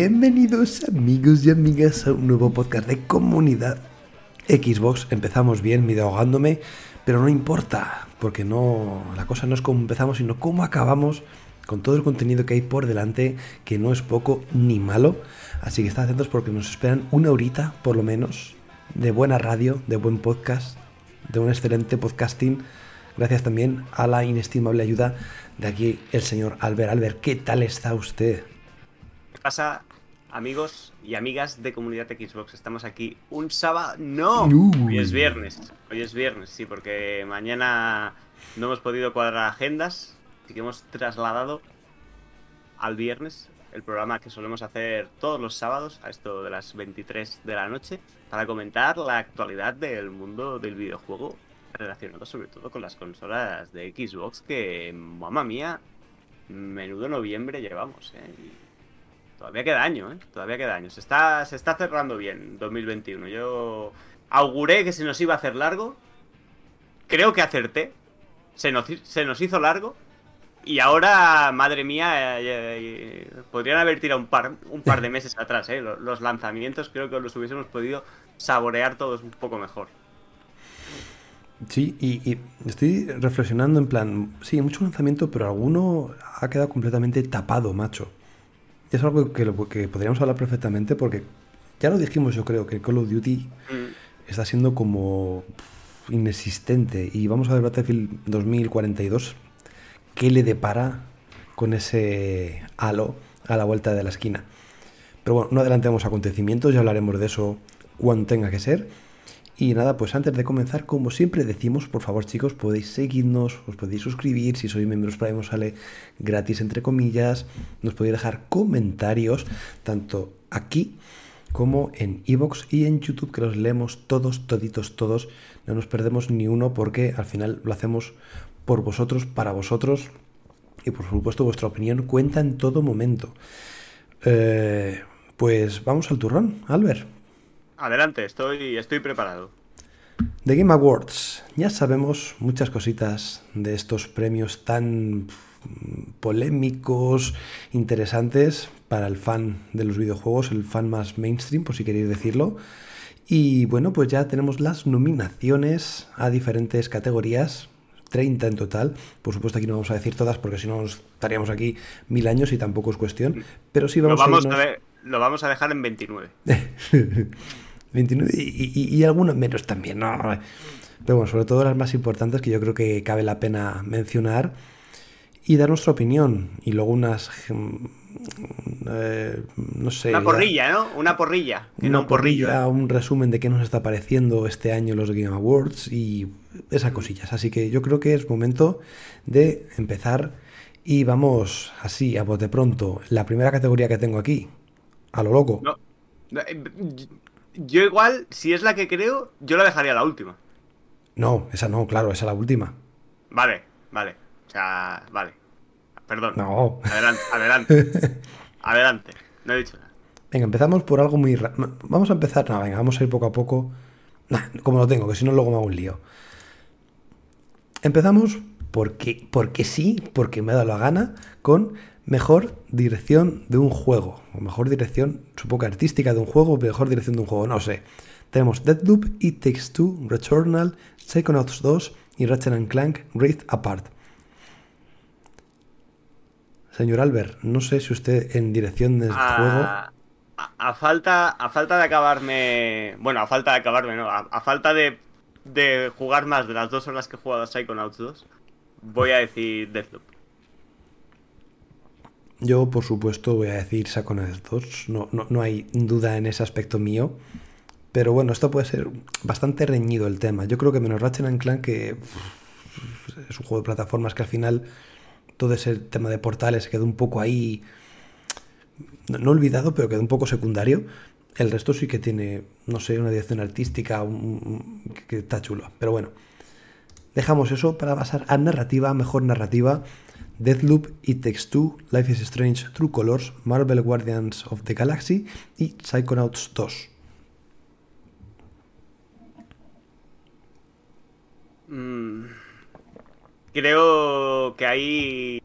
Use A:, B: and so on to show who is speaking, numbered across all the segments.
A: Bienvenidos amigos y amigas a un nuevo podcast de comunidad Xbox. Empezamos bien, me ahogándome, pero no importa, porque no la cosa no es cómo empezamos, sino cómo acabamos con todo el contenido que hay por delante, que no es poco ni malo. Así que estad atentos porque nos esperan una horita, por lo menos, de buena radio, de buen podcast, de un excelente podcasting. Gracias también a la inestimable ayuda de aquí el señor Albert. Albert, ¿qué tal está usted?
B: ¿Qué pasa, amigos y amigas de comunidad Xbox? Estamos aquí un sábado. ¡No! Hoy es viernes. Hoy es viernes, sí, porque mañana no hemos podido cuadrar agendas. Así que hemos trasladado al viernes el programa que solemos hacer todos los sábados, a esto de las 23 de la noche, para comentar la actualidad del mundo del videojuego relacionado sobre todo con las consolas de Xbox, que, mamá mía, menudo noviembre llevamos, ¿eh? Todavía queda año, ¿eh? Todavía queda año. Se está, se está cerrando bien 2021. Yo auguré que se nos iba a hacer largo. Creo que acerté. Se nos, se nos hizo largo. Y ahora, madre mía, eh, eh, podrían haber tirado un par, un par de meses atrás. ¿eh? Los lanzamientos creo que los hubiésemos podido saborear todos un poco mejor.
A: Sí, y, y, estoy reflexionando en plan, sí, mucho lanzamiento, pero alguno ha quedado completamente tapado, macho es algo que, que podríamos hablar perfectamente porque ya lo dijimos, yo creo, que Call of Duty mm. está siendo como inexistente. Y vamos a ver Battlefield 2042, ¿qué le depara con ese halo a la vuelta de la esquina? Pero bueno, no adelantemos acontecimientos, ya hablaremos de eso cuando tenga que ser. Y nada, pues antes de comenzar, como siempre decimos, por favor chicos, podéis seguirnos, os podéis suscribir, si sois miembros Prime os sale gratis entre comillas, nos podéis dejar comentarios, tanto aquí como en Evox y en YouTube, que los leemos todos, toditos, todos, no nos perdemos ni uno porque al final lo hacemos por vosotros, para vosotros, y por supuesto vuestra opinión cuenta en todo momento. Eh, pues vamos al turrón, Albert.
B: Adelante, estoy, estoy preparado.
A: The Game Awards. Ya sabemos muchas cositas de estos premios tan polémicos, interesantes para el fan de los videojuegos, el fan más mainstream, por si queréis decirlo. Y bueno, pues ya tenemos las nominaciones a diferentes categorías, 30 en total. Por supuesto, aquí no vamos a decir todas porque si no estaríamos aquí mil años y tampoco es cuestión. Pero sí vamos,
B: a, ver, lo vamos a dejar en 29.
A: 29 y, algunos menos también, ¿no? Pero bueno, sobre todo las más importantes que yo creo que cabe la pena mencionar y dar nuestra opinión y luego unas eh, no sé
B: una porrilla no una porrilla
A: una un porrilla un resumen de qué nos está pareciendo este año los Game Awards y esas cosillas así que yo creo que es momento de empezar y vamos así a bote pronto la primera categoría que tengo aquí a lo loco no.
B: Yo igual, si es la que creo, yo la dejaría la última.
A: No, esa no, claro, esa es la última.
B: Vale, vale. O sea, vale. Perdón.
A: No.
B: Adelante, adelante. adelante. No he dicho nada.
A: Venga, empezamos por algo muy... Vamos a empezar... No, venga, vamos a ir poco a poco. como lo tengo, que si no luego me hago un lío. Empezamos porque, porque sí, porque me ha dado la gana, con mejor dirección de un juego, o mejor dirección, supongo que artística de un juego, o mejor dirección de un juego, no sé. Tenemos Deadloop, It Takes Two, Returnal, Psychonauts 2 y Ratchet Clank Rift Apart. Señor Albert, no sé si usted en dirección del
B: juego... A, falta, a falta de acabarme... Bueno, a falta de acabarme, no. A, falta de, de, jugar más de las dos horas que he jugado a Psychonauts 2, voy a decir Deadloop.
A: Yo, por supuesto, voy a decir Psychonauts 2. No, no, no hay duda en ese aspecto mío. Pero bueno, esto puede ser bastante reñido el tema. Yo creo que menos Ratchet Clank, que es un juego de plataformas que al final todo ese tema de portales quedó un poco ahí, no, olvidado, pero quedó un poco secundario. El resto sí que tiene, no sé, una dirección artística que está chulo. Pero bueno, dejamos eso para pasar a narrativa, mejor narrativa. Deathloop, It Takes Two, Life is Strange, True Colors, Marvel Guardians of the Galaxy y Psychonauts 2.
B: Mm, creo que ahí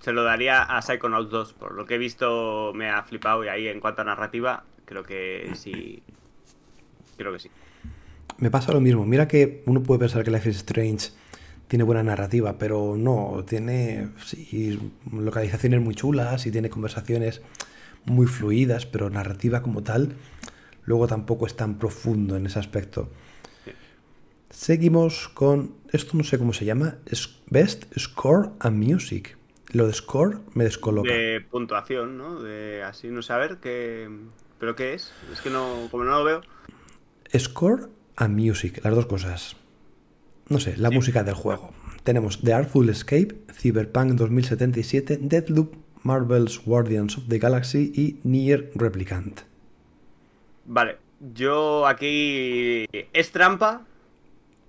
B: se lo daría a Psychonauts 2. Por lo que he visto me ha flipado y ahí en cuanto a narrativa, creo que sí. Creo que sí.
A: Me pasa lo mismo. Mira que uno puede pensar que Life is Strange tiene buena narrativa, pero no, tiene sí, localizaciones muy chulas y tiene conversaciones muy fluidas, pero narrativa como tal, luego tampoco es tan profundo en ese aspecto. Seguimos con, esto no sé cómo se llama, Best Score and Music. Lo de score me descoloca.
B: De puntuación, ¿no? De así no saber qué... ¿Pero qué es? Es que no, como no lo veo.
A: Score and Music, las dos cosas. No sé, la música del juego. Tenemos The Artful Escape, Cyberpunk 2077, Deadloop, Marvel's Guardians of the Galaxy y Nier Replicant.
B: Vale, yo aquí es trampa,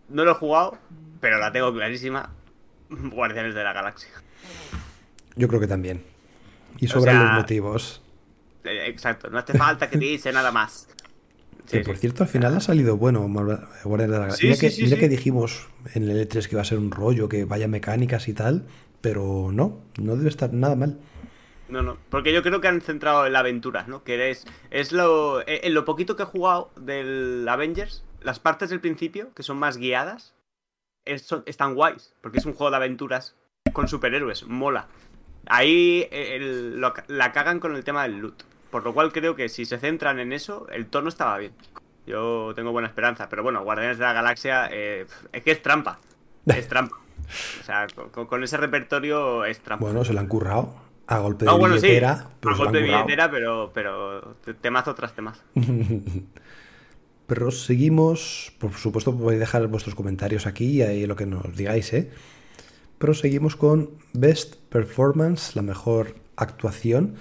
B: no lo he jugado, pero la tengo clarísima. Guardianes de la Galaxia.
A: Yo creo que también. Y sobran los motivos.
B: Eh, exacto, no hace falta que dice nada más.
A: Sí, por cierto, al final ha salido bueno Guardianes de la Galaxia. mira, que, mira que, dijimos en el E3 que iba a ser un rollo, que vaya mecánicas y tal, pero no, no debe estar nada mal.
B: No, no, porque yo creo que han centrado en la aventura, ¿no? Que es, es lo, eh, en lo poquito que he jugado del Avengers, las partes del principio, que son más guiadas, están guays, porque es un juego de aventuras con superhéroes, mola. Ahí eh, la cagan con el tema del loot, por lo cual creo que si se centran en eso, el tono estaba bien. Yo tengo buena esperanza, pero bueno, Guardianes de la Galaxia eh, es que es trampa, es trampa. O sea, con, ese repertorio es trampa.
A: Bueno, se lo han currado. A golpe de billetera.
B: pero a golpe de billetera, pero, pero temazo tras temazo.
A: Proseguimos, por supuesto podéis dejar vuestros comentarios aquí y lo que nos digáis, ¿eh? Proseguimos con Best Performance, la mejor actuación.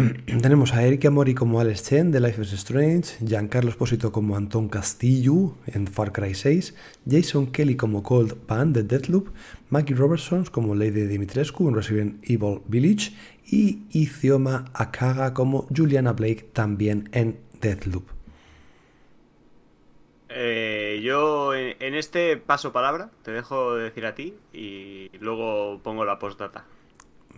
A: Tenemos a Erika Mori como Alex Chen de Life is Strange, Giancarlo Esposito como Anton Castillo en Far Cry 6, Jason Kelly como Cold Pan de Deathloop, Maggie Robertson como Lady Dimitrescu en Resident Evil Village y Izioma Akaga como Juliana Blake también en Deathloop.
B: Eh, yo en, este paso palabra, te dejo decir a ti y luego pongo la postdata.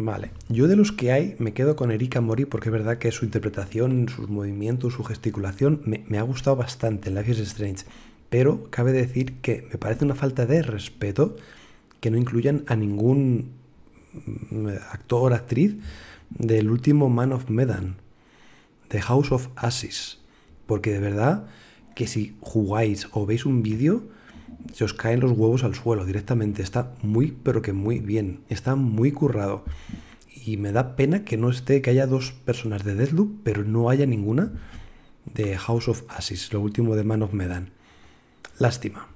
A: Vale, yo de los que hay me quedo con Erika Mori porque es verdad que su interpretación, sus movimientos, su gesticulación me, ha gustado bastante en Life is Strange. Pero cabe decir que me parece una falta de respeto que no incluyan a ningún mm, actor o actriz del último Man of Medan, de House of Ashes. Porque de verdad que si jugáis o veis un vídeo, se os caen los huevos al suelo directamente. Está muy, pero que muy bien. Está muy currado. Y me da pena que no esté, que haya dos personas de Deathloop, pero no haya ninguna de House of Ashes, lo último de Man of Medan. Lástima.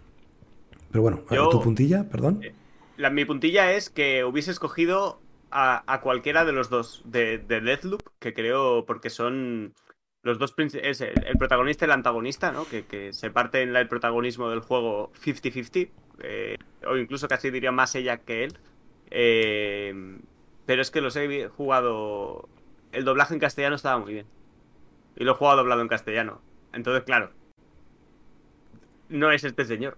A: Pero bueno, ¿tu puntilla? Perdón. Eh,
B: la, mi puntilla es que hubiese escogido a, cualquiera de los dos de, de Deathloop, que creo porque son los dos es el, protagonista y el antagonista, ¿no? Que, se parte en el protagonismo del juego 50-50, eh, o incluso casi diría más ella que él. Eh, pero es que los he jugado. El doblaje en castellano estaba muy bien. Y lo he jugado doblado en castellano. Entonces, claro. No es este señor.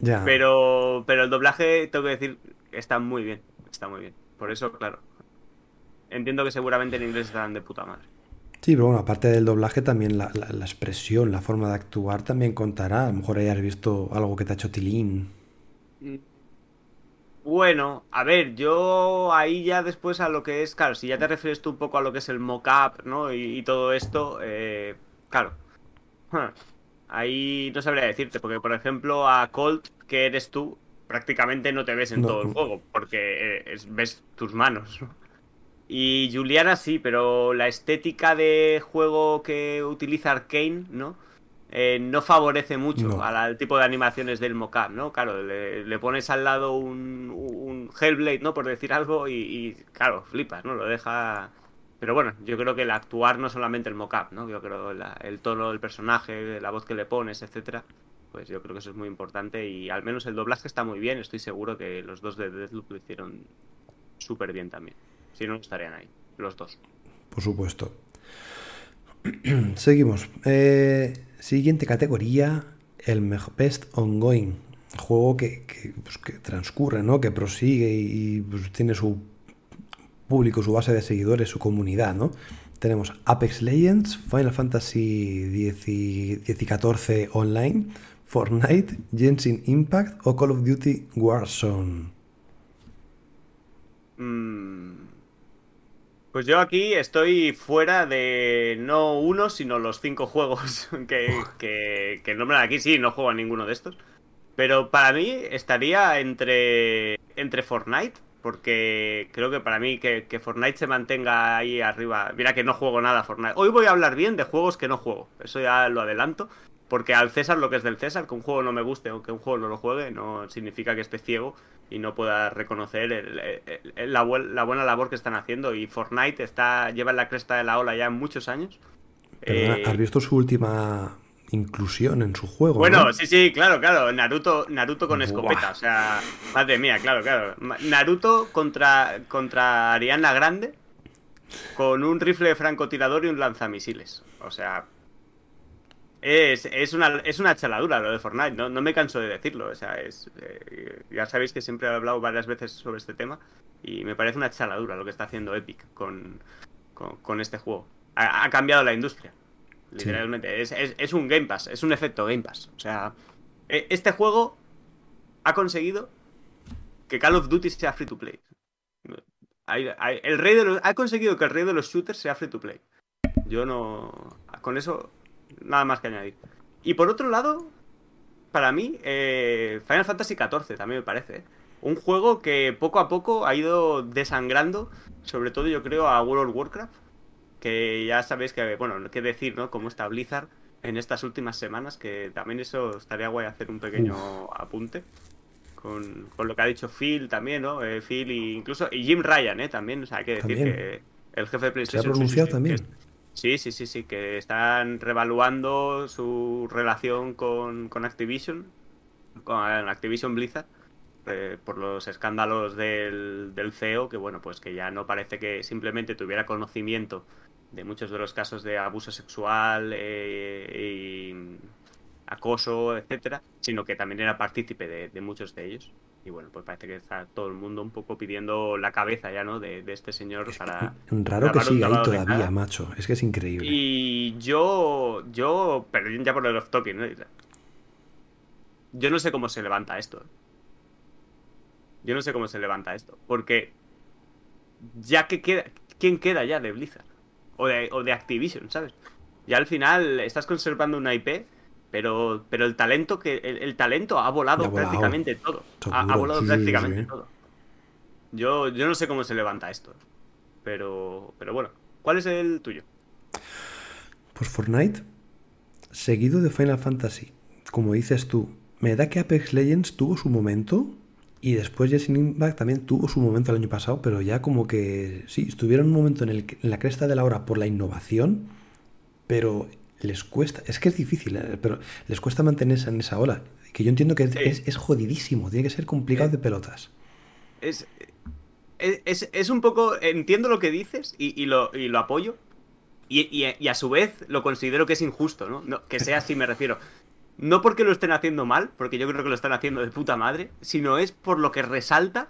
B: Ya. Pero, pero el doblaje, tengo que decir, está muy bien. Está muy bien. Por eso, claro. Entiendo que seguramente en inglés estarán de puta madre.
A: Sí, pero bueno, aparte del doblaje, también la, expresión, la forma de actuar también contará. A lo mejor hayas visto algo que te ha hecho tilín.
B: Mm. Bueno, a ver, yo ahí ya después a lo que es, claro, si ya te refieres tú un poco a lo que es el mock-up, ¿no? Y, todo esto, eh, claro. Ahí no sabría decirte, porque por ejemplo a Colt, que eres tú, prácticamente no te ves en todo el juego, porque eh, ves tus manos. ¿no? Y Juliana sí, pero la estética de juego que utiliza Arkane, ¿no? Eh, no favorece mucho al, tipo de animaciones del mocap, ¿no? Claro, le, pones al lado un, un, Hellblade, ¿no? Por decir algo, y, claro, flipas, ¿no? Lo deja. Pero bueno, yo creo que el actuar no solamente el mocap, ¿no? Yo creo el tono del personaje, la voz que le pones, etcétera. Pues yo creo que eso es muy importante y al menos el doblaje está muy bien. Estoy seguro que los dos de Deathloop lo hicieron súper bien también. Si no, estarían ahí, los dos.
A: Por supuesto. Seguimos. Eh, siguiente categoría, el Best Ongoing. Juego que, pues, que, transcurre, ¿no? Que prosigue y pues, tiene su público, su base de seguidores, su comunidad, ¿no? Tenemos Apex Legends, Final Fantasy X Online, Fortnite, Genshin Impact o Call of Duty Warzone.
B: Mm. Pues yo aquí estoy fuera de no uno, sino los cinco juegos que, que, que nombran aquí. Sí, no juego a ninguno de estos. Pero para mí estaría entre, entre Fortnite, porque creo que para mí que, que, Fortnite se mantenga ahí arriba. Mira que no juego nada a Fortnite. Hoy voy a hablar bien de juegos que no juego. Eso ya lo adelanto. Porque al César lo que es del César, que un juego no me guste o que un juego no lo juegue, no significa que esté ciego y no pueda reconocer la, buena labor que están haciendo. Y Fortnite está lleva en la cresta de la ola ya muchos años.
A: Eh, ¿Has visto su última inclusión en su juego?
B: Bueno, sí, sí, claro, claro. Naruto, Naruto con escopeta. O sea, madre mía, claro, claro. Naruto contra, contra Ariana Grande con un rifle de francotirador y un lanzamisiles. O sea, es, una, es una chaladura lo de Fortnite, no, me canso de decirlo. O sea, es, eh, ya sabéis que siempre he hablado varias veces sobre este tema y me parece una chaladura lo que está haciendo Epic con, con, este juego. Ha, cambiado la industria, literalmente. Es, un Game Pass, es un efecto Game Pass. O sea, e, este juego ha conseguido que Call of Duty sea free to play. el rey de ha conseguido que el rey de los shooters sea free to play. Yo no. Con eso Nada más que añadir. Y por otro lado, para mí, eh, Final Fantasy XIV también me parece. ¿eh? Un juego que poco a poco ha ido desangrando, sobre todo yo creo a World of Warcraft, que ya sabéis que, bueno, qué decir, ¿no? Cómo está Blizzard en estas últimas semanas, que también eso estaría guay hacer un pequeño apunte. Con, lo que ha dicho Phil también, ¿no? Eh, Phil y incluso y Jim Ryan, ¿eh? También, o sea, hay que decir que el jefe de PlayStation...
A: Se ha pronunciado también.
B: Sí, sí, sí, sí, que están revaluando su relación con, Activision, con Activision Blizzard, eh, por los escándalos del, CEO, que bueno, pues que ya no parece que simplemente tuviera conocimiento de muchos de los casos de abuso sexual eh, y acoso, etcétera, sino que también era partícipe de muchos de ellos. Y bueno, pues parece que está todo el mundo un poco pidiendo la cabeza ya, ¿no? De, este señor para.
A: Raro que siga ahí todavía, macho. Es que es increíble.
B: Y yo, yo, pero ya por el off topic, ¿no? Yo no sé cómo se levanta esto. Yo no sé cómo se levanta esto. Porque. Ya que queda. ¿Quién queda ya de Blizzard? O de, o de Activision, ¿sabes? Ya al final estás conservando una IP pero, pero el talento que el, talento ha volado, prácticamente todo. Ha, volado prácticamente todo. Yo, yo no sé cómo se levanta esto. Pero, pero bueno, ¿cuál es el tuyo?
A: Pues Fortnite, seguido de Final Fantasy. Como dices tú, me da que Apex Legends tuvo su momento y después Jesse Impact también tuvo su momento el año pasado, pero ya como que sí, estuvieron un momento en, el, en la cresta de la hora por la innovación, pero les cuesta, es que es difícil, eh, pero les cuesta mantenerse en esa ola. Que yo entiendo que es, jodidísimo, tiene que ser complicado de pelotas.
B: Es, es, un poco, entiendo lo que dices y, lo, y lo, apoyo. Y, a su vez lo considero que es injusto, ¿no? no que sea así, me refiero. No porque lo estén haciendo mal, porque yo creo que lo están haciendo de puta madre, sino es por lo que resalta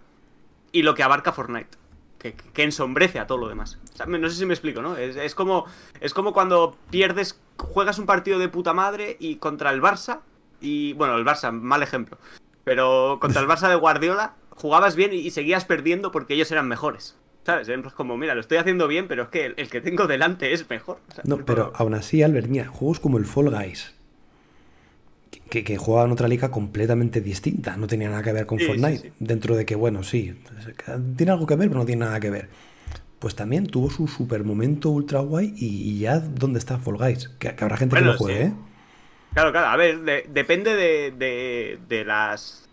B: y lo que abarca Fortnite que, ensombrece a todo lo demás. no sé si me explico, ¿no? Es, como, es como cuando pierdes, juegas un partido de puta madre y contra el Barça, y bueno, el Barça, mal ejemplo, pero contra el Barça de Guardiola jugabas bien y, seguías perdiendo porque ellos eran mejores. ¿Sabes? Es como, mira, lo estoy haciendo bien, pero es que el, que tengo delante es mejor.
A: no, pero aún así, Albert, mira, juegos como el Fall Guys, que, que en otra liga completamente distinta, no tenía nada que ver con Fortnite, dentro de que, bueno, sí, tiene algo que ver, pero no tiene nada que ver. Pues también tuvo su super momento ultra guay y, ya dónde está Fall Guys, que, habrá gente que lo juegue, ¿eh?
B: Claro, claro, a ver, depende de, de, las...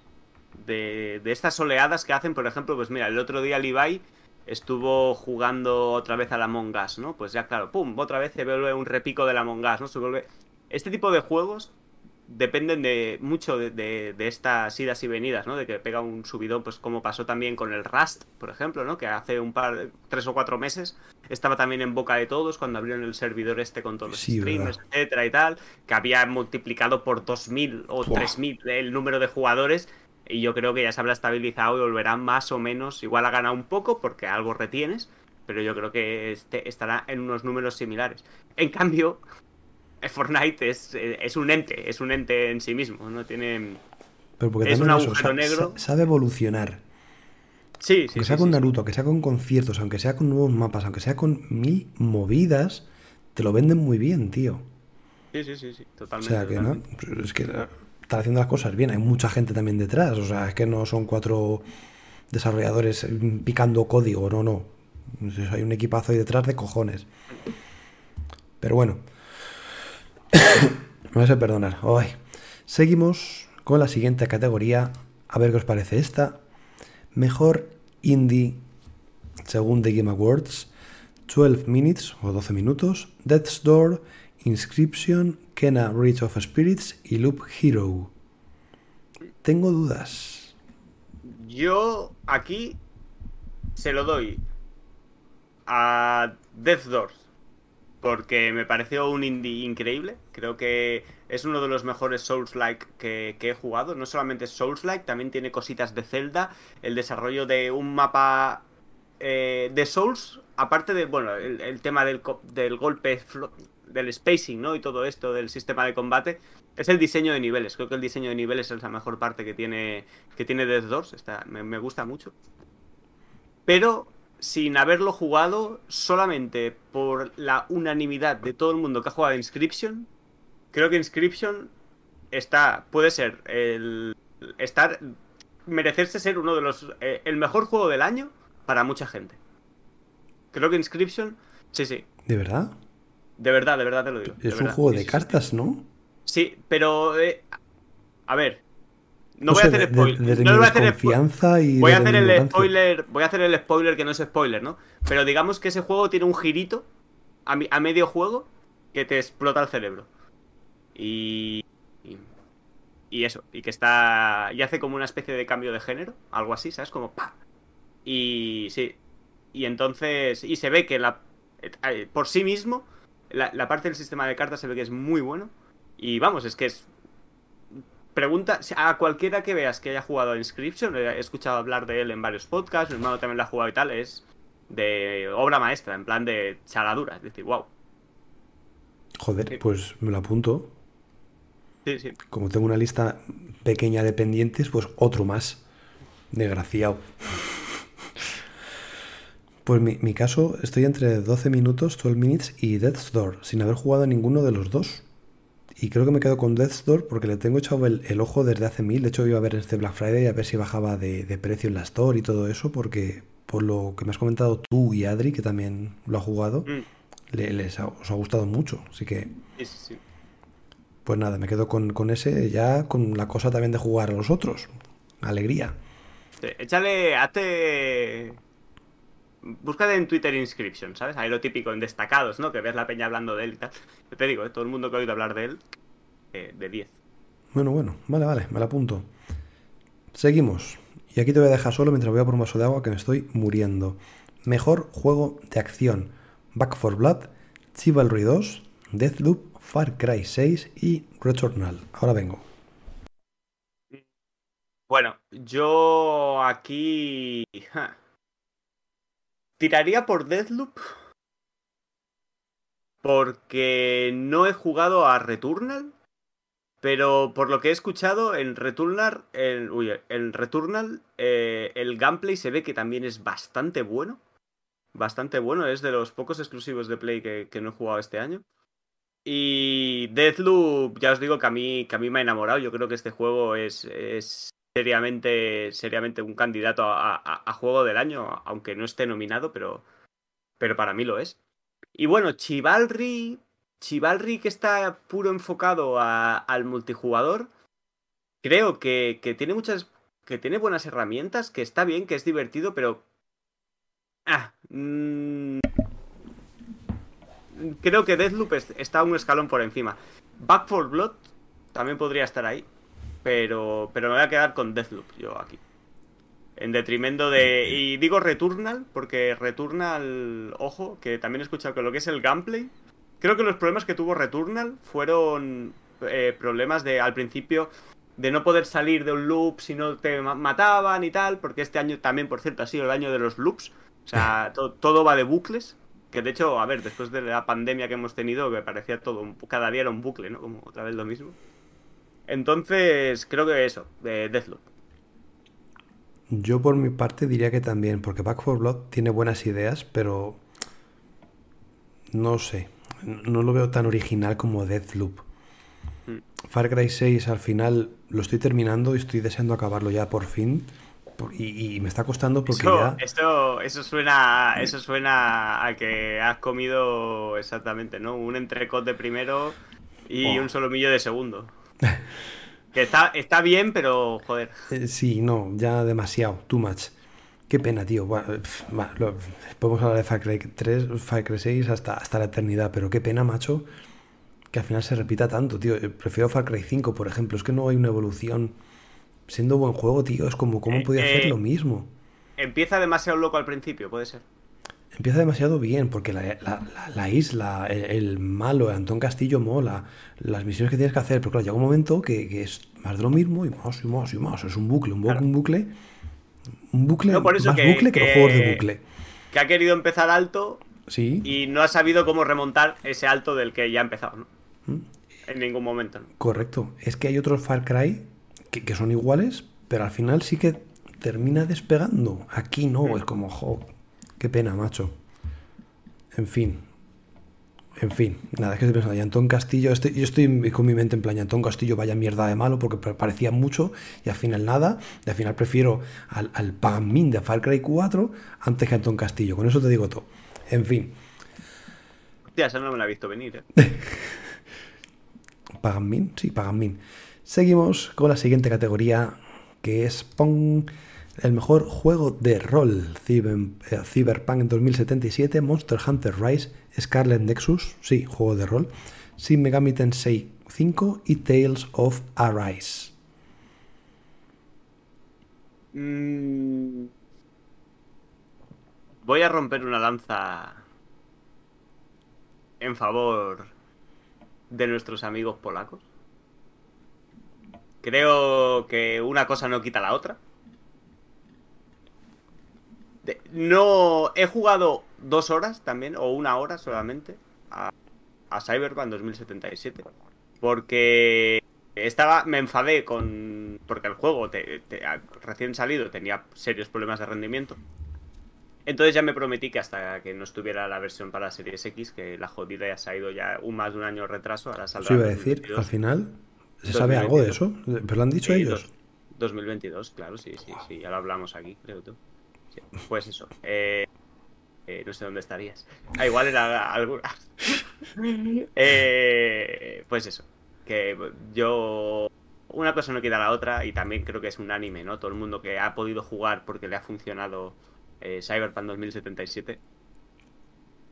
B: De, de, estas oleadas que hacen, por ejemplo, pues mira, el otro día Levi estuvo jugando otra vez a la Among Us, ¿no? Pues ya claro, pum, otra vez se vuelve un repico de la Among Us, ¿no? Se vuelve... Este tipo de juegos dependen de mucho de, estas idas y venidas, ¿no? De que pega un subidón, pues como pasó también con el Rust, por ejemplo, ¿no? Que hace un par, tres o cuatro meses estaba también en boca de todos cuando abrieron el servidor este con todos los streamers, etcétera y tal, que había multiplicado por 2.000 o 3.000 el número de jugadores Y yo creo que ya se habrá estabilizado y volverá más o menos. Igual ha ganado un poco porque algo retienes, pero yo creo que este estará en unos números similares. En cambio, Fortnite es, es un ente, es un ente en sí mismo, no tiene.
A: Pero porque
B: es un agujero negro.
A: sa- sabe evolucionar.
B: Sí, sí,
A: Aunque
B: sí,
A: sea con
B: sí, sí.
A: Naruto, aunque sea con conciertos, aunque sea con nuevos mapas, aunque sea con mil movidas, te lo venden muy bien, tío.
B: Sí, sí, sí, sí,
A: O
B: totalmente.
A: sea que no,
B: totalmente.
A: es que eh, están haciendo las cosas bien, hay mucha gente también detrás, o sea, es que no son cuatro desarrolladores eh, picando código, no, no. Hay un equipazo ahí detrás de cojones. Pero bueno, me vais a perdonar. Seguimos con la siguiente categoría, a ver qué os parece esta. Mejor indie, según The Game Awards, 12 Minutes o 12 minutos, Death's Door, Inscription, Kena Reach of Spirits y Loop Hero. Tengo dudas.
B: Yo aquí se lo doy a Death Doors porque me pareció un indie increíble. Creo que es uno de los mejores Souls-like que, he jugado. No solamente Souls-like, también tiene cositas de Zelda. El desarrollo de un mapa eh, de Souls, aparte de, bueno, el, tema del, golpe, del spacing, ¿no? Y todo esto del sistema de combate, es el diseño de niveles. Creo que el diseño de niveles es la mejor parte que tiene, que tiene Death Doors. Está, me gusta mucho. Pero sin haberlo jugado, solamente por la unanimidad de todo el mundo que ha jugado Inscription, creo que Inscription está, puede ser el estar, merecerse ser uno de los, eh, el mejor juego del año para mucha gente. Creo que Inscription, sí, sí,
A: ¿De verdad?
B: de verdad, de verdad te lo digo.
A: Es un
B: verdad.
A: juego de cartas, ¿no?
B: Sí, pero eh, a ver, no,
A: No
B: voy
A: sé,
B: a hacer
A: de- de-
B: spoiler.
A: desde
B: no voy a hacer
A: desconfianza y
B: Voy a hacer el spoiler, voy a hacer el spoiler que no es spoiler, ¿no? Pero digamos que ese juego tiene un girito a, mi- a medio juego que te explota el cerebro. Y, y y eso, y que está y hace como una especie de cambio de género, algo así, ¿sabes? Como ¡pa! Y sí. Y entonces y se ve que la eh, por sí mismo la, la parte del sistema de cartas se ve que es muy bueno y vamos, es que es Pregunta a cualquiera que veas que haya jugado a Inscription, he escuchado hablar de él en varios podcasts, mi hermano también lo ha jugado y tal, es de obra maestra, en plan de chaladura, es decir, wow.
A: Joder,
B: Sí.
A: pues me lo apunto.
B: Sí, sí.
A: Como tengo una lista pequeña de pendientes, pues otro más. Desgraciado. Pues mi, mi caso, estoy entre 12 minutos, 12 minutes y Death's Door, sin haber jugado a ninguno de los dos. Y creo que me quedo con Death's Door porque le tengo echado el, el ojo desde hace mil. De hecho, iba a ver este Black Friday a ver si bajaba de, de precio en la Store y todo eso, porque por lo que me has comentado tú y Adri, que también lo ha jugado,
B: Mm,
A: le- les ha- os ha gustado mucho. Así que
B: sí, sí, sí.
A: pues nada, me quedo con, con ese, ya con la cosa también de jugar a los otros. Alegría.
B: Échale, hazte. Búscate en Twitter Inscription, ¿sabes? Ahí lo típico en destacados, ¿no? Que ves la peña hablando de él y tal. Yo te digo, ¿eh? todo el mundo que ha oído hablar de él, eh, de 10.
A: Bueno, bueno, vale, vale, me la apunto. Seguimos. Y aquí te voy a dejar solo mientras voy a por un vaso de agua que me estoy muriendo. Mejor juego de acción. Back 4 Blood, Chivalry 2, Deathloop, Far Cry 6 y Returnal. Ahora vengo.
B: Bueno, yo aquí. ja, Tiraría por Deathloop. Porque no he jugado a Returnal. Pero por lo que he escuchado, en Returnal. En, Returnal. eh, el gameplay se ve que también es bastante bueno. Bastante bueno. Es de los pocos exclusivos de Play que, no he jugado este año. Y Deathloop, ya os digo que a mí, que a mí me ha enamorado. Yo creo que este juego es seriamente, seriamente un candidato a, juego del año, aunque no esté nominado, pero, pero para mí lo es. Y bueno, Chivalry, Chivalry que está puro enfocado al multijugador, creo que, que tiene muchas, que tiene buenas herramientas, que está bien, que es divertido, pero... Ah, mm, creo que Deathloop es- está un escalón por encima. Back 4 Blood también podría estar ahí. Pero, pero me voy a quedar con Deathloop yo aquí. En detrimento de. Y digo Returnal, porque Returnal, ojo, que también he escuchado que lo que es el gameplay. Creo que los problemas que tuvo Returnal fueron eh, problemas de al principio de no poder salir de un loop si no te mataban y tal, porque este año también, por cierto, ha sido el año de los loops. O sea, todo va de bucles. Que de hecho, a ver, después de la pandemia que hemos tenido, que parecía todo, cada día era un bucle, ¿no? Como otra vez lo mismo. Entonces, creo que eso, de Deathloop.
A: Yo por mi parte diría que también, porque Back 4 Blood tiene buenas ideas, pero no sé, no lo veo tan original como Deathloop. Mm. Far Cry 6 al final lo estoy terminando y estoy deseando acabarlo ya por fin. Y, me está costando porque
B: eso,
A: ya...
B: Esto, eso, suena, eso suena a que has comido exactamente, ¿no? Un entrecot de primero y un solomillo de segundo. Que está, está bien, pero joder.
A: Eh, sí, no, ya demasiado, too much. Qué pena, tío. podemos hablar de Far Cry 3, Far Cry 6 hasta, hasta la eternidad, pero qué pena, macho, que al final se repita tanto, tío. Eh, prefiero Far Cry 5, por ejemplo. Es que no hay una evolución. Siendo buen juego, tío, es como, ¿cómo eh, podía hacer lo mismo?
B: Empieza demasiado loco al principio, puede ser.
A: Empieza demasiado bien, porque la, isla, el, malo, Antón Castillo mola, las misiones que tienes que hacer, pero claro, llega un momento que, es más de lo mismo y más y más y más. Es un bucle, un, bucle, un bucle. Un bucle más bucle que, los juegos de bucle.
B: Que ha querido empezar alto
A: sí.
B: y no ha sabido cómo remontar ese alto del que ya ha empezado. ¿no? ¿Mm? En ningún momento.
A: Correcto. Es que hay otros Far Cry que, son iguales, pero al final sí que termina despegando. Aquí no, mm. es como, jo, qué pena, macho. En fin. En fin, nada, es que estoy pensando, y Antón Castillo, estoy, yo estoy con mi mente en plan, Antón Castillo vaya mierda de malo porque parecía mucho y al final nada, y al final prefiero al, al Pagan de Far Cry 4 antes que Antón Castillo, con eso te digo todo. En fin.
B: Hostia, eso no me la he visto venir, ¿eh?
A: ¿Pagan Min? Sí, Pagan Min. Seguimos con la siguiente categoría, que es Pong, el mejor juego de rol. Eh, Cyberpunk 2077, Monster Hunter Rise, Scarlet Nexus, sí, juego de rol, Shin Megami Tensei 5 y Tales of Arise.
B: Mm. Voy a romper una lanza en favor de nuestros amigos polacos. Creo que una cosa no quita la otra. No he jugado dos horas también, o una hora solamente, a, Cyberpunk 2077. Porque estaba, me enfadé con. Porque el juego recién salido tenía serios problemas de rendimiento. Entonces ya me prometí que hasta que no estuviera la versión para Series X, que la jodida ya se ha ido ya un más de un año retraso, ahora saldrá.
A: iba a decir, al final, ¿se sabe algo de eso? ¿Pero lo han dicho ellos?
B: 2022, claro, sí, sí, sí, ya lo hablamos aquí, creo tú. Pues eso. Eh, eh, no sé dónde estarías. Ah, igual era algo. eh, pues eso. Que yo. Una cosa no queda la otra y también creo que es un anime, ¿no? Todo el mundo que ha podido jugar porque le ha funcionado eh, Cyberpunk 2077.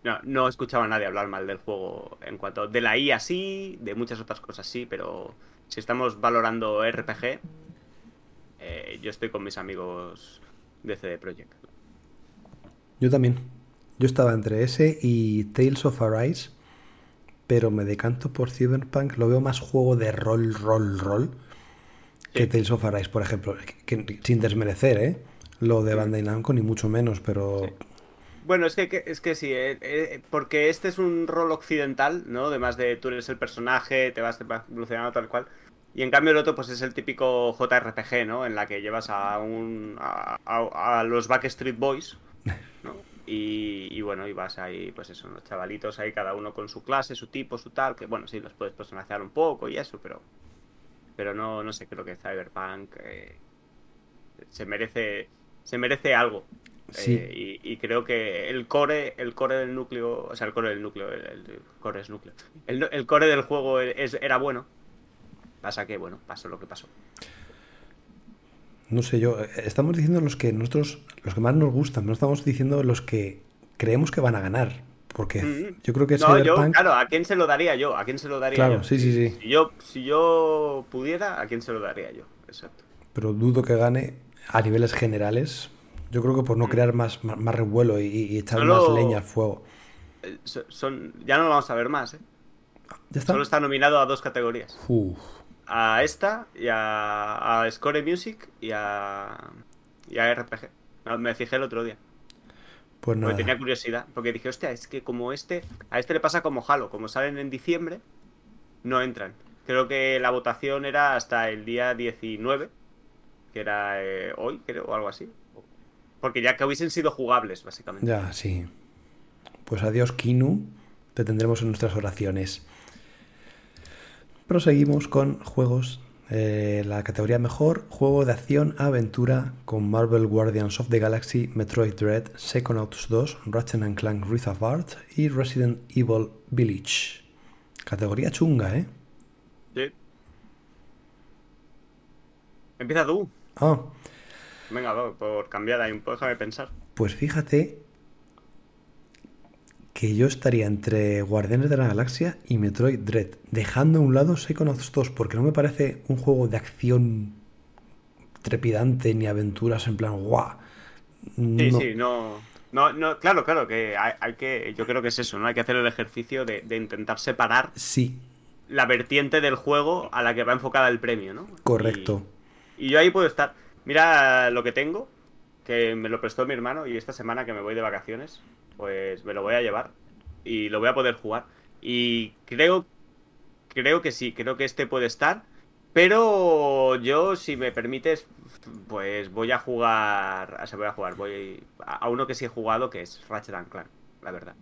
B: No, no escuchaba a nadie hablar mal del juego en cuanto. De la IA sí, de muchas otras cosas sí, pero si estamos valorando RPG, eh, yo estoy con mis amigos de CD Projekt.
A: Yo también. Yo estaba entre ese y Tales of Arise, pero me decanto por Cyberpunk. Lo veo más juego de rol, rol, rol que Tales of Arise, por ejemplo. sin desmerecer, ¿eh? lo de Bandai Namco, ni mucho menos, pero...
B: Bueno, es que, es que sí, eh, eh, porque este es un rol occidental, ¿no? Además de tú eres el personaje, te vas, evolucionando tal cual. Y en cambio el otro pues es el típico JRPG, ¿no? En la que llevas a un a, los Backstreet Boys, ¿no? Y, bueno, y vas ahí, pues eso, los chavalitos ahí cada uno con su clase, su tipo, su tal, que bueno, sí, los puedes personalizar un poco y eso, pero pero no, no sé, creo que Cyberpunk eh, se merece se merece algo. Eh, y, creo que el core, el core del núcleo, o sea, el core del núcleo, el, core es núcleo. El, core del juego era bueno. Pasa que, bueno, pasó lo que pasó.
A: No sé yo, estamos diciendo los que nosotros, los que más nos gustan, no estamos diciendo los que creemos que van a ganar. Porque mm. yo creo que
B: no, yo, claro, ¿a quién se lo daría yo? ¿A quién se lo daría
A: claro, sí, sí, sí.
B: Si yo, si yo pudiera, ¿a quién se lo daría yo? Exacto.
A: Pero dudo que gane a niveles generales, yo creo que por no mm. crear más, más, revuelo y, echar más leña al fuego.
B: Eh, son, ya no lo vamos a ver más, ¿eh? Solo está nominado a dos categorías. A esta y a, a Score Music y a, y a RPG. Me fijé el otro día.
A: Pues nada.
B: Porque tenía curiosidad. Porque dije, hostia, es que como este. A este le pasa como Halo. Como salen en diciembre, no entran. Creo que la votación era hasta el día 19. Que era eh, hoy, creo, o algo así. Porque ya que hubiesen sido jugables, básicamente.
A: Ya, sí. Pues adiós, Kinu. Te tendremos en nuestras oraciones. Proseguimos con juegos. Eh, la categoría mejor, juego de acción aventura con Marvel Guardians of the Galaxy, Metroid Dread, Psychonauts 2, Ratchet and Clank Rift Apart y Resident Evil Village. Categoría chunga, ¿eh?
B: Sí. Empieza tú.
A: Ah,
B: Venga, por cambiar ahí un poco, déjame pensar.
A: pues fíjate que yo estaría entre Guardianes de la Galaxia y Metroid Dread, dejando a un lado Psychonauts 2, porque no me parece un juego de acción trepidante ni aventuras en plan guau.
B: Sí,
A: No.
B: sí, no, no, no, claro, claro, que hay, hay que, yo creo que es eso, ¿no? Hay que hacer el ejercicio de, de intentar separar
A: Sí,
B: la vertiente del juego a la que va enfocada el premio, ¿no?
A: correcto.
B: Y, y yo ahí puedo estar. Mira lo que tengo, que me lo prestó mi hermano y esta semana que me voy de vacaciones, pues me lo voy a llevar y lo voy a poder jugar. Y creo, creo que sí, creo que este puede estar. Pero yo, si me permites, pues voy a jugar. O sea, voy a jugar. Voy a uno que sí he jugado, que es Ratchet and Clank, la verdad.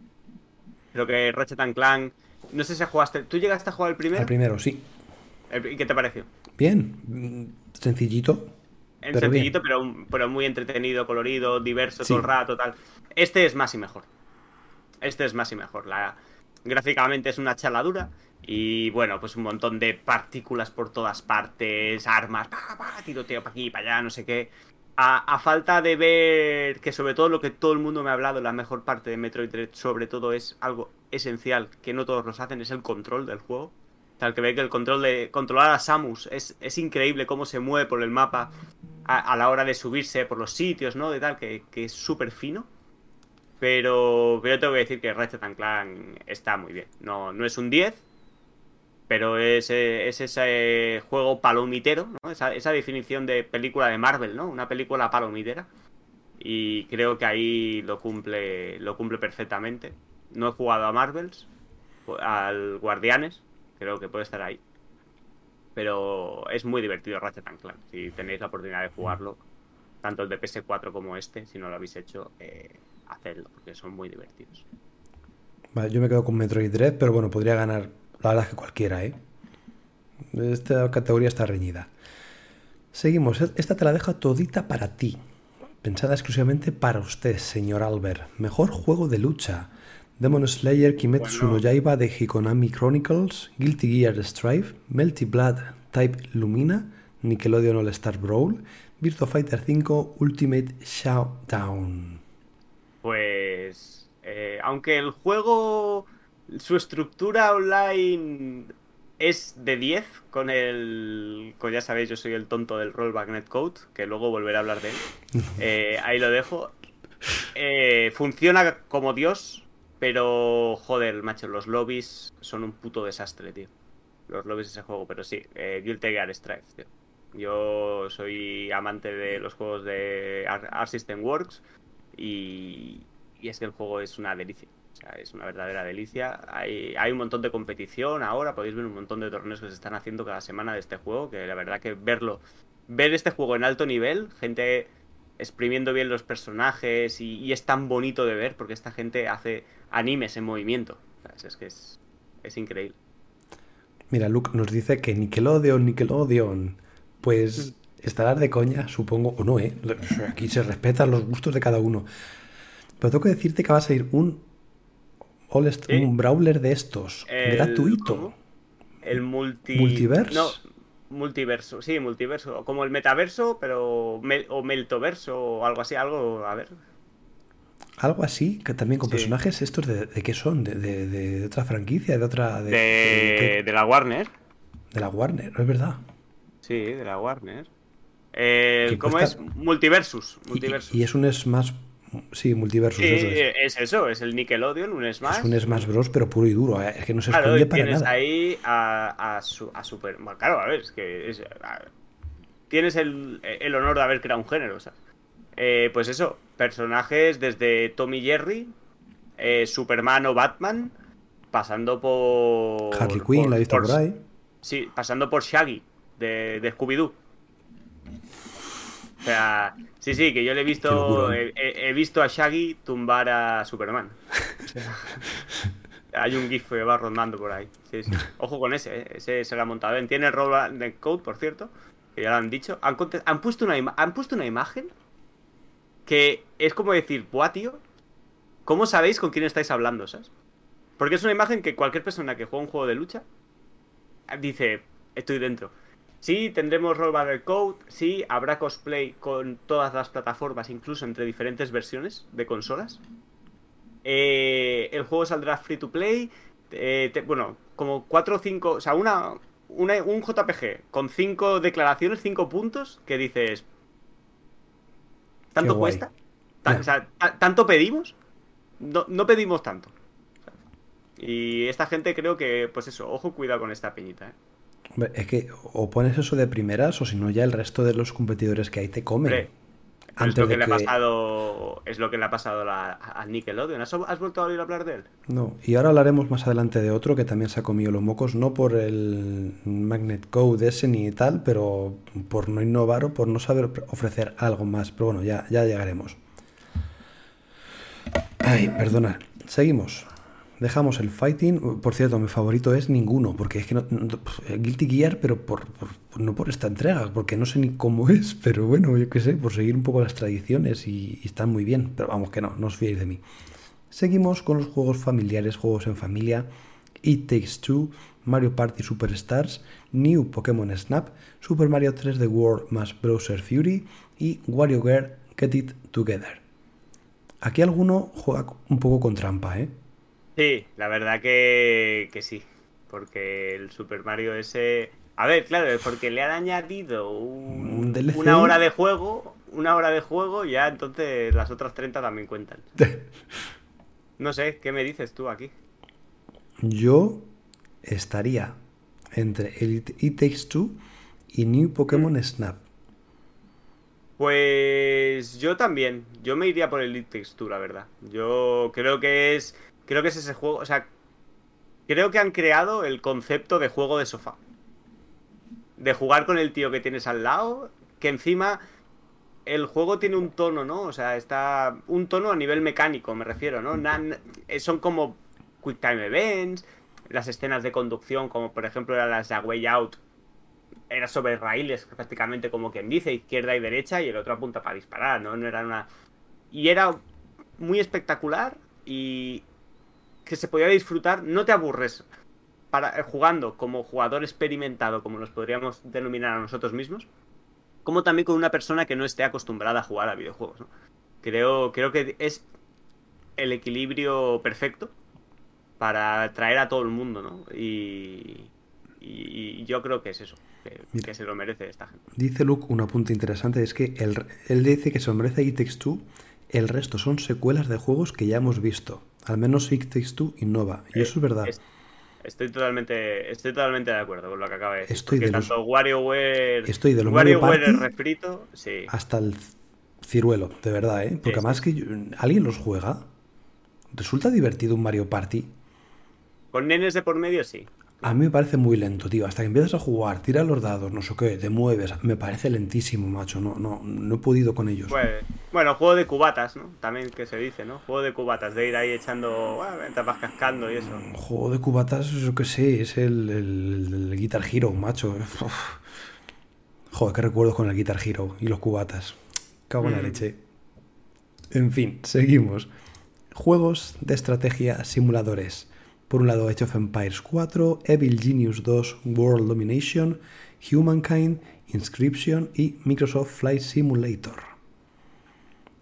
B: Creo que Ratchet and Clank. No sé si jugaste. ¿Tú llegaste a jugar el primero?
A: Al primero, sí.
B: El- ¿Y qué te pareció?
A: Bien, sencillito.
B: En
A: Pero
B: sencillito, pero, pero muy entretenido, colorido, diverso
A: Sí.
B: todo el rato, tal. Este es más y mejor. Este es más y mejor. La... Gráficamente es una chaladura. Y bueno, pues un montón de partículas por todas partes, armas, pa, pa, tiroteo para aquí, para allá, no sé qué. A, a falta de ver que sobre todo lo que todo el mundo me ha hablado, la mejor parte de Metroid Dread, sobre todo es algo esencial que no todos los hacen, es el control del juego. Tal que ve que el control de controlar a Samus es, es increíble cómo se mueve por el mapa a, la hora de subirse por los sitios, ¿no? De tal, que, que es súper fino. Pero, pero tengo que decir que Ratchet and Clank está muy bien. No, no es un 10, pero es, eh, es ese juego palomitero, ¿no? Esa, esa definición de película de Marvel, ¿no? Una película palomitera. Y creo que ahí lo cumple, lo cumple perfectamente. No he jugado a Marvels, al Guardianes, creo que puede estar ahí. Pero es muy divertido Ratchet Clank. Si tenéis la oportunidad de jugarlo, tanto el de PS4 como este, si no lo habéis hecho, eh, hacedlo, porque son muy divertidos.
A: Vale, yo me quedo con Metroid Dread, pero bueno, podría ganar la verdad que cualquiera, ¿eh? Esta categoría está reñida. Seguimos. Esta te la dejo todita para ti. Pensada exclusivamente para usted, señor Albert. Mejor juego de lucha. Demon Slayer, Kimetsu
B: Bueno.
A: no Yaiba de Hikonami Chronicles, Guilty Gear Strive, Melty Blood Type Lumina, Nickelodeon All Star Brawl, Virtua Fighter 5 Ultimate Showdown.
B: Pues, eh, aunque el juego, su estructura online es de 10, con el, con ya sabéis, yo soy el tonto del rollback netcode, que luego volveré a hablar de él. Eh, ahí lo dejo. Eh, funciona como Dios, pero joder, macho, los lobbies son un puto desastre, tío. Los lobbies de ese juego, pero sí, eh, Guilty Gear Strive, tío. Yo soy amante de los juegos de Ar- Art System Works y, y es que el juego es una delicia. O sea, es una verdadera delicia. Hay, hay un montón de competición ahora, podéis ver un montón de torneos que se están haciendo cada semana de este juego, que la verdad que verlo, ver este juego en alto nivel, gente exprimiendo bien los personajes y, y es tan bonito de ver porque esta gente hace animes en movimiento. ¿sabes? Es que es, es increíble.
A: Mira, Luke nos dice que Nickelodeon, Nickelodeon. Pues estarás de coña, supongo, o no, ¿eh? Aquí se respetan los gustos de cada uno. Pero tengo que decirte que va a salir un, All St-
B: ¿Sí?
A: un brawler de estos,
B: El-
A: gratuito.
B: ¿cómo? El multi...
A: ¿Multiverse?
B: No, multiverso, sí, multiverso. Como el metaverso, pero... mel- o meltoverso o algo así, algo... A ver.
A: Algo así, que también con
B: Sí.
A: personajes estos de, de qué son, de, de- de otra franquicia, de otra... De,
B: De, la Warner.
A: de la Warner, ¿no es verdad?
B: Sí, de la Warner.
A: Que
B: ¿Cómo
A: cuesta-
B: es? Multiversus.
A: Y-. Y, es un Smash, Sí, Multiversus,
B: Sí,
A: eso es.
B: es eso, es el Nickelodeon, un Smash.
A: Es un Smash Bros, pero puro y duro, ¿eh? es que no se
B: Claro,
A: esconde
B: y
A: para
B: tienes
A: nada.
B: ahí a, a, su- a Super. bueno, claro, a ver, es que. es- a- tienes el, el honor de haber creado un género, ¿sabes? Eh, pues eso, personajes desde Tommy Jerry, eh, Superman o Batman, pasando por.
A: Harley Quinn, la he visto por ahí.
B: Sí, pasando por Shaggy, de, de Scooby-Doo. O sea, sí, sí, que yo le he visto. He, visto a Shaggy tumbar a Superman. O sea, hay un GIF que va rondando por ahí. Sí, sí. Ojo con ese, ¿eh? ese se lo ha montado bien. Tiene roll de code, por cierto, que ya lo han dicho. Han, puesto una han puesto una imagen que es como decir, buah, tío, ¿cómo sabéis con quién estáis hablando, sabes? Porque es una imagen que cualquier persona que juega un juego de lucha dice, estoy dentro. Sí, tendremos Roll Battle Code, sí, habrá cosplay con todas las plataformas, incluso entre diferentes versiones de consolas. Eh, el juego saldrá free to play. eh, te- bueno, como 4 o 5, o sea, una, una- un JPG con 5 declaraciones, 5 puntos, que dices, ¿tanto cuesta? O sea, ta- ¿tanto pedimos? No, no pedimos tanto. Y esta gente creo que, pues eso, ojo, cuidado con esta peñita. ¿eh?
A: Es que o pones eso de primeras o si no ya el resto de los competidores que hay te comen.
B: Hombre, pero es
A: Antes
B: lo que
A: de
B: le ha
A: que-
B: pasado, es lo que le ha pasado la- a Nickelodeon. ¿Has, has vuelto a oír hablar de él?
A: No, y ahora hablaremos más adelante de otro que también se ha comido los mocos, no por el Magnet Code ese ni tal, pero por no innovar o por no saber ofrecer algo más. Pero bueno, ya, ya llegaremos. Ay, perdonad. Seguimos. Dejamos el fighting. Por cierto, mi favorito es ninguno, porque es que no, no- Guilty Gear, pero por, no por esta entrega, porque no sé ni cómo es, pero bueno, yo qué sé, por seguir un poco las tradiciones y, están muy bien. Pero vamos que no, no os fiéis de mí. Seguimos con los juegos familiares, juegos en familia. It Takes Two, Mario Party Superstars, New Pokémon Snap, Super Mario 3D World más Browser Fury y WarioWare Get It Together. Aquí alguno juega un poco con trampa, ¿eh?
B: Sí, la verdad que, que sí. Porque el Super Mario ese. A ver, claro, es porque le han añadido un- una hora de juego. Una hora de juego, ya entonces las otras 30 también cuentan. No sé, ¿qué me dices tú aquí?
A: Yo estaría entre el It It Takes Two y New Pokémon Snap.
B: Pues yo también. Yo me iría por el Elite Texture, la verdad. Yo creo que es. Creo que es ese juego. O sea. Creo que han creado el concepto de juego de sofá. De jugar con el tío que tienes al lado. Que encima. El juego tiene un tono, ¿no? O sea, está. Un tono a nivel mecánico, me refiero, ¿no? Eh, son como Quick Time Events. Las escenas de conducción, como por ejemplo eran las de Way Out, era sobre raíles, prácticamente como quien dice, izquierda y derecha, y el otro apunta para disparar, ¿no? No era una. Y era muy espectacular y que se podía disfrutar, no te aburres para, eh, jugando como jugador experimentado, como nos podríamos denominar a nosotros mismos, como también con una persona que no esté acostumbrada a jugar a videojuegos, ¿no? Creo, creo que es el equilibrio perfecto para atraer a todo el mundo, ¿no? Y, y yo creo que es eso, que,
A: Mira.
B: que se lo merece esta gente.
A: Dice Luke un apunte interesante, es que él, él dice que se lo merece Takes Two, el resto son secuelas de juegos que ya hemos visto. Al menos It Takes Two innova. Y eso es verdad.
B: Es- Estoy totalmente, estoy totalmente de acuerdo con lo que acaba de decir.
A: Estoy de los-
B: tanto WarioWare,
A: Estoy de los Mario
B: WarioWare
A: Party-
B: el refrito, sí.
A: Hasta el ciruelo, de verdad, ¿eh? Porque
B: Sí,
A: además que yo- alguien los juega. Resulta divertido un Mario Party.
B: Con nenes de por medio, sí.
A: A mí me parece muy lento, tío. Hasta que empiezas a jugar, tiras los dados, no sé qué, te mueves. Me parece lentísimo, macho. No, no, no he podido con ellos.
B: Pues, bueno, juego de cubatas, ¿no? También que se dice, ¿no? Juego de cubatas, de ir ahí echando, bueno, te vas cascando y eso.
A: Juego de cubatas, yo qué sé, es el, el- el Guitar Hero, macho. Uf. Joder, qué recuerdos con el Guitar Hero y los cubatas. Cago en la
B: Mm.
A: leche. En fin, seguimos. Juegos de estrategia simuladores. Por un lado, Age of Empires 4, Evil Genius 2, World Domination, Humankind, Inscription y Microsoft Flight Simulator.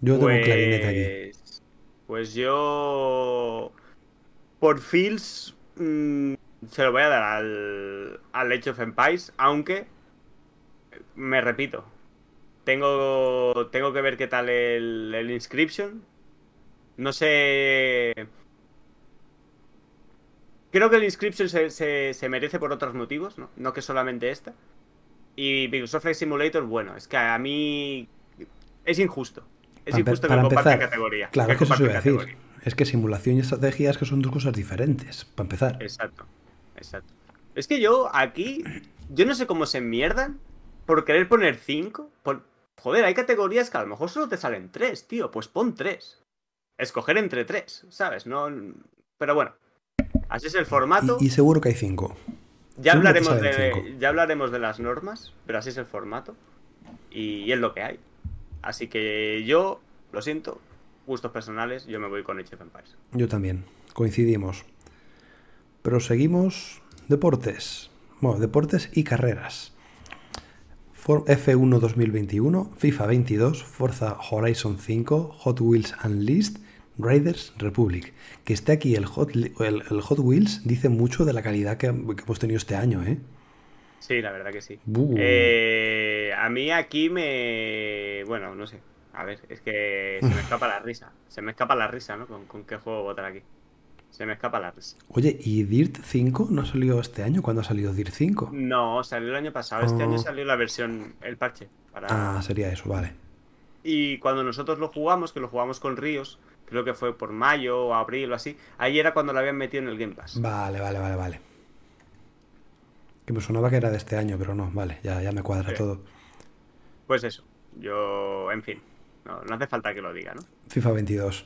A: Yo tengo un clarinete aquí.
B: Pues- Pues yo. Por feels. mm, se lo voy a dar al. Al Age of Empires, aunque. Me repito. Tengo. Tengo que ver qué tal el, el Inscription. No sé. Creo que el Inscription se, se, merece por otros motivos, ¿no? No que solamente esta. Y Microsoft Flight Simulator, bueno, es que a mí es injusto. Es injusto que compartan categoría.
A: Claro, que, eso se decir. Es que simulación y estrategia es que son dos cosas diferentes, para empezar.
B: Exacto, exacto. Es que yo aquí, yo no sé cómo se mierdan por querer poner 5. Joder, hay categorías que a lo mejor solo te salen 3, tío. Pues pon 3. Escoger entre 3, ¿sabes? No... Pero bueno, así es el formato.
A: Y, seguro que hay 5.
B: Ya hablaremos, de, ya hablaremos de las normas, pero así es el formato. Y, es lo que hay. Así que yo, lo siento, gustos personales, yo me voy con Age of Empires.
A: Yo también, coincidimos. Pero seguimos deportes. Bueno, deportes y carreras. F1 2021, FIFA 22, Forza Horizon 5, Hot Wheels Unleashed, Riders Republic. Que esté aquí el Hot, el, Hot Wheels dice mucho de la calidad que, hemos tenido este año, ¿eh?
B: Sí, la verdad que sí. Eh, a mí aquí me... Bueno, no sé. A ver, es que se me escapa la risa. Se me escapa la risa, ¿no? Con, con qué juego votar aquí. Se me escapa la risa.
A: Oye, ¿y Dirt 5 no salió este año? ¿Cuándo ha salido Dirt 5?
B: No, salió el año pasado. Este año oh. salió la versión, el parche.
A: Ah, sería eso, vale.
B: Y cuando nosotros lo jugamos, que lo jugamos con Ríos, creo que fue por mayo o abril o así, ahí era cuando lo habían metido en el Game Pass.
A: Vale, vale, vale, vale. Que me sonaba que era de este año, pero no, vale, ya, ya me cuadra todo.
B: Pues eso, yo, en fin, no, no hace falta que lo diga, ¿no?
A: FIFA 22.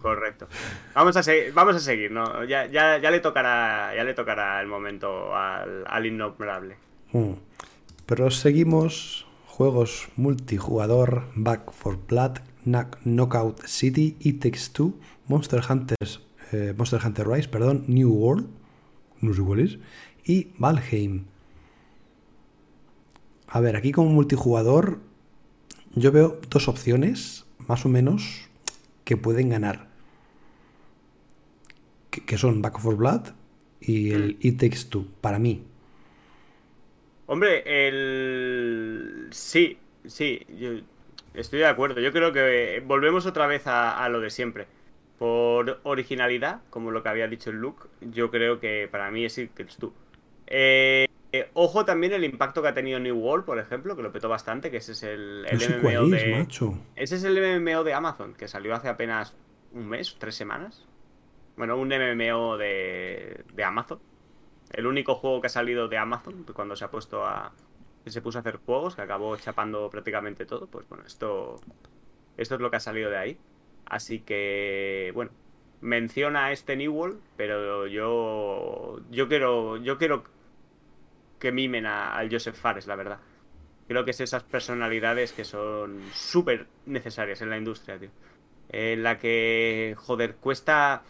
B: Correcto. Vamos a, seguir, vamos a seguir, ¿no? Ya, ya, ya, le tocará, ya le tocará el momento al, al innombrable.
A: Hmm. Pero seguimos juegos multijugador, Back for Blood, Knockout City, It Takes Two, Monster Hunters, eh, Monster Hunter Rise, perdón, New World, no sé cuál es, y Valheim. A ver, aquí como multijugador yo veo dos opciones más o menos que pueden ganar. Que, son Back for Blood y el mm. It Takes Two, para mí.
B: Hombre, el... Sí, sí, yo estoy de acuerdo. Yo creo que volvemos otra vez a, lo de siempre. Por originalidad, como lo que había dicho el Luke, yo creo que para mí es It Takes Two. Eh, eh, ojo también el impacto que ha tenido New World, por ejemplo, que lo petó bastante, que ese es el, MMO de. Ese es el MMO de Amazon, que salió hace apenas un mes, tres semanas. Bueno, un MMO de, de Amazon. El único juego que ha salido de Amazon cuando se ha puesto a. se puso a hacer juegos, que acabó chapando prácticamente todo. Pues bueno, esto. Esto es lo que ha salido de ahí. Así que. Bueno. Menciona este New World, pero yo. Yo quiero. Yo quiero que mimen al Joseph Fares, la verdad. Creo que es esas personalidades que son súper necesarias en la industria, tío. En la que, joder, cuesta,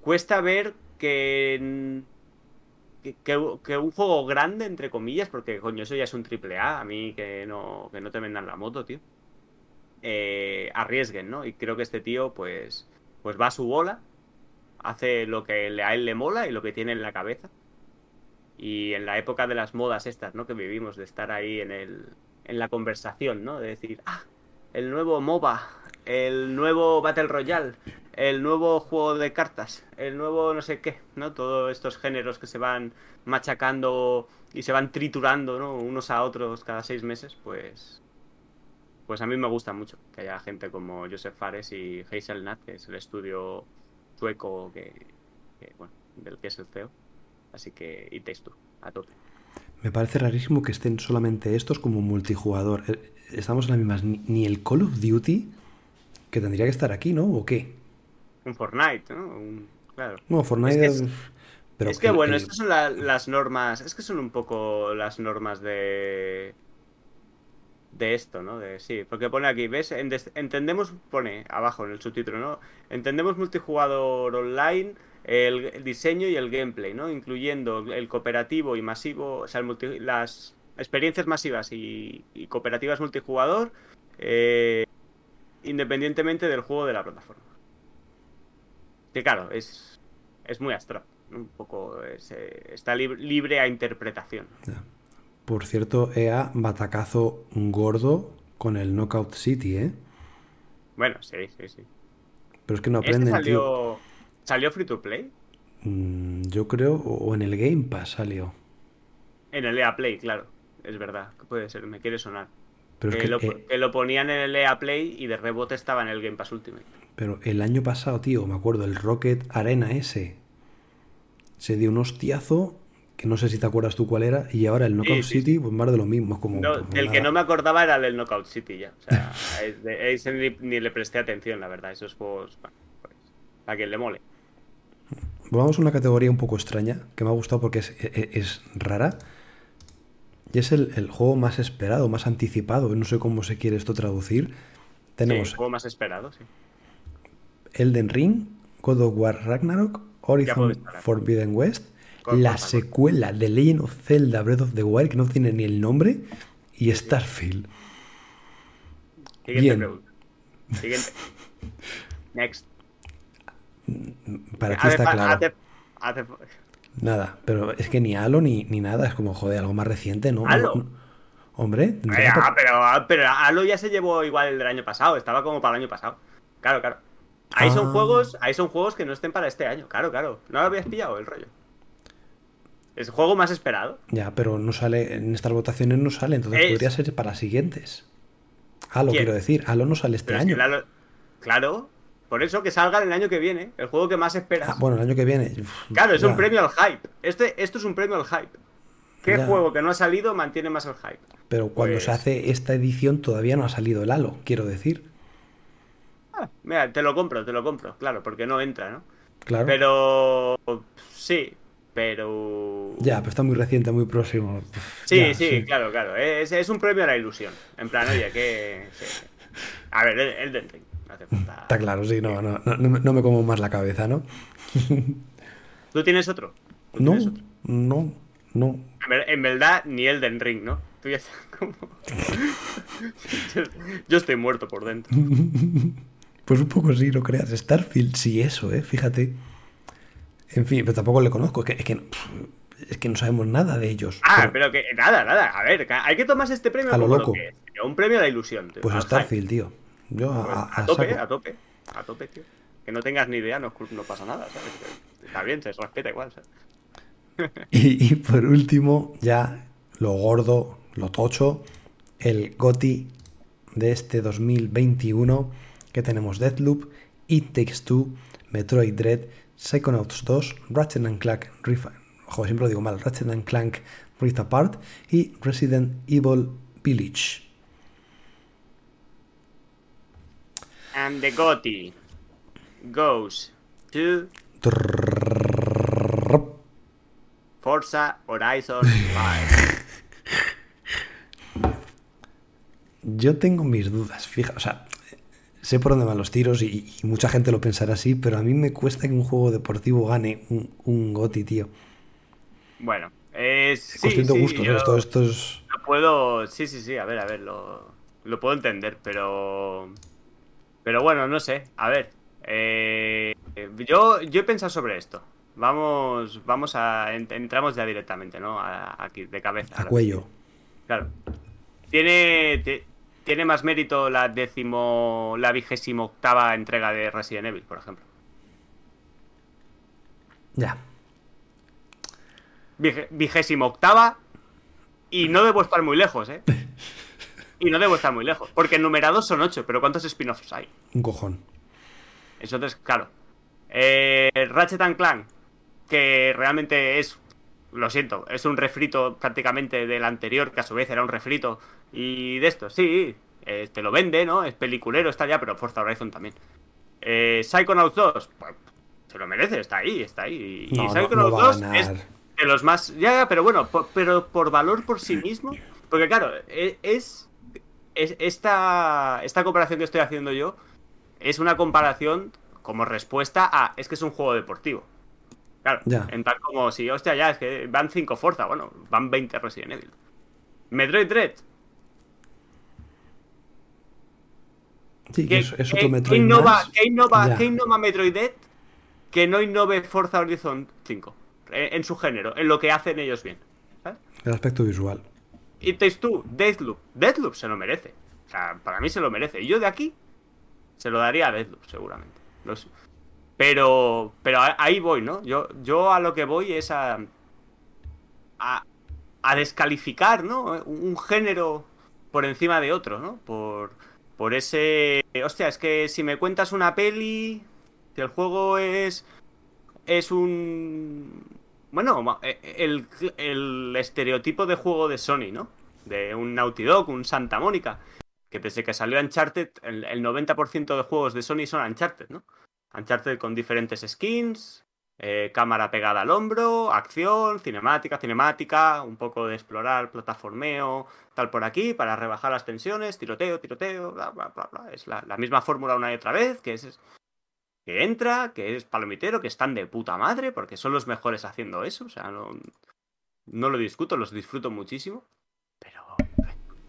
B: cuesta ver que, que, un juego grande, entre comillas, porque coño, eso ya es un triple A, a mí que no, que no te vendan la moto, tío. Eh, arriesguen, ¿no? Y creo que este tío, pues, pues va a su bola, hace lo que a él le mola y lo que tiene en la cabeza. Y en la época de las modas estas, ¿no? Que vivimos, de estar ahí en, el, en la conversación, ¿no? De decir, ah, el nuevo MOBA, el nuevo Battle Royale, el nuevo juego de cartas, el nuevo no sé qué, ¿no? Todos estos géneros que se van machacando y se van triturando, ¿no? Unos a otros cada seis meses, pues... Pues a mí me gusta mucho que haya gente como Joseph Fares y Hazelnut, que es el estudio sueco que, bueno, del que es el CEO. Así que y texto, a tope.
A: Me parece rarísimo que estén solamente estos como multijugador. Eh, estamos en las mismas. Ni el Call of Duty, que tendría que estar aquí, ¿no? ¿O qué?
B: Un Fortnite, ¿no? claro.
A: No, Fortnite.
B: Es que, pero es que bueno, estas son las normas. Es que son un poco las normas de. De esto, ¿no? De, sí, porque pone aquí, ¿ves? Entendemos, pone abajo en el subtítulo, ¿no? Entendemos multijugador online el, diseño y el gameplay, ¿no? Incluyendo el cooperativo y masivo, o sea, las experiencias masivas y, cooperativas multijugador, eh, independientemente del juego de la plataforma. Que claro, es, es muy abstracto. Un poco eh, está libre a interpretación.
A: Por cierto, EA, batacazo gordo con el Knockout City, ¿eh?
B: Bueno, sí, sí, sí.
A: Pero es que no
B: ¿Este
A: aprenden.
B: Salió, ¿Salió free to play?
A: Mm, yo creo, o en el Game Pass salió.
B: En el EA Play, claro. Es verdad, que puede ser, me quiere sonar.
A: Pero
B: que, lo,
A: eh,
B: que, lo, ponían en el EA Play y de rebote estaba en el Game Pass Ultimate.
A: Pero el año pasado, tío, me acuerdo, el Rocket Arena ese. Se dio un hostiazo que no sé si te acuerdas tú cuál era, y ahora el Knockout. City, pues más de lo mismo. Es como,
B: no, el que no me acordaba era el Knockout City ya. O sea, a ese ni, le presté atención, la verdad. Esos juegos, bueno, pues, a quien le mole.
A: Vamos a una categoría un poco extraña, que me ha gustado porque es, e, e, es, rara. Y es el, el, juego más esperado, más anticipado. No sé cómo se quiere esto traducir. Tenemos.
B: El juego más esperado, sí.
A: Elden Ring, God of War Ragnarok, Horizon Forbidden West, la secuela de Legend of Zelda Breath of the Wild, que no tiene ni el nombre, y Starfield.
B: Siguiente
A: Bien.
B: Siguiente. Next.
A: Para ti está claro. Nada, pero es que ni Halo ni, ni, nada, es como, joder, algo más reciente, ¿no?
B: Halo.
A: Hombre,
B: Ay,
A: ya,
B: ah, pero, ah, pero Halo ya se llevó igual el del año pasado, estaba como para el año pasado. Claro, claro. Ahí son
A: ah.
B: juegos, ahí son juegos que no estén para este año, claro, claro. No lo habías pillado el rollo. Es el juego más esperado.
A: Ya, pero no sale, en estas votaciones no sale, entonces podría ser para siguientes. Halo, quiero decir, Halo no sale este año.
B: Claro, por eso que salga el año que viene, el juego que más esperas.
A: Ah, bueno, el año que viene.
B: Claro, es un premio al hype. Este, esto es un premio al hype. ¿Qué juego que no ha salido mantiene más el hype?
A: Pero cuando se pues hace esta edición todavía no ha salido el Halo, quiero decir
B: mira, te lo compro, te lo compro, claro, porque no entra, ¿no?
A: Claro.
B: Pero sí, pero...
A: Ya, pero está muy reciente, muy próximo.
B: Sí, sí, claro, claro. Es, es, un premio a la ilusión. En plan, oye, que... A ver, el, el Ring.
A: Está claro, sí, no, no, no, no me como más la cabeza, ¿no?
B: ¿Tú tienes otro?
A: No, no, no.
B: En verdad, ni el Den Ring, ¿no? Tú ya estás como... yo estoy muerto por dentro.
A: Pues un poco sí, lo creas. Starfield, sí, eso, ¿eh? Fíjate. En fin, pero tampoco le conozco. Es que, es que, no sabemos nada de ellos.
B: Ah,
A: pero,
B: que nada, nada. A ver, hay que tomar este premio
A: a lo loco.
B: Lo que un premio a la ilusión. Tío.
A: Pues
B: a
A: Starfield, tío. A, a,
B: a, tope, a tope. A tope, tío. Que no tengas ni idea, no, pasa nada, ¿sabes? Está bien, se respeta igual, ¿sabes?
A: y, y por último, ya lo gordo, lo tocho, el GOTI de este 2021 que tenemos Deathloop, It Takes Two, Metroid Dread, Psychonauts 2, Ratchet and Clank, Rift, siempre lo digo mal, Ratchet and Clank Rift Apart y Resident Evil Village.
B: And the Gotti goes to
A: Forza Horizon 5. Yo tengo mis dudas, fija, o sea, sé por dónde van los tiros y, y mucha gente lo pensará así, pero a mí me cuesta que un juego deportivo gane un, un GOTI, tío.
B: Bueno, es. Sí,
A: gustos,
B: yo
A: esto, esto es...
B: Lo puedo. Sí, sí, sí, a ver, a ver, lo, lo puedo entender, pero. Pero bueno, no sé, a ver. eh, yo, yo he pensado sobre esto. Vamos, vamos a. en- Entramos ya directamente, ¿no? A- aquí, de cabeza.
A: A cuello.
B: Claro. Tiene, ti- tiene más mérito la décimo, la vigésimo octava entrega de Resident Evil, por ejemplo.
A: Ya.
B: Vigésimo octava y no debo estar muy lejos, ¿eh? Y no debo estar muy lejos, porque numerados son ocho, pero ¿cuántos spin-offs hay?
A: Un cojón.
B: Entonces, claro. Eh, Ratchet and Clank, que realmente es, lo siento, es un refrito prácticamente del anterior, que a su vez era un refrito. Y de esto, sí, eh, te lo vende, ¿no? Es peliculero, está ya, pero Forza Horizon también. Eh, Psychonauts 2, pues, se lo merece, está ahí, está ahí. Y
A: No,
B: Psychonauts
A: no va a
B: 2
A: ganar.
B: es de los más. Ya, ya, pero bueno, por- pero por valor por sí mismo. Porque claro, e- es. es- esta, esta comparación que estoy haciendo yo es una comparación como respuesta a. Es que es un juego deportivo. Claro,
A: Ya.
B: en tal como si, hostia, ya, es que van 5 Forza, bueno, van 20 Resident Evil. Metroid Dread,
A: Sí, que
B: ¿qué,
A: es, otro Metroid
B: innova,
A: más.
B: qué innova- qué innova Metroid que no innove Forza Horizon 5? En, en su género, en lo que hacen ellos bien. ¿sabes?
A: El aspecto visual.
B: It Takes Two, Deathloop. Deathloop se lo merece. O sea, para mí se lo merece. Y yo de aquí, Se lo daría a Deadloop, seguramente. Pero, pero ahí voy, ¿no? Yo, yo a lo que voy es a, a, a descalificar, ¿no? Un género por encima de otro, ¿no? Por, por ese... Hostia, es que si me cuentas una peli, el juego es... Es un... Bueno, e, el, el estereotipo de juego de Sony, ¿no? De un Naughty Dog, un Santa Mónica. Que desde que salió Uncharted, el, el 90% de juegos de Sony son Uncharted, ¿no? Uncharted con diferentes skins, eh, cámara pegada al hombro, acción, cinemática, cinemática, un poco de explorar, plataformeo, tal por aquí, para rebajar las tensiones, tiroteo, tiroteo, bla, bla, bla, bla. Es la, misma fórmula una y otra vez, que es, que entra, que es palomitero, que están de puta madre, porque son los mejores haciendo eso, o sea, no, no lo discuto, los disfruto muchísimo, pero,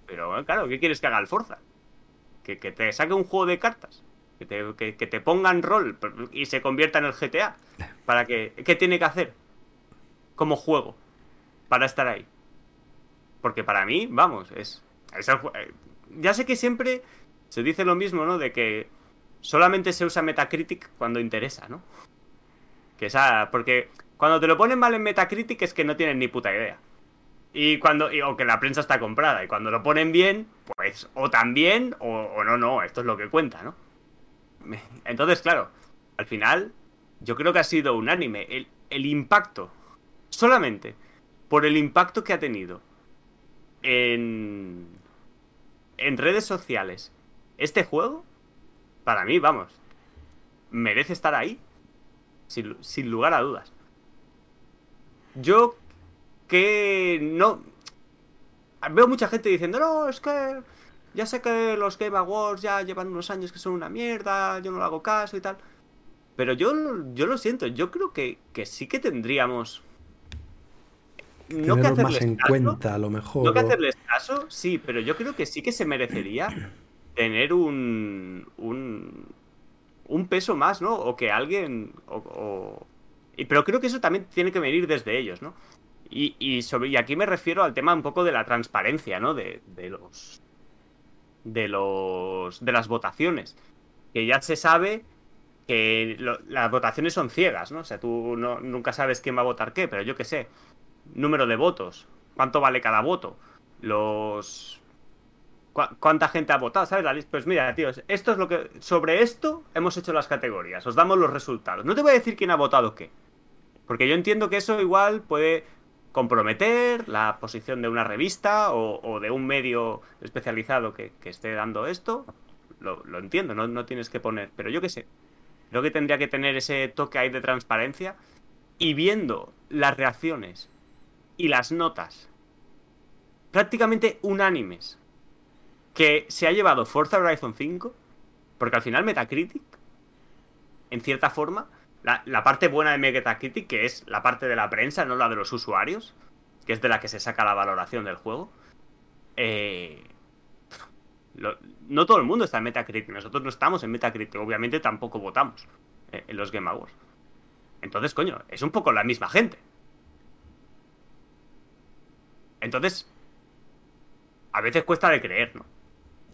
B: pero claro, ¿qué quieres que haga el Forza? Que, que te saque un juego de cartas que te, pongan rol y se convierta en el GTA. ¿Para que, ¿Qué tiene que hacer? Como juego. Para estar ahí. Porque para mí, vamos, es, eh, Ya sé que siempre se dice lo mismo, ¿no? De que solamente se usa Metacritic cuando interesa, ¿no? Que esa. Porque cuando te lo ponen mal en Metacritic es que no tienen ni puta idea. Y cuando. o que la prensa está comprada. Y cuando lo ponen bien, pues o también, o, o no, no, esto es lo que cuenta, ¿no? Entonces, claro, al final, yo creo que ha sido unánime. El, impacto, solamente por el impacto que ha tenido en, en redes sociales este juego, para mí, vamos, merece estar ahí, sin, sin lugar a dudas. Yo que no... Veo mucha gente diciendo, no, es que ya sé que los Game Awards ya llevan unos años que son una mierda, yo no le hago caso y tal. Pero yo, yo lo siento, yo creo que, sí que tendríamos.
A: No que hacerles más en cuenta, a lo mejor.
B: No que hacerles caso, sí, pero yo creo que sí que se merecería tener un. un. un peso más, ¿no? O que alguien. O, pero creo que eso también tiene que venir desde ellos, ¿no? Y, y, sobre, y aquí me refiero al tema un poco de la transparencia, ¿no? De, de los de los de las votaciones. Que ya se sabe que las votaciones son ciegas, ¿no? O sea, tú no, nunca sabes quién va a votar qué, pero yo qué sé. Número de votos. ¿Cuánto vale cada voto? Los. ¿Cuánta gente ha votado? ¿Sabes Pues mira, tíos, esto es lo que. Sobre esto hemos hecho las categorías. Os damos los resultados. No te voy a decir quién ha votado qué. Porque yo entiendo que eso igual puede comprometer la posición de una revista o, de un medio especializado que, esté dando esto. Lo, entiendo, no, no, tienes que poner. Pero yo qué sé. Creo que tendría que tener ese toque ahí de transparencia. Y viendo las reacciones y las notas prácticamente unánimes que se ha llevado Forza Horizon 5, porque al final Metacritic, en cierta forma, la, parte buena de Metacritic, que es la parte de la prensa, no la de los usuarios, que es de la que se saca la valoración del juego. Eh, no todo el mundo está en Metacritic, nosotros no estamos en Metacritic, obviamente tampoco votamos eh, en los Game Awards. Entonces, coño, es un poco la misma gente. Entonces, a veces cuesta de creer, ¿no?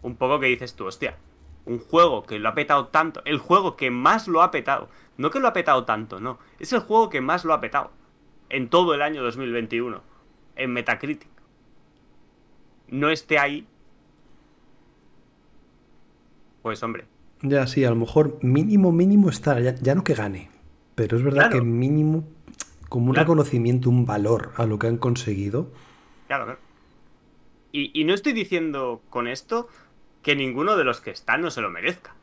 B: Un poco que dices tú, hostia, un juego que lo ha petado tanto, el juego que más lo ha petado, no que lo ha petado tanto, no, es el juego que más lo ha petado en todo el año 2021, en Metacritic. No esté ahí. Pues hombre.
A: Ya, sí, a lo mejor mínimo, mínimo está, ya, no que gane, pero es verdad que mínimo, como un reconocimiento, un valor a lo que han conseguido.
B: Claro, claro. y no estoy diciendo con esto que ninguno de los que están no se lo merezca.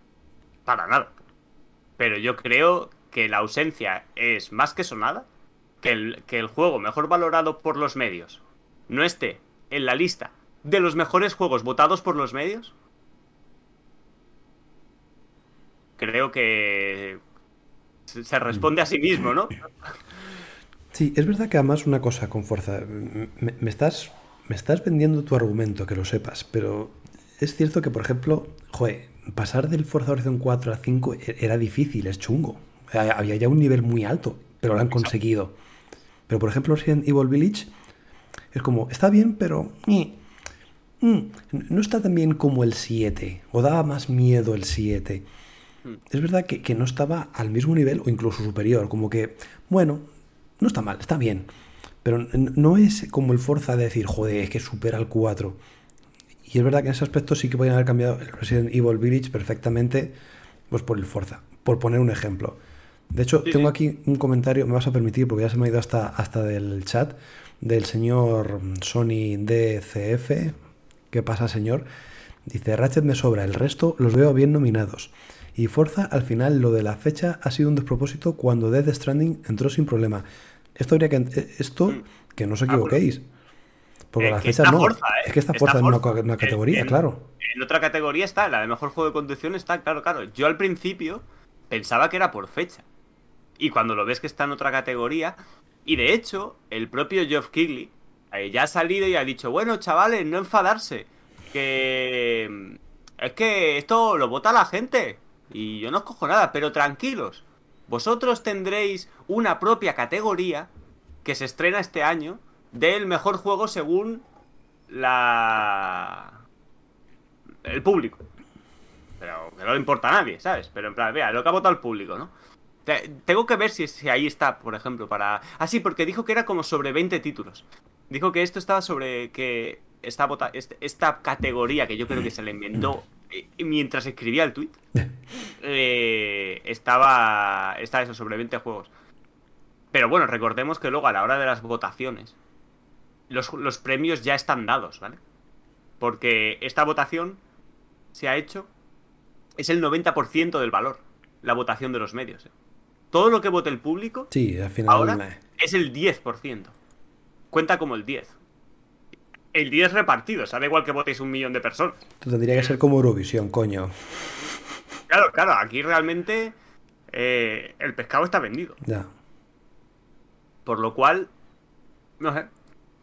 B: Para nada. Pero yo creo que la ausencia es más que sonada, que el, que el juego mejor valorado por los medios no esté en la lista de los mejores juegos votados por los medios. Creo que se responde a sí mismo, ¿no?
A: Sí, es verdad que además una cosa con fuerza, me, estás, me estás vendiendo tu argumento, que lo sepas, pero es cierto que, por ejemplo, joder, pasar del Forza Horizon 4 a 5 e-, era difícil, es chungo. Había ya un nivel muy alto, pero lo han conseguido. Pero, por ejemplo, Resident Evil Village es como, está bien, pero... Mm, no está tan bien como el 7, o daba más miedo el 7.
B: Hmm.
A: Es verdad que, que no estaba al mismo nivel o incluso superior. Como que, bueno, no está mal, está bien. Pero no es como el Forza de decir, joder, es que supera al 4. Y es verdad que en ese aspecto sí que podían haber cambiado el Resident Evil Village perfectamente pues por el Forza, por poner un ejemplo. De hecho,
B: Sí,
A: tengo
B: sí.
A: aquí un comentario, me vas a permitir, porque ya se me ha ido hasta, hasta del chat, del señor Sony DCF. ¿Qué pasa, señor? Dice, Ratchet me sobra, el resto los veo bien nominados. Y Forza, al final, lo de la fecha ha sido un despropósito cuando Death Stranding entró sin problema. Esto habría que... eh, Esto,
B: Mm.
A: que no os
B: Ah,
A: equivoquéis. Porque
B: Eh,
A: la
B: que
A: fecha
B: está
A: no.
B: Forza, ¿eh?
A: Es que está
B: Está
A: Forza en una,
B: Forza.
A: co- una
B: En-
A: categoría,
B: en-
A: claro.
B: En otra categoría está, la de mejor juego de conducción está, claro, claro. Yo al principio pensaba que era por fecha. Y cuando lo ves que está en otra categoría. Y de hecho, el propio Geoff Keighley eh, ya ha salido y ha dicho: Bueno, chavales, no enfadarse. Que. Es que esto lo vota la gente. Y yo no os cojo nada, pero tranquilos. Vosotros tendréis una propia categoría que se estrena este año del mejor juego según la el público. Pero que no le importa a nadie, ¿sabes? Pero en plan, vea, lo que ha votado el público, ¿no? Te- Tengo que ver si, si ahí está, por ejemplo, para... Ah, sí, porque dijo que era como sobre 20 títulos. Dijo que esto estaba sobre que esta, vota... este- esta categoría, que yo creo que se le inventó eh, mientras escribía el tweet, eh, estaba, estaba eso, sobre 20 juegos. Pero bueno, recordemos que luego a la hora de las votaciones, los, los premios ya están dados, ¿vale? Porque esta votación se ha hecho, es el 90% del valor, la votación de los medios. ¿eh? Todo lo que vote el público
A: Sí, al final.
B: ahora es el 10%. Cuenta como el 10. El 10 repartido, o sea, da igual que votéis un millón de personas.
A: esto tendría que ser como Eurovisión, coño.
B: Claro, claro, aquí realmente eh, el pescado está vendido.
A: Ya.
B: Por lo cual, no sé.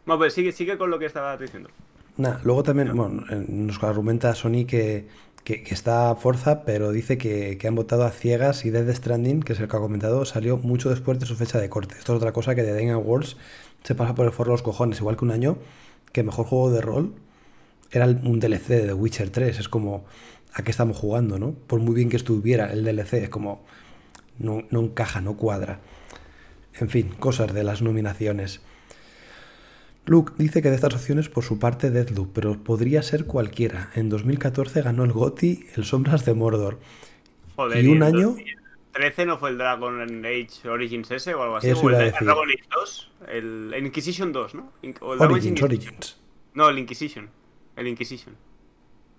B: Bueno, pues sigue, sigue con lo que estabas diciendo.
A: Nah, luego también, bueno, eh, nos argumenta Sony que, que, que está a Forza, pero dice que, que han votado a ciegas y Death Stranding, que es el que ha comentado, salió mucho después de su fecha de corte. Esto es otra cosa que de Game Awards se pasa por el forro de los cojones, igual que un año que mejor juego de rol era un DLC de The Witcher 3. Es como, ¿a qué estamos jugando, no? Por muy bien que estuviera el DLC, es como, no, no encaja, no cuadra. En fin, cosas de las nominaciones. Luke dice que de estas opciones por su parte Deathloop, pero podría ser cualquiera. En 2014 ganó el GOTY el Sombras de Mordor.
B: Joder,
A: Y un
B: el
A: año-
B: 2013 no fue el Dragon Age Origins ese o algo así.
A: Eso
B: o el. Dragon Age 2. El, el Inquisition 2, ¿no? O el
A: Origins, Origins.
B: No, el Inquisition. El Inquisition.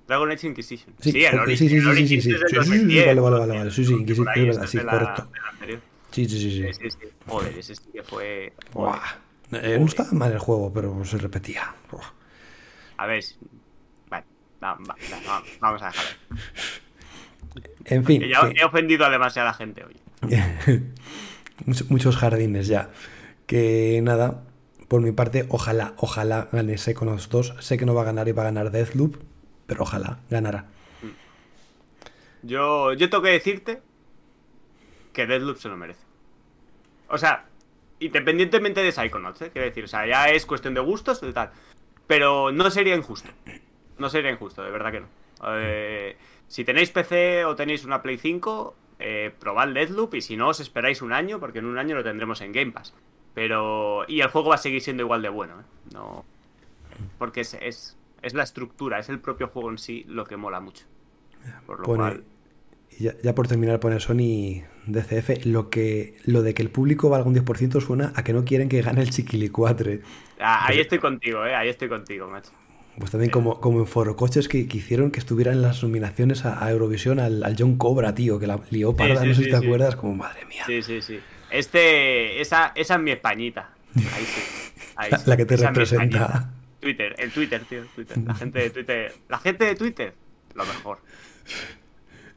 B: Dragon Age Inquisition.
A: Sí,
B: el
A: sí, sí, sí, sí,
B: Origins
A: sí,
B: es del
A: sí, sí, sí,
B: 2010,
A: vale, vale, vale, vale, sí, sí, Inquisition, sí, correcto. sí. Sí, sí, sí.
B: Joder, ese sí que fue.
A: Buah. Eh, no estaba mal el juego, pero se repetía.
B: A ver. Vale, va- va- va- vamos a dejarlo.
A: En fin,
B: ya he ofendido a demasiada gente hoy.
A: Much- muchos jardines ya. Que nada, por mi parte, ojalá, ojalá gane con los dos. Sé que no va a ganar y va a ganar Deathloop, pero ojalá ganará.
B: Yo, yo tengo que decirte que Deadloop se lo merece. O sea, independientemente de Psychonauts, ¿eh? quiero decir, o sea, ya es cuestión de gustos y tal. Pero no sería injusto. No sería injusto, de verdad que no. Eh, si tenéis PC o tenéis una Play 5, eh, probad Deadloop y si no, os esperáis un año, porque en un año lo tendremos en Game Pass. Pero. Y el juego va a seguir siendo igual de bueno, ¿eh? No. Porque es, es, es la estructura, es el propio juego en sí lo que mola mucho. Por lo
A: Pone-
B: cual.
A: Ya, ya por terminar, pone Sony DCF, lo, que, lo de que el público valga un 10% suena a que no quieren que gane el Chiquilicuatre.
B: Ah, ahí
A: Pero-
B: estoy contigo, eh. Ahí estoy contigo, macho.
A: Pues también como, como en Forocoches que, que hicieron que estuviera en las nominaciones a, a Eurovisión al, al John Cobra, tío, que la lió parda,
B: sí,
A: no sé si te acuerdas, como madre mía.
B: Sí, sí, sí. Este. Esa, esa es mi Españita. Ahí sí. Ahí
A: La, la que te
B: Esa
A: representa.
B: Twitter, el Twitter, tío. Twitter. La gente de Twitter. La gente de Twitter, lo mejor.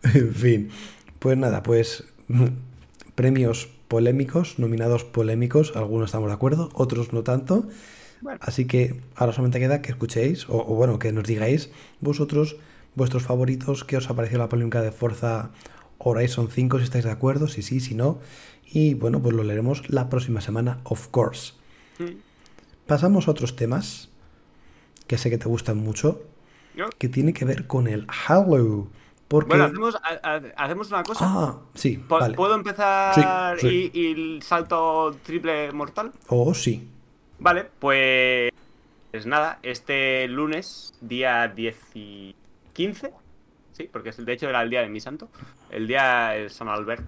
A: En fin, pues nada, pues premios polémicos, nominados polémicos, algunos estamos de acuerdo, otros no tanto.
B: Bueno.
A: Así que ahora solamente queda que escuchéis, o, o bueno, que nos digáis vosotros vuestros favoritos, qué os ha parecido la polémica de Forza Horizon 5, si estáis de acuerdo, si sí, si no. Y bueno, pues lo leeremos la próxima semana, of course.
B: Mm.
A: Pasamos a otros temas que sé que te gustan mucho, que tiene que ver con el Halo. Porque...
B: Bueno, hacemos, ha- ha- hacemos una cosa.
A: Ah, sí, vale.
B: ¿Puedo empezar
A: Sí, sí.
B: Y, y salto triple mortal?
A: Oh, sí.
B: Vale, pues. Pues nada, este lunes, día 10 y 15. Sí, porque de hecho era el día de mi santo. El día de San Alberto.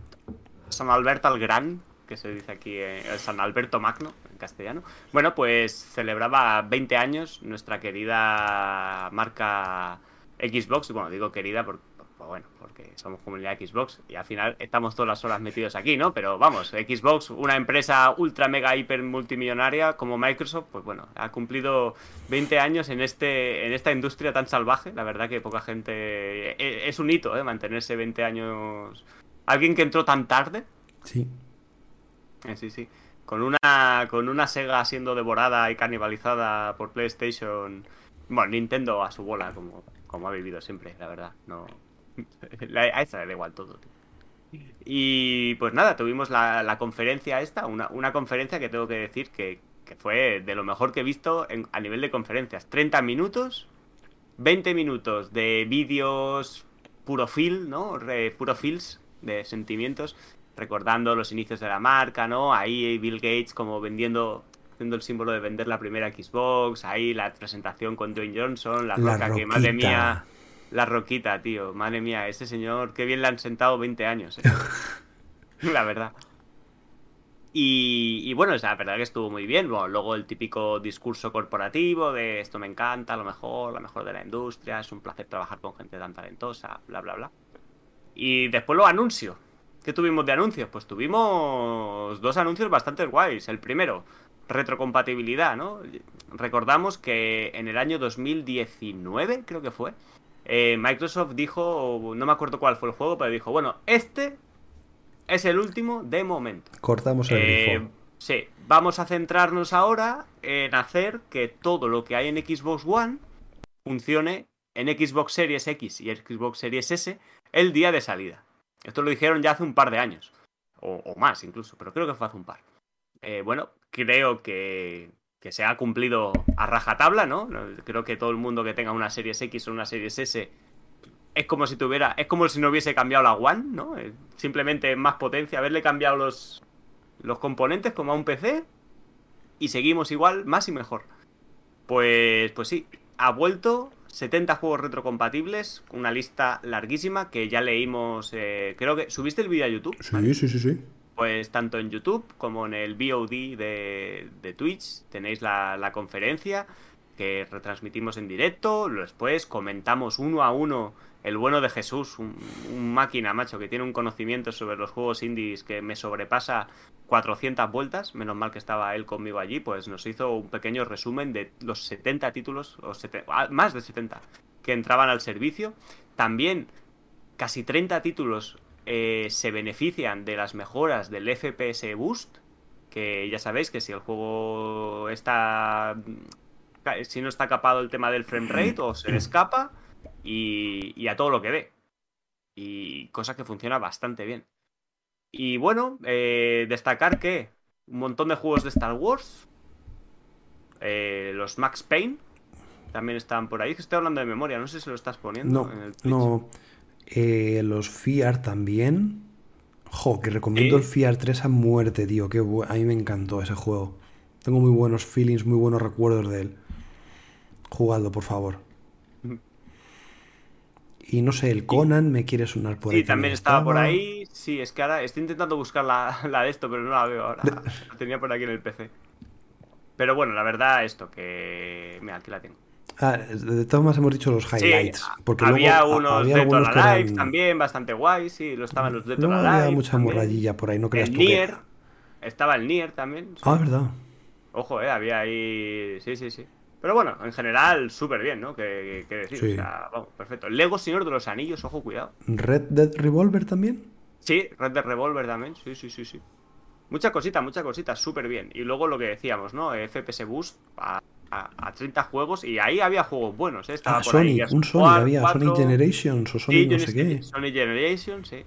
B: San Alberto el Gran, que se dice aquí, eh, el San Alberto Magno, en castellano. Bueno, pues celebraba 20 años nuestra querida marca Xbox. Bueno, digo querida porque, pues bueno, porque somos comunidad Xbox y al final estamos todas las horas metidos aquí, ¿no? Pero vamos, Xbox, una empresa ultra mega hiper multimillonaria como Microsoft, pues bueno, ha cumplido 20 años en este en esta industria tan salvaje. La verdad que poca gente e- es un hito, ¿eh? Mantenerse 20 años. Alguien que entró tan tarde,
A: Sí.
B: eh, sí, sí. Con una, con una Sega siendo devorada y canibalizada por PlayStation. Bueno, Nintendo a su bola, como, como ha vivido siempre, la verdad. No. A esa le da igual todo, tío. Y pues nada, tuvimos la, la conferencia esta, una, una conferencia que tengo que decir que, que fue de lo mejor que he visto en- a nivel de conferencias. 30 minutos, 20 minutos de vídeos puro feel, ¿no? Re- puro feels de sentimientos, recordando los inicios de la marca, ¿no? Ahí Bill Gates como vendiendo, haciendo el símbolo de vender la primera Xbox, ahí la presentación con Dwayne Johnson, la,
A: La
B: roca, que madre mía, la roquita, tío, madre mía, ese señor, qué bien le han sentado 20 años, ¿eh? la verdad. Y, y bueno, o sea, la verdad que estuvo muy bien. Bueno, luego el típico discurso corporativo de esto me encanta, lo mejor, lo mejor de la industria, es un placer trabajar con gente tan talentosa, bla, bla, bla. Y después los anuncios. ¿Qué tuvimos de anuncios? Pues tuvimos dos anuncios bastante guays. El primero, retrocompatibilidad, ¿no? Recordamos que en el año 2019, creo que fue, eh, Microsoft dijo, no me acuerdo cuál fue el juego, pero dijo, bueno, este es el último de momento.
A: Cortamos el
B: Eh,
A: grifo.
B: sí, vamos a centrarnos ahora en hacer que todo lo que hay en Xbox One funcione en Xbox Series X y Xbox Series S el día de salida. Esto lo dijeron ya hace un par de años, o, o más incluso, pero creo que fue hace un par. Eh, bueno, creo que, que se ha cumplido a rajatabla, ¿no? Creo que todo el mundo que tenga una Series X o una Series S es como si tuviera, es como si no hubiese cambiado la One, ¿no? Simplemente más potencia, haberle cambiado los, los componentes como a un PC y seguimos igual, más y mejor. Pues, pues sí, ha vuelto 70 juegos retrocompatibles, una lista larguísima que ya leímos, eh, creo que... ¿Subiste el vídeo a YouTube?
A: Sí, sí, sí, sí.
B: Pues tanto en YouTube como en el VOD de, de Twitch tenéis la, la conferencia que retransmitimos en directo. Después comentamos uno a uno el bueno de Jesús, un, máquina, macho, que tiene un conocimiento sobre los juegos indies que me sobrepasa 400 vueltas. Menos mal que estaba él conmigo allí, pues nos hizo un pequeño resumen de los 70 títulos, o sete- ah, más de 70, que entraban al servicio. También casi 30 títulos eh, se benefician de las mejoras del FPS Boost, que ya sabéis que si el juego está... Si no está capado el tema del frame rate o se le escapa y, y a todo lo que dé. Y cosa que funciona bastante bien. Y bueno, eh, destacar que un montón de juegos de Star Wars, eh, los Max Payne, también están por ahí. Que estoy hablando de memoria, no sé si lo estás poniendo
A: No,
B: en el
A: no. Eh, los FIAR también. Jo, que recomiendo el FIAR 3 a muerte, tío. Qué bu- a mí me encantó ese juego. Tengo muy buenos feelings, muy buenos recuerdos de él. Jugadlo, por favor. Y no sé, el Conan me quiere sonar por ahí.
B: Sí, también estaba por ahí. Sí, es que ahora estoy intentando buscar la, la de esto, pero no la veo ahora. La tenía por aquí en el PC. Pero bueno, la verdad, esto que. Mira, aquí la tengo.
A: Ah, de todas maneras hemos dicho los
B: Sí,
A: highlights. porque
B: había
A: luego,
B: unos
A: había
B: de Live
A: eran-
B: también, bastante guay, sí, lo estaban los de
A: Luego había
B: Live.
A: mucha
B: también.
A: morrayilla por ahí, no creas
B: El
A: tú que-
B: Nier, estaba el Nier también. sí.
A: Ah, verdad.
B: Ojo, eh, había ahí. Sí, sí, sí. Pero bueno, en general, súper bien, ¿no? Que, que decir.
A: Sí.
B: O sea, vamos, perfecto. Lego Señor de los Anillos, ojo, cuidado.
A: Red Dead Revolver también.
B: Sí, Red Dead Revolver también, sí, sí, sí, sí. Mucha cosita, mucha cosita, súper bien. Y luego lo que decíamos, ¿no? FPS Boost a, a- a 30 juegos y ahí había juegos buenos, ¿eh? Estaba
A: Ah,
B: por
A: Sonic, un Sonic había,
B: 4,
A: Sonic Generations o Sonic no sé qué.
B: Sonic Generation, sí.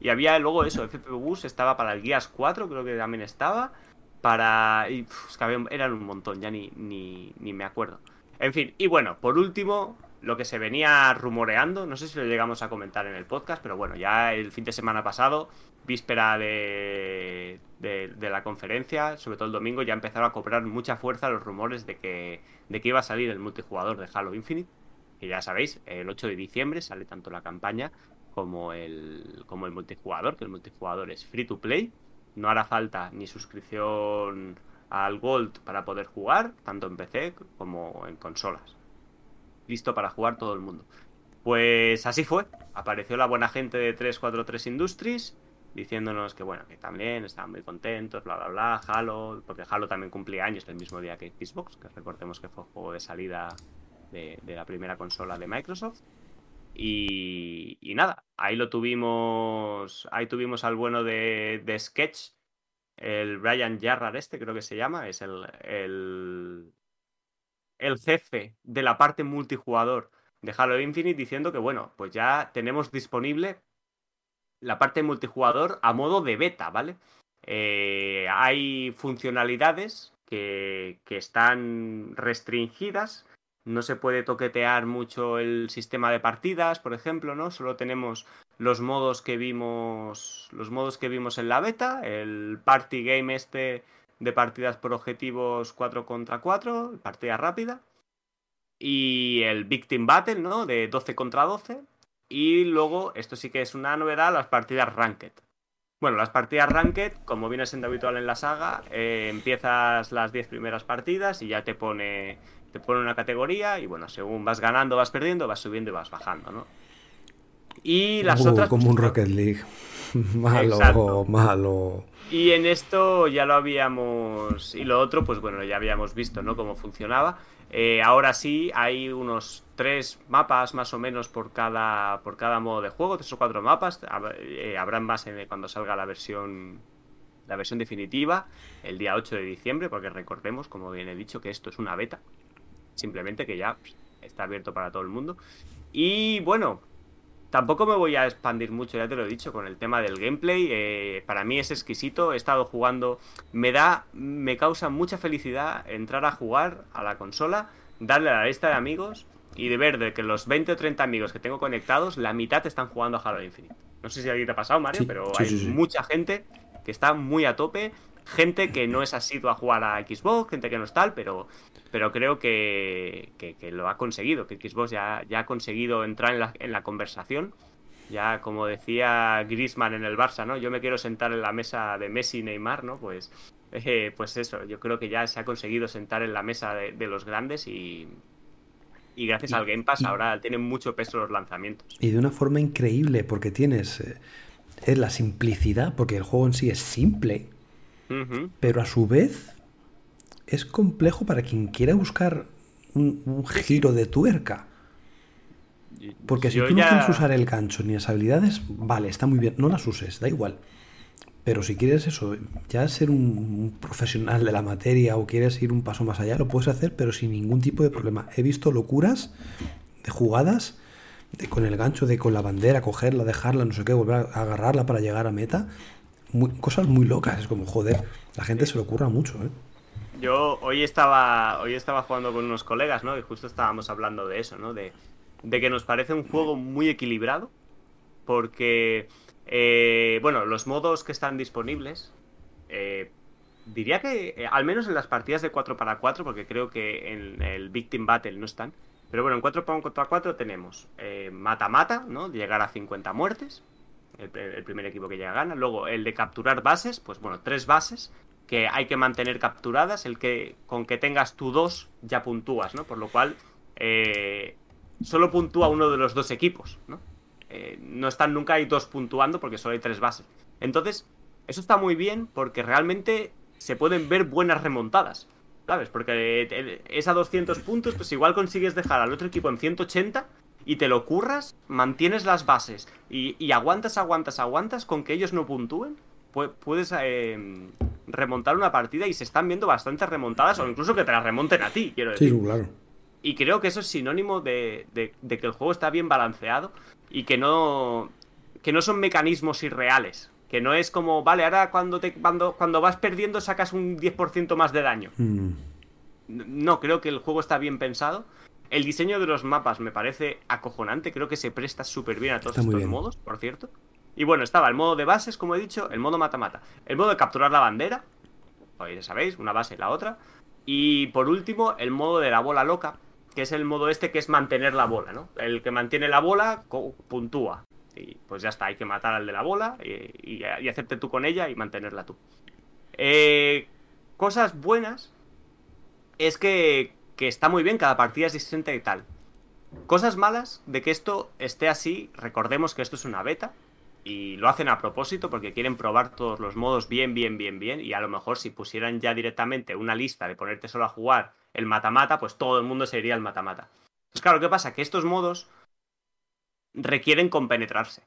B: Y había luego eso, FP Boost estaba para el Gears 4, creo que también estaba. Para. Y, pf, es que había- eran un montón, ya ni, ni, ni me acuerdo. En fin, y bueno, por último, lo que se venía rumoreando, no sé si lo llegamos a comentar en el podcast, pero bueno, ya el fin de semana pasado, víspera de, de, la conferencia, sobre todo el domingo, ya empezaron a cobrar mucha fuerza los rumores de que, de que iba a salir el multijugador de Halo Infinite. Que ya sabéis, el 8 de diciembre sale tanto la campaña como el, como el multijugador, que el multijugador es free to play. No hará falta ni suscripción al Gold para poder jugar, tanto en PC como en consolas listo para jugar todo el mundo. Pues así fue. Apareció la buena gente de 343 Industries diciéndonos que bueno, que también estaban muy contentos, bla bla bla, Halo, porque Halo también cumplía años el mismo día que Xbox, que recordemos que fue juego de salida de, la primera consola de Microsoft. Y, nada, ahí lo tuvimos, ahí tuvimos al bueno de, Sketch, el Brian Jarrar este creo que se llama, es el, el, el jefe de la parte multijugador de Halo Infinite diciendo que, bueno, pues ya tenemos disponible la parte multijugador a modo de beta, ¿vale? Eh, hay funcionalidades que, que, están restringidas. No se puede toquetear mucho el sistema de partidas, por ejemplo, ¿no? Solo tenemos los modos que vimos. Los modos que vimos en la beta. El party game este de partidas por objetivos 4 contra 4, partida rápida. Y el Victim Battle, ¿no? De 12 contra 12. Y luego, esto sí que es una novedad, las partidas Ranked. Bueno, las partidas Ranked, como viene siendo habitual en la saga, eh, empiezas las 10 primeras partidas y ya te pone, te pone una categoría y bueno, según vas ganando, vas perdiendo, vas subiendo y vas bajando, ¿no? Y las
A: uh,
B: otras...
A: Como
B: pues,
A: un Rocket League. malo, malo.
B: Y en esto ya lo habíamos. Y lo otro, pues bueno, ya habíamos visto, ¿no? Cómo funcionaba. Eh, ahora sí, hay unos tres mapas más o menos por cada, por cada modo de juego, tres o cuatro mapas. Eh, habrán más cuando salga la versión, la versión definitiva, el día 8 de diciembre, porque recordemos, como bien he dicho, que esto es una beta. Simplemente que ya está abierto para todo el mundo. Y bueno, Tampoco me voy a expandir mucho, ya te lo he dicho, con el tema del gameplay. Eh, para mí es exquisito. He estado jugando. Me da. Me causa mucha felicidad entrar a jugar a la consola, darle a la lista de amigos y de ver de que los 20 o 30 amigos que tengo conectados, la mitad están jugando a Halo Infinite. No sé si a ti te ha pasado, Mario, pero hay mucha gente que está muy a tope gente que no es asidua a jugar a Xbox, gente que no es tal, pero, pero creo que, lo ha conseguido, que Xbox ya, ya ha conseguido entrar en la, en la conversación. Ya, como decía Grisman en el Barça, ¿no? Yo me quiero sentar en la mesa de Messi y Neymar, ¿no? Pues, eh, pues eso, yo creo que ya se ha conseguido sentar en la mesa de, los grandes y, y gracias al Game Pass ahora tienen mucho peso los lanzamientos.
A: Y de una forma increíble, porque tienes eh, es la simplicidad, porque el juego en sí es simple, pero a su vez es complejo para quien quiera buscar un, giro de tuerca. Porque si tú no quieres usar el gancho ni las habilidades, vale, está muy bien, no las uses, da igual. Pero si quieres eso, ya ser un profesional de la materia o quieres ir un paso más allá, lo puedes hacer, pero sin ningún tipo de problema. He visto locuras de jugadas de con el gancho, de con la bandera, cogerla, dejarla, no sé qué, volver a agarrarla para llegar a meta cosas muy locas. Es como, joder, la gente se lo ocurra mucho, ¿eh?
B: Yo hoy estaba, hoy estaba jugando con unos colegas, ¿no? Y justo estábamos hablando de eso, ¿no? De, que nos parece un juego muy equilibrado. Porque, eh, bueno, los modos que están disponibles, eh, diría que, al menos en las partidas de 4 para 4, porque creo que en el Victim Battle no están. Pero bueno, en 4 para 4 tenemos mata-mata, ¿no? Llegar a 50 muertes el, primer equipo que llega gana. Luego el de capturar bases, pues bueno, tres bases que hay que mantener capturadas. El que con que tengas tú dos ya puntúas, ¿no? Por lo cual eh, solo puntúa uno de los dos equipos, ¿no? Eh, no están nunca hay dos puntuando porque solo hay tres bases. Entonces, eso está muy bien porque realmente se pueden ver buenas remontadas. ¿Sabes? Porque es a 200 puntos, pues igual consigues dejar al otro equipo en 180 y te lo curras, mantienes las bases y, aguantas, aguantas, aguantas con que ellos no puntúen, puedes em, remontar una partida y se están viendo bastantes remontadas o incluso que te las remonten a ti, quiero decir.
A: Sí, claro.
B: Y creo que eso es sinónimo de, que el juego está bien balanceado y que no, que no son mecanismos irreales. Que no es como, vale, ahora cuando, te, cuando, cuando vas perdiendo sacas un 10% más de daño. Mm. No, creo que el juego está bien pensado El diseño de los mapas me parece acojonante, creo que se presta súper bien a todos estos modos, por cierto. Y bueno, estaba el modo de bases, como he dicho, el modo mata-mata, el modo de capturar la bandera, pues ya sabéis, una base y la otra. Y por último, el modo de la bola loca, que es el modo este que es mantener la bola, ¿no? El que mantiene la bola puntúa. Y pues ya está, hay que matar al de la bola y, hacerte tú con ella y mantenerla tú. Eh, cosas buenas es que, que está muy bien, cada partida es distinta y tal. Cosas malas de que esto esté así, recordemos que esto es una beta, y lo hacen a propósito porque quieren probar todos los modos bien, bien, bien, bien. Y a lo mejor si pusieran ya directamente una lista de ponerte solo a jugar el mata-mata, pues todo el mundo sería el mata-mata. Pues claro, ¿qué pasa? Que estos modos requieren compenetrarse.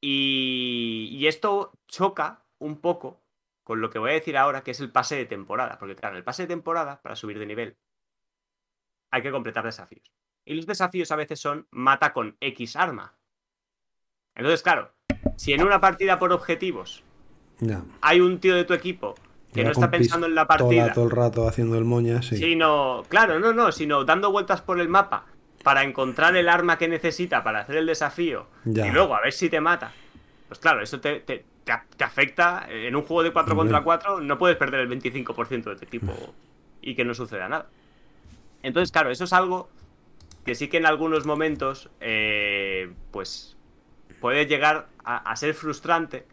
B: Y, y esto choca un poco con lo que voy a decir ahora, que es el pase de temporada. Porque claro, el pase de temporada, para subir de nivel, hay que completar desafíos. Y los desafíos a veces son mata con X arma. Entonces, claro, si en una partida por objetivos hay un tío de tu equipo que no está pensando en la partida.
A: Todo, el rato haciendo el moña, sí.
B: Sino, claro, no, no, sino dando vueltas por el mapa para encontrar el arma que necesita para hacer el desafío y luego a ver si te mata. Pues claro, eso te, te, afecta. En un juego de 4 contra 4 no puedes perder el 25% de tu equipo y que no suceda nada. Entonces, claro, eso es algo que sí que en algunos momentos, eh, pues puede llegar a, ser frustrante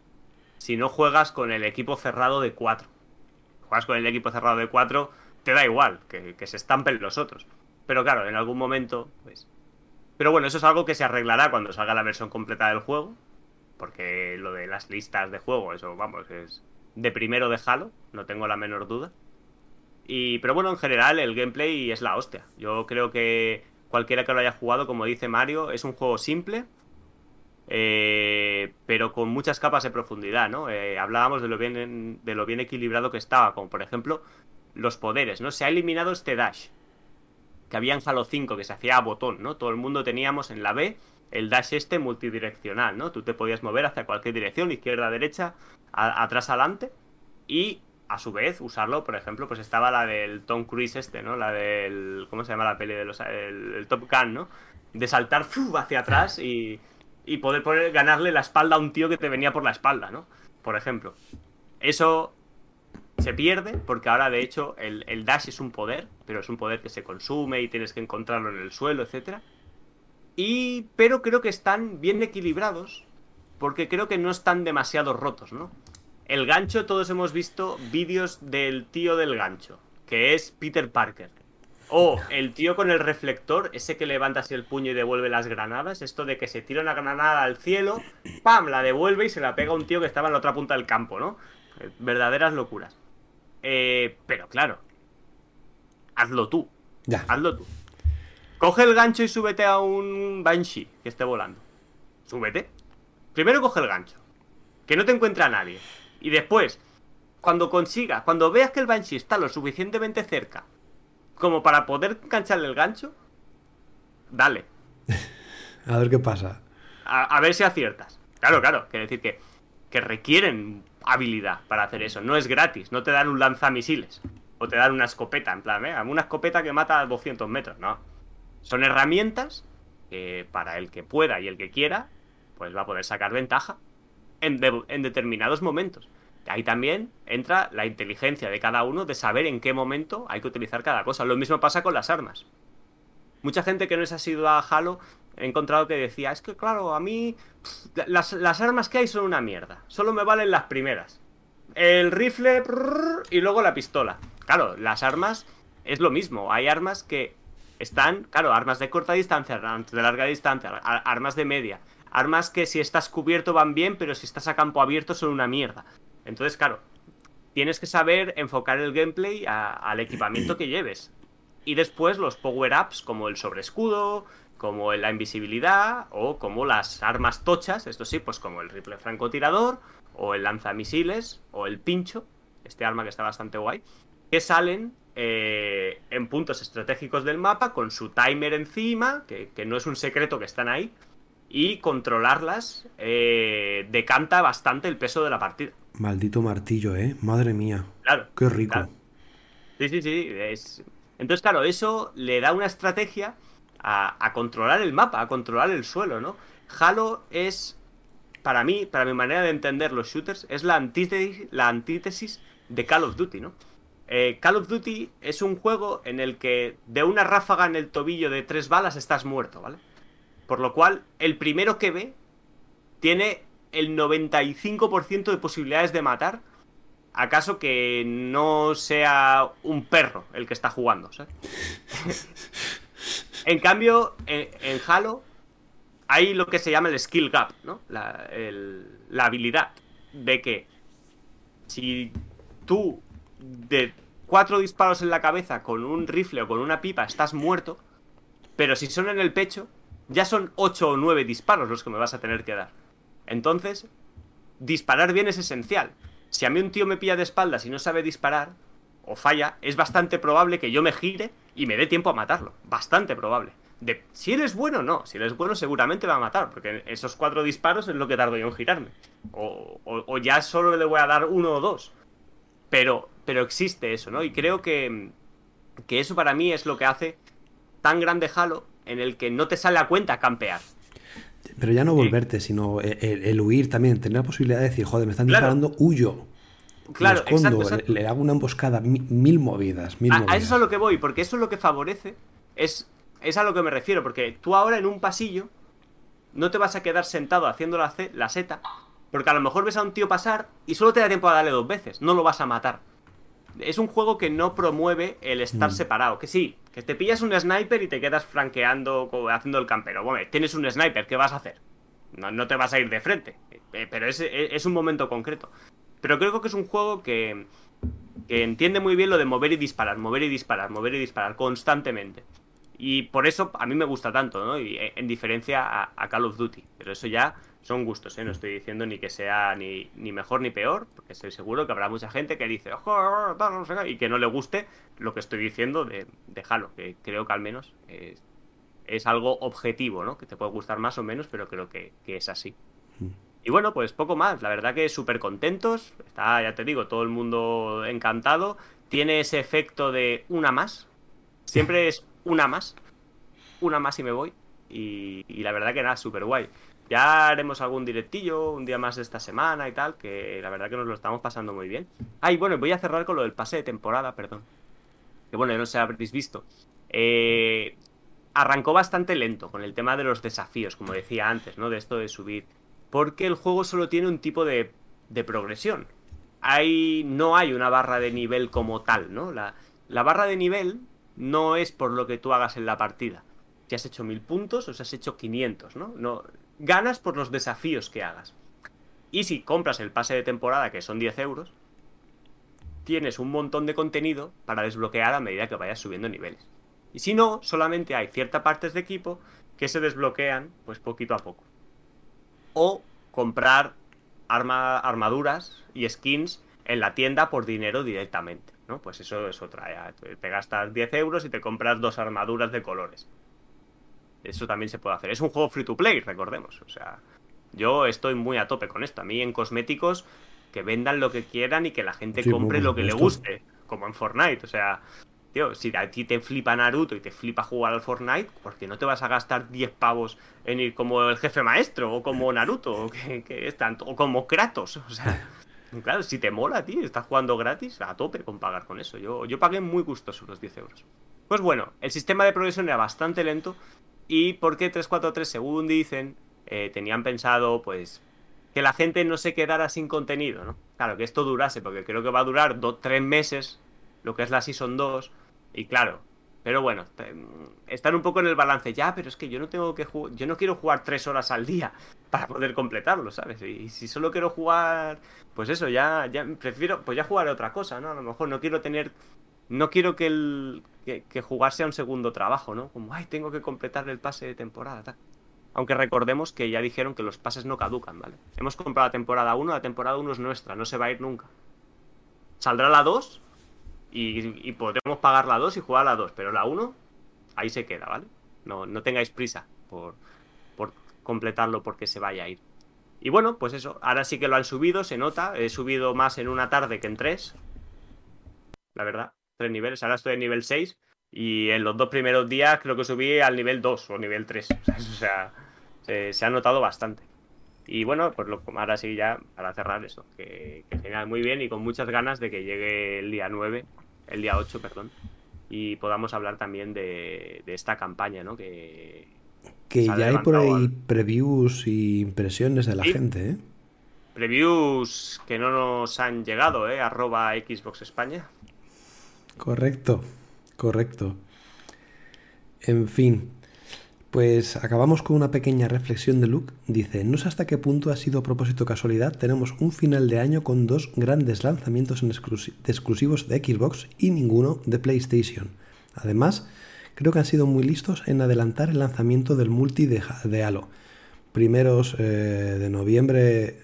B: si no juegas con el equipo cerrado de 4. Juegas con el equipo cerrado de 4, te da igual que, se estampen los otros. Pero claro, en algún momento, pues. Pero bueno, eso es algo que se arreglará cuando salga la versión completa del juego. Porque lo de las listas de juego, eso, vamos, es de primero de Halo, no tengo la menor duda. Y, pero bueno, en general el gameplay es la hostia. Yo creo que cualquiera que lo haya jugado, como dice Mario, es un juego simple, eh, pero con muchas capas de profundidad, ¿no? Eh, hablábamos de lo, bien, de lo bien equilibrado que estaba, como por ejemplo los poderes, ¿no? Se ha eliminado este dash, que había en Halo 5, que se hacía a botón, ¿no? Todo el mundo teníamos en la B el dash este multidireccional, ¿no? Tú te podías mover hacia cualquier dirección, izquierda, derecha, atrás, adelante, y a su vez usarlo, por ejemplo, pues estaba la del Tom Cruise este, ¿no? La del... ¿Cómo se llama la peli de los... el, Top Gun, ¿no? De saltar hacia atrás y y poder, ganarle la espalda a un tío que te venía por la espalda, ¿no? Por ejemplo. Eso se pierde porque ahora de hecho el, dash es un poder, pero es un poder que se consume y tienes que encontrarlo en el suelo, etc. Y, pero creo que están bien equilibrados porque creo que no están demasiado rotos, ¿no? El gancho, todos hemos visto vídeos del tío del gancho, que es Peter Parker. O el tío con el reflector, ese que levanta así el puño y devuelve las granadas. Esto de que se tira una granada al cielo, ¡pam! La devuelve y se la pega a un tío que estaba en la otra punta del campo, ¿no? Eh, verdaderas locuras. Eh, pero claro, hazlo tú.
A: Ya.
B: Hazlo tú. Coge el gancho y súbete a un Banshee que esté volando. Súbete. Primero coge el gancho. Que no te encuentra nadie. Y después, cuando consiga, cuando veas que el Banshee está lo suficientemente cerca como para poder engancharle el gancho, dale.
A: a ver qué pasa.
B: A, ver si aciertas. Claro, claro, quiere decir que, que requieren habilidad para hacer eso. No es gratis, no te dan un lanzamisiles. O te dan una escopeta, en plan, ¿eh? una escopeta que mata a 200 metros, no. Son herramientas que para el que pueda y el que quiera, pues va a poder sacar ventaja en, determinados momentos. Ahí también entra la inteligencia de cada uno de saber en qué momento hay que utilizar cada cosa. Lo mismo pasa con las armas. Mucha gente que no ha sido a Halo he encontrado que decía, es que claro, a mí las, armas que hay son una mierda. Solo me valen las primeras. El rifle y luego la pistola. Claro, las armas es lo mismo. Hay armas que están, claro, armas de corta distancia, de larga distancia, armas de media. Armas que si estás cubierto van bien, pero si estás a campo abierto son una mierda. Entonces, claro, tienes que saber enfocar el gameplay al equipamiento que lleves. Y después los power-ups como el sobreescudo, como la invisibilidad o como las armas tochas, esto sí, pues como el rifle francotirador o el lanzamisiles o el pincho, este arma que está bastante guay, que salen eh, en puntos estratégicos del mapa con su timer encima, que, no es un secreto que están ahí, y controlarlas eh, decanta bastante el peso de la partida.
A: Maldito martillo, ¿eh? Madre mía.
B: Claro.
A: Qué rico.
B: Sí, sí, sí. Es... Entonces, claro, eso le da una estrategia a, controlar el mapa, a controlar el suelo, ¿no? Halo es, para mí, para mi manera de entender los shooters, es la antítesis, la antítesis de Call of Duty, ¿no? Eh, Call of Duty es un juego en el que de una ráfaga en el tobillo de tres balas estás muerto, ¿vale? Por lo cual, el primero que ve tiene el 95% de posibilidades de matar. ¿Acaso que no sea un perro el que está jugando? ¿sabes? en cambio, en, Halo hay lo que se llama el skill gap, ¿no? La, la habilidad de que si tú de cuatro disparos en la cabeza con un rifle o con una pipa estás muerto, pero si son en el pecho, ya son ocho o nueve disparos los que me vas a tener que dar. Entonces, disparar bien es esencial. Si a mí un tío me pilla de espaldas y no sabe disparar, o falla, es bastante probable que yo me gire y me dé tiempo a matarlo. Bastante probable. De, si eres bueno, no. Si eres bueno, seguramente va a matar, porque esos cuatro disparos es lo que tardo yo en girarme. O, o ya solo le voy a dar uno o dos. Pero pero existe eso, ¿no? Y creo que, que eso para mí es lo que hace tan grande Halo en el que no te sale a cuenta campear.
A: Pero ya no volverte, sino el, huir también, tener la posibilidad de decir, joder, me están disparando, huyo. Claro, Le, hago una emboscada, mil, movidas, mil
B: a,
A: movidas.
B: a, eso es a lo que voy, porque eso es lo que favorece, es, es a lo que me refiero, porque tú ahora en un pasillo no te vas a quedar sentado haciendo la, la seta, porque a lo mejor ves a un tío pasar y solo te da tiempo a darle dos veces, no lo vas a matar es un juego que no promueve el estar mm. separado. Que sí, que te pillas un sniper y te quedas franqueando, haciendo el campero. Bueno, tienes un sniper, ¿qué vas a hacer? No, te vas a ir de frente. Eh, pero es, es, un momento concreto. Pero creo que es un juego que, que entiende muy bien lo de mover y disparar, mover y disparar, mover y disparar constantemente. Y por eso a mí me gusta tanto, ¿no? Y eh, en diferencia a Call of Duty. Pero eso ya son gustos, ¿eh? No estoy diciendo ni que sea ni, mejor ni peor, porque estoy seguro que habrá mucha gente que dice, y que no le guste lo que estoy diciendo de, de Halo, que creo que al menos es, algo objetivo, ¿no? Que te puede gustar más o menos, pero creo que, es así. Mm. Y bueno, pues poco más. La verdad que súper contentos. Está, ya te digo, todo el mundo encantado. Tiene ese efecto de una más. Siempre es una más. Una más y me voy. Y, y la verdad que nada, súper guay. Ya haremos algún directillo un día más esta semana y tal, que la verdad que nos lo estamos pasando muy bien. Ah, y bueno, voy a cerrar con lo del pase de temporada, perdón. Que bueno, no sé habréis visto. Eh, arrancó bastante lento con el tema de los desafíos, como decía antes, ¿no? De esto de subir. Porque el juego solo tiene un tipo de, de progresión. Hay, no hay una barra de nivel como tal, ¿no? La, la barra de nivel no es por lo que tú hagas en la partida. Si has hecho mil puntos o si has hecho 500, ¿no? no ganas por los desafíos que hagas. Y si compras el pase de temporada, que son 10 euros, tienes un montón de contenido para desbloquear a medida que vayas subiendo niveles. Y si no, solamente hay ciertas partes de equipo que se desbloquean pues poquito a poco. O comprar armaduras y skins en la tienda por dinero directamente. ¿no? Pues eso es otra. Te gastas 10 euros y te compras dos armaduras de colores. Eso también se puede hacer. Es un juego free to play, recordemos. O sea, yo estoy muy a tope con esto. A mí en cosméticos que vendan lo que quieran y que la gente compre lo que le guste, como en Fortnite. O sea, tío, si a ti te flipa Naruto y te flipa jugar al Fortnite, ¿por qué no te vas a gastar 10 pavos en ir como el jefe maestro o como Naruto o, que, es tanto, o como Kratos? O sea, claro, si te mola, tío, estás jugando gratis, a tope con pagar con eso. Yo, yo pagué muy gustoso los 10 euros. Pues bueno, el sistema de progresión era bastante lento, y porque 343, según dicen, eh, tenían pensado, pues, que la gente no se quedara sin contenido, ¿no? Claro, que esto durase, porque creo que va a durar tres meses, lo que es la Season 2, y claro, pero bueno, están un poco en el balance ya, pero es que yo no tengo que yo no quiero jugar tres horas al día para poder completarlo, ¿sabes? Y si solo quiero jugar, pues eso, ya, ya prefiero, pues ya jugar otra cosa, ¿no? A lo mejor no quiero tener no quiero que, el, que, jugar sea un segundo trabajo, ¿no? Como, ay, tengo que completar el pase de temporada, tal. Aunque recordemos que ya dijeron que los pases no caducan, ¿vale? Hemos comprado la temporada 1, la temporada 1 es nuestra, no se va a ir nunca. Saldrá la 2 y, podremos pagar la 2 y jugar la 2, pero la 1 ahí se queda, ¿vale? No, no tengáis prisa por, por completarlo porque se vaya a ir. Y bueno, pues eso, ahora sí que lo han subido, se nota, he subido más en una tarde que en tres, la verdad tres niveles. Ahora estoy en nivel 6. Y en los dos primeros días creo que subí al nivel 2 o nivel 3. O sea, se, ha notado bastante. Y bueno, pues lo, ahora sí ya para cerrar eso, que, que genial, muy bien y con muchas ganas de que llegue el día 9, el día 8, perdón, y podamos hablar también de, esta campaña, ¿no? Que,
A: que ya hay por ahí previews y impresiones de la gente, ¿eh?
B: Previews que no nos han llegado, ¿eh? Arroba Xbox España.
A: Correcto, correcto. En fin, pues acabamos con una pequeña reflexión de Luke. Dice, no sé hasta qué punto ha sido a propósito casualidad, tenemos un final de año con dos grandes lanzamientos en exclusivos de Xbox y ninguno de PlayStation. Además, creo que han sido muy listos en adelantar el lanzamiento del multi de, Halo. Primeros eh, de noviembre...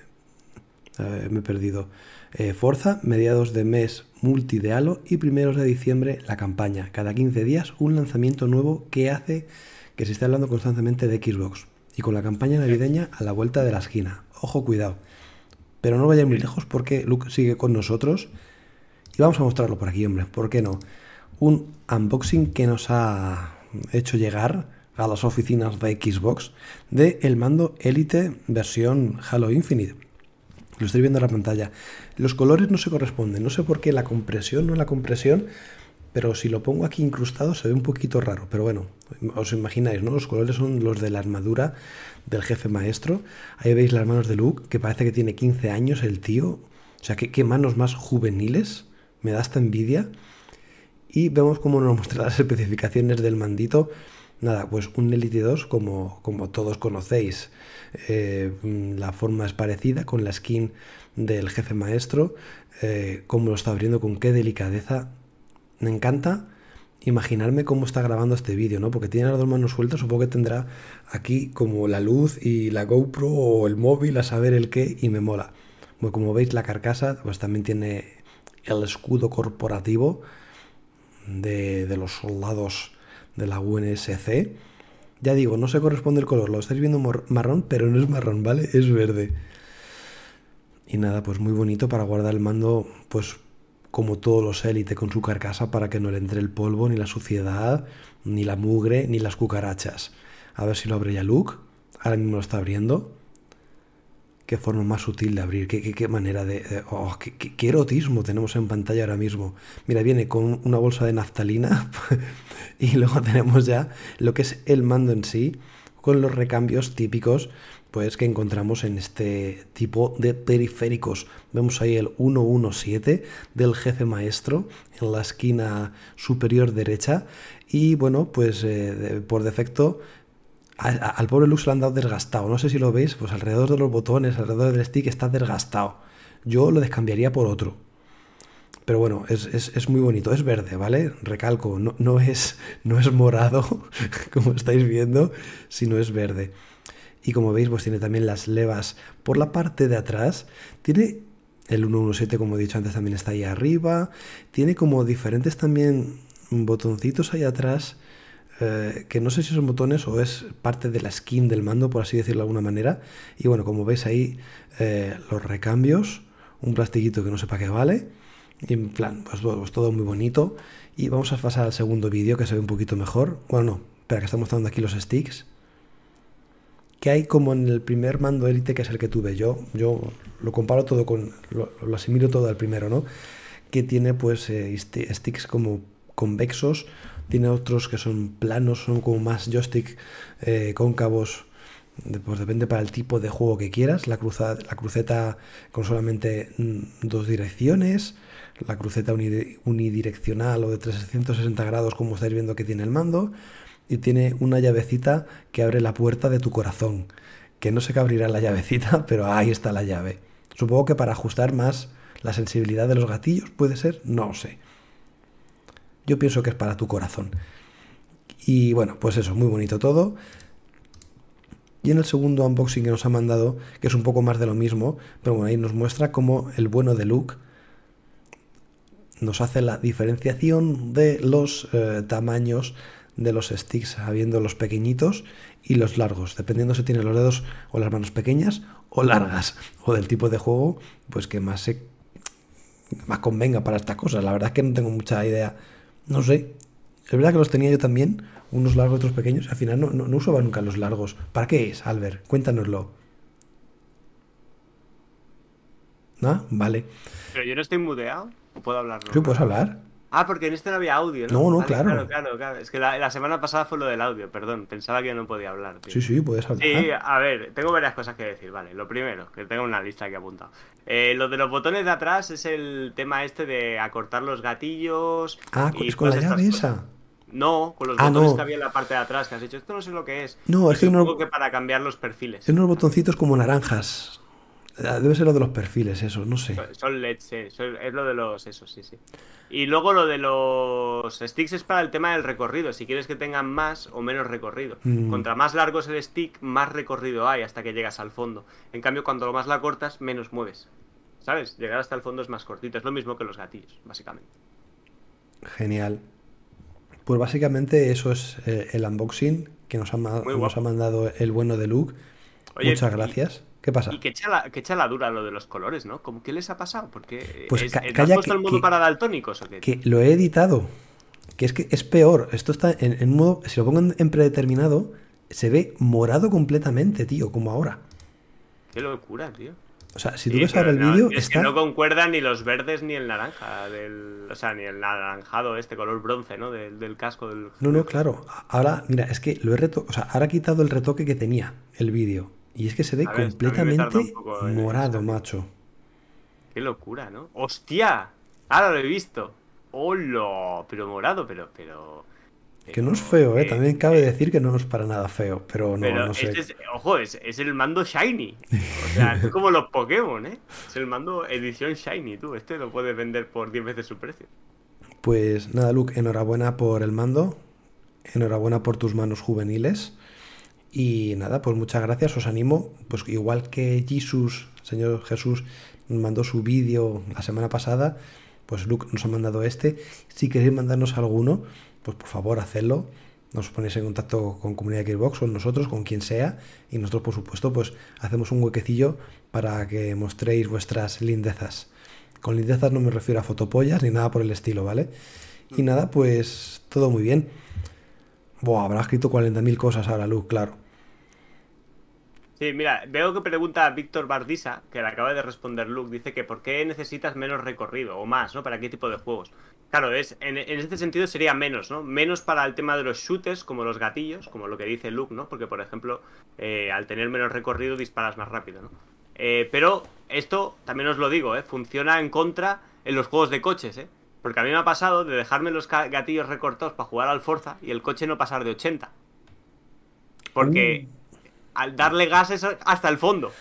A: me he perdido. Eh, Forza, mediados de mes multi de Halo y primeros de diciembre la campaña. Cada 15 días un lanzamiento nuevo que hace que se esté hablando constantemente de Xbox y con la campaña navideña a la vuelta de la esquina. Ojo, cuidado. Pero no vayan muy lejos porque Luke sigue con nosotros y vamos a mostrarlo por aquí, hombre. ¿Por qué no? Un unboxing que nos ha hecho llegar a las oficinas de Xbox de el mando Elite versión Halo Infinite. Lo estoy viendo en la pantalla. Los colores no se corresponden. No sé por qué la compresión no la compresión pero si lo pongo aquí incrustado se ve un poquito raro. Pero bueno, os imagináis, ¿no? Los colores son los de la armadura del jefe maestro. Ahí veis las manos de Luke, que parece que tiene 15 años el tío. O sea, qué, manos más juveniles. Me da esta envidia. Y vemos cómo nos muestra las especificaciones del mandito. Nada, pues un Elite 2 como, como todos conocéis. Eh, la forma es parecida con la skin del jefe maestro. Eh, cómo lo está abriendo, con qué delicadeza me encanta imaginarme cómo está grabando este vídeo, ¿no? Porque tiene las dos manos sueltas, supongo que tendrá aquí como la luz y la GoPro o el móvil a saber el qué y me mola. Bueno, como veis la carcasa pues también tiene el escudo corporativo de, de los soldados de la UNSC. Ya digo, no se corresponde el color, lo estáis viendo marrón, pero no es marrón, ¿vale? Es verde. Y nada, pues muy bonito para guardar el mando, pues como todos los élite con su carcasa para que no le entre el polvo, ni la suciedad, ni la mugre, ni las cucarachas. A ver si lo abre ya Luke. Ahora mismo lo está abriendo. Qué forma más sutil de abrir, qué, qué, manera de... oh, qué, qué, erotismo tenemos en pantalla ahora mismo. Mira, viene con una bolsa de naftalina y luego tenemos ya lo que es el mando en sí, con los recambios típicos pues que encontramos en este tipo de periféricos. Vemos ahí el 117 del jefe maestro en la esquina superior derecha y bueno, pues eh, por defecto al pobre Lux lo han dado desgastado. No sé si lo veis, pues alrededor de los botones, alrededor del stick está desgastado. Yo lo descambiaría por otro. Pero bueno, es, muy bonito, es verde, ¿vale? Recalco, no, no, es, no es morado, como estáis viendo, sino es verde. Y como veis, pues tiene también las levas por la parte de atrás. Tiene el 117, como he dicho antes, también está ahí arriba. Tiene como diferentes también botoncitos ahí atrás. Eh, que no sé si son botones o es parte de la skin del mando, por así decirlo de alguna manera. Y bueno, como veis ahí, eh, los recambios. Un plastiquito que no sé para qué vale. Y en plan, pues, pues, todo muy bonito. Y vamos a pasar al segundo vídeo que se ve un poquito mejor. Bueno, no, espera que estamos mostrando aquí los sticks que hay como en el primer mando élite, que es el que tuve yo. Yo lo comparo todo con, lo, asimilo todo al primero, ¿no? Que tiene pues eh, sticks como convexos, tiene otros que son planos, son como más joystick eh, cóncavos. Pues depende para el tipo de juego que quieras. La, la cruceta con solamente mm, dos direcciones, la cruceta unidireccional o de 360 grados, como estáis viendo que tiene el mando y tiene una llavecita que abre la puerta de tu corazón. Que no sé qué abrirá la llavecita, pero ahí está la llave. Supongo que para ajustar más la sensibilidad de los gatillos, puede ser, no sé. Yo pienso que es para tu corazón. Y bueno, pues eso, muy bonito todo. Y en el segundo unboxing que nos ha mandado, que es un poco más de lo mismo, pero bueno, ahí nos muestra cómo el bueno de Luke nos hace la diferenciación de los eh, tamaños de los sticks, habiendo los pequeñitos y los largos, dependiendo si tiene los dedos o las manos pequeñas o largas, o del tipo de juego, pues que más se más convenga para estas cosas. La verdad es que no tengo mucha idea. No sé. Es verdad que los tenía yo también, unos largos, otros pequeños. Al final no, no, no usaba nunca los largos. ¿Para qué es, Albert? Cuéntanoslo. ¿Ah? Vale.
B: Pero yo no estoy muteado. ¿O puedo hablar?
A: ¿Sí puedes hablar?
B: Ah, porque en este no había audio, ¿no?
A: No, no,
B: Vale,
A: claro.
B: Claro, claro, claro. Es que la, la semana pasada fue lo del audio, perdón. Pensaba que no podía hablar. tío.
A: Sí, sí, puedes hablar.
B: Sí, a ver, tengo varias cosas que decir, vale. Lo primero, que tengo una lista aquí apuntada. Eh, lo de los botones de atrás es el tema este de acortar los gatillos.
A: Ah,
B: y
A: es con la llave
B: cosas.
A: esa.
B: No, con los
A: Ah,
B: botones
A: no.
B: que había en la parte de atrás, que has dicho, esto no sé lo que es.
A: No, es que hay
B: Supongo
A: unos,
B: que para cambiar los perfiles.
A: hay unos botoncitos como naranjas. Ah, Debe ser lo de los perfiles, eso, no sé.
B: Son- LEDs, sí, es lo de los esos, sí, sí. Y luego lo de los sticks es para el tema del recorrido, si quieres que tengan más o menos recorrido.
A: Mm.
B: Contra más largo es el stick, más recorrido hay hasta que llegas al fondo. En cambio, cuando lo más la cortas, menos mueves. ¿Sabes? Llegar hasta el fondo es más cortito, es lo mismo que los gatillos, básicamente.
A: Genial. Pues básicamente eso es eh, el unboxing que nos ha, nos ha mandado el bueno de Luke.
B: Oye,
A: Muchas
B: y-
A: gracias. ¿Qué pasa?
B: Y que echa, la, que echa la dura lo de los colores, ¿no? ¿Cómo, ¿Qué les ha pasado? Porque
A: Pues
B: es,
A: ca-
B: ¿te
A: calla
B: has puesto
A: que-
B: el modo
A: que-
B: para daltónicos o qué?
A: Que lo he editado. Que es que es peor. Esto está en, en modo. Si lo pongo en, predeterminado, se ve morado completamente, tío, como ahora.
B: Qué locura, tío.
A: O sea, si tú
B: Sí,
A: ves ahora el
B: no,
A: vídeo,
B: es
A: está.
B: que no concuerdan ni los verdes ni el naranja del, o sea, ni el naranjado este color bronce, ¿no? Del, del casco del.
A: No, no, claro. Ahora, mira, es que lo he reto... O sea, ahora he quitado el retoque que tenía el vídeo. Y es que se ve
B: ver,
A: completamente
B: poco en
A: morado, macho.
B: Qué locura, ¿no? ¡Hostia! Ahora lo he visto. ¡Hola! Pero morado, pero, pero.
A: Que no es feo, ¿eh?
B: eh,
A: También cabe decir que no es para nada feo, pero no,
B: pero
A: no sé.
B: este es, ojo, es, es el mando Shiny. O sea, es como los Pokémon, ¿eh? Es el mando edición Shiny, tú. Este lo puedes vender por 10 veces su precio.
A: Pues nada, Luke, enhorabuena por el mando. Enhorabuena por tus manos juveniles. Y nada, pues muchas gracias. Os animo, pues igual que Jesús, Señor Jesús, mandó su vídeo la semana pasada, pues Luke nos ha mandado este. Si queréis mandarnos alguno, pues por favor hacedlo. Nos ponéis en contacto con Comunidad Gearbox, con nosotros, con quien sea. Y nosotros, por supuesto, pues hacemos un huequecillo para que mostréis vuestras lindezas. Con lindezas no me refiero a fotopollas ni nada por el estilo, ¿vale? Y nada, pues todo muy bien. Buah, habrá escrito 40.000 cosas ahora, Luke, claro.
B: Sí, mira, veo que pregunta Víctor Bardisa, que le acaba de responder Luke, dice que por qué necesitas menos recorrido o más, ¿no? ¿Para qué tipo de juegos? Claro, es, en, este sentido sería menos, ¿no? Menos para el tema de los shooters, como los gatillos, como lo que dice Luke, ¿no? Porque, por ejemplo, eh, al tener menos recorrido disparas más rápido, ¿no? Eh, pero esto, también os lo digo, ¿eh? Funciona en contra en los juegos de coches, ¿eh? Porque a mí me ha pasado de dejarme los gatillos recortados para jugar al Forza y el coche no pasar de 80. Porque al darle gas es hasta el fondo.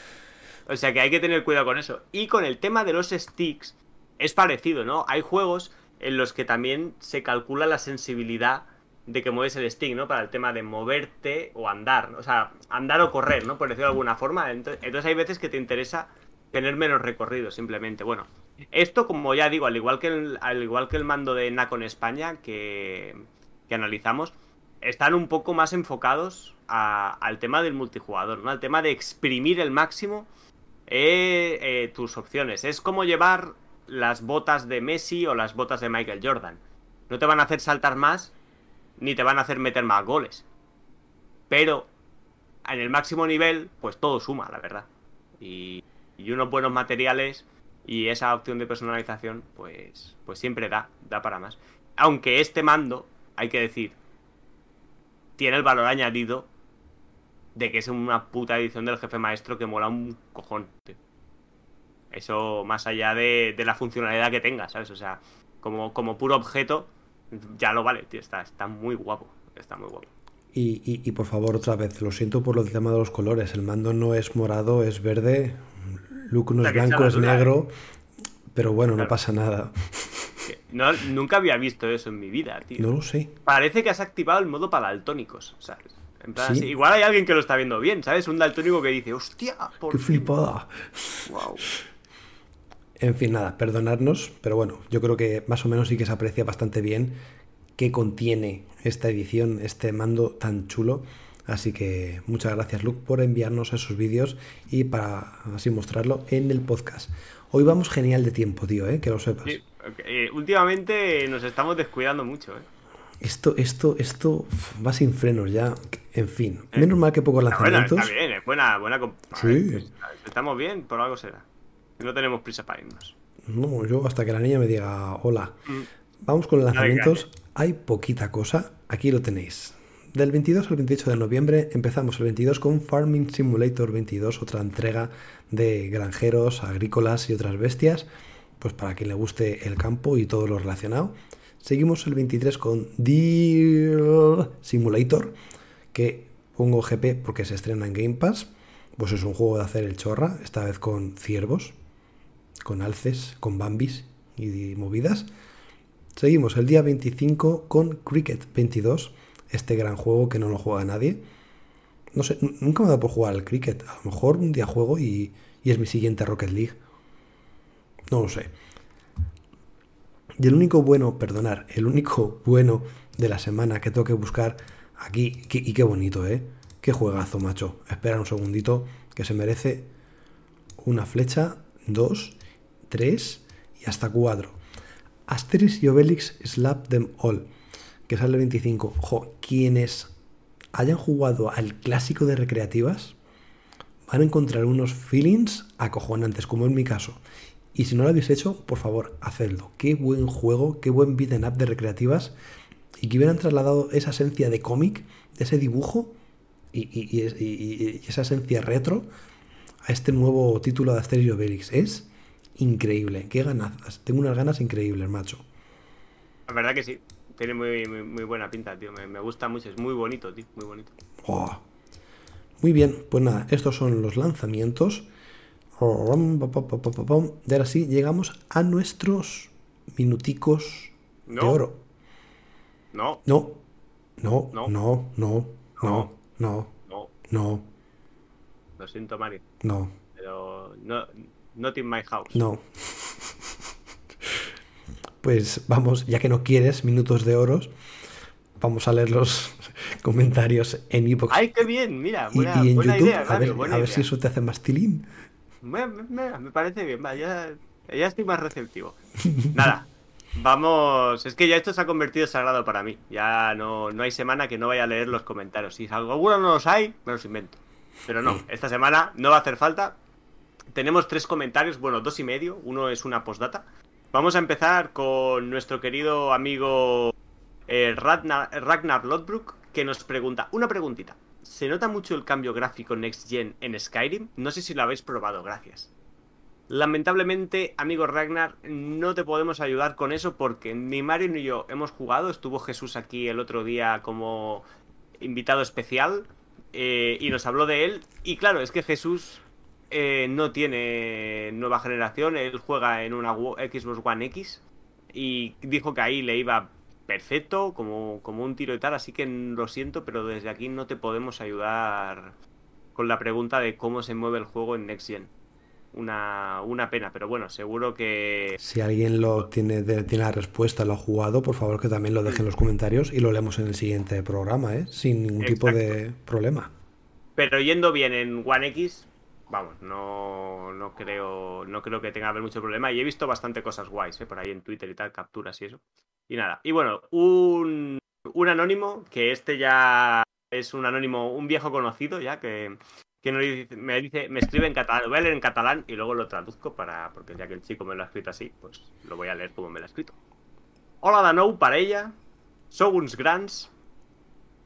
B: O sea que hay que tener cuidado con eso. Y con el tema de los sticks es parecido, ¿no? Hay juegos en los que también se calcula la sensibilidad de que mueves el stick, ¿no? Para el tema de moverte o andar, o sea, andar o correr, ¿no? Por decirlo de alguna forma. Ento- Entonces hay veces que te interesa tener menos recorrido, simplemente. Bueno, esto, como ya digo, al igual que el, al igual que el mando de Nacon España que, que analizamos, están un poco más enfocados al tema del multijugador, ¿no? Al tema de exprimir el máximo eh, eh, tus opciones. Es como llevar las botas de Messi o las botas de Michael Jordan. No te van a hacer saltar más, ni te van a hacer meter más goles. Pero en el máximo nivel, pues todo suma, la verdad. Y, y unos buenos materiales y esa opción de personalización, pues, pues siempre da, da para más. Aunque este mando, hay que decir, tiene el valor añadido de que es una puta edición del jefe maestro que mola un cojón. tío. Eso más allá de, de la funcionalidad que tenga, ¿sabes? O sea, como, como puro objeto, ya lo vale, tío. Está, está muy guapo. Está muy guapo.
A: Y, y- y por favor, otra vez, lo siento por el tema de los colores. El mando no es morado, es verde. Luke no es blanco,
B: la
A: es negro. Pero bueno, no pasa nada.
B: No, nunca había visto eso en mi vida, tío.
A: No lo sé.
B: Parece que has activado el modo para daltónicos, ¿sabes? En plan,
A: Sí.
B: así. Igual hay alguien que lo está viendo bien, ¿sabes? Un daltónico que dice, hostia, por
A: ¡Qué
B: fin".
A: flipada!
B: Wow.
A: En fin, nada, perdonadnos, pero bueno, yo creo que más o menos sí que se aprecia bastante bien qué contiene esta edición, este mando tan chulo. Así que muchas gracias, Luke, por enviarnos esos vídeos y para así mostrarlo en el podcast. Hoy vamos genial de tiempo, tío, ¿eh? que lo sepas.
B: Sí, eh, últimamente nos estamos descuidando mucho, ¿eh?
A: Esto, esto, esto va sin frenos ya. En fin, menos mal que pocos lanzamientos.
B: está bien, es buena, buena.
A: Sí.
B: Estamos bien, por algo será. No tenemos prisa para irnos.
A: No, yo hasta que la niña me diga hola. Mm. Vamos con los lanzamientos. Hay poquita cosa. Aquí lo tenéis. Del 22 al 28 de noviembre empezamos el 22 con Farming Simulator 22, otra entrega de granjeros, agrícolas y otras bestias, pues para quien le guste el campo y todo lo relacionado. Seguimos el 23 con Deal Simulator, que pongo GP porque se estrena en Game Pass. Pues es un juego de hacer el chorra, esta vez con ciervos, con alces, con bambis y movidas. Seguimos el día 25 con Cricket 22, este gran juego que no lo juega nadie. No sé, nunca me dado por jugar al cricket. A lo mejor un día juego y, y es mi siguiente Rocket League. No lo sé. Y el único bueno, perdonar, el único bueno de la semana que tengo que buscar aquí, y qué bonito, ¿eh? Qué juegazo, macho. Espera un segundito, que se merece una flecha, dos, tres y hasta cuatro. Asterix y Obelix Slap Them All, que sale el 25. Jo, quienes hayan jugado al clásico de recreativas van a encontrar unos feelings acojonantes, como en mi caso. Y si no lo habéis hecho, por favor, hacedlo. Qué buen juego, qué buen beat'em up de recreativas. Y que hubieran trasladado esa esencia de cómic, de ese dibujo y, esa esencia retro a este nuevo título de Asterio Obelix. Es increíble. Qué ganas. Tengo unas ganas increíbles, macho.
B: La verdad que sí. Tiene muy, muy, buena pinta, tío. Me, gusta mucho. Es muy bonito, tío. Muy bonito.
A: Oh. Muy bien. Pues nada, estos son los lanzamientos. Y ahora sí, llegamos a nuestros minuticos de oro.
B: No.
A: No. No. No. No. No. No. No. No.
B: Lo siento, Mario.
A: No.
B: Pero no, not in my house.
A: No. Pues vamos, ya que no quieres minutos de oros, vamos a leer los comentarios en iBox.
B: ¡Ay, qué bien! Mira, buena, y, en YouTube,
A: a ver, a ver si eso te hace más tilín.
B: Me, parece bien, ya, ya estoy más receptivo. Nada, Vamos, es que ya esto se ha convertido en sagrado para mí. Ya no, no hay semana que no vaya a leer los comentarios. Si alguno no los hay, me los invento. Pero no, esta semana no va a hacer falta. Tenemos tres comentarios, bueno, dos y medio. Uno es una postdata. Vamos a empezar con nuestro querido amigo eh, Ragnar, Ragnar Lodbrok, que nos pregunta una preguntita. ¿Se nota mucho el cambio gráfico Next Gen en Skyrim? No sé si lo habéis probado, gracias. Lamentablemente, amigo Ragnar, no te podemos ayudar con eso porque ni Mario ni yo hemos jugado. Estuvo Jesús aquí el otro día como invitado especial eh, y nos habló de él. Y claro, es que Jesús eh, no tiene nueva generación, él juega en una Xbox One X y dijo que ahí le iba perfecto, como, como un tiro y tal, así que lo siento, pero desde aquí no te podemos ayudar con la pregunta de cómo se mueve el juego en Next Gen una, una pena, pero bueno, seguro que...
A: Si alguien lo tiene, tiene la respuesta, lo ha jugado, por favor que también lo deje en los comentarios y lo leemos en el siguiente programa, ¿eh? sin ningún tipo de problema.
B: Pero yendo bien en One X, vamos, no, no creo no creo que tenga haber mucho problema. Y he visto bastante cosas guays, ¿eh? por ahí en Twitter y tal, capturas y eso. Y nada, y bueno, un, un anónimo, que este ya es un anónimo, un viejo conocido ya, que que me dice, me escribe en catalán, voy a leer en catalán y luego lo traduzco para, porque ya que el chico me lo ha escrito así, pues lo voy a leer como me lo ha escrito. Hola de nou para ella, sou uns grans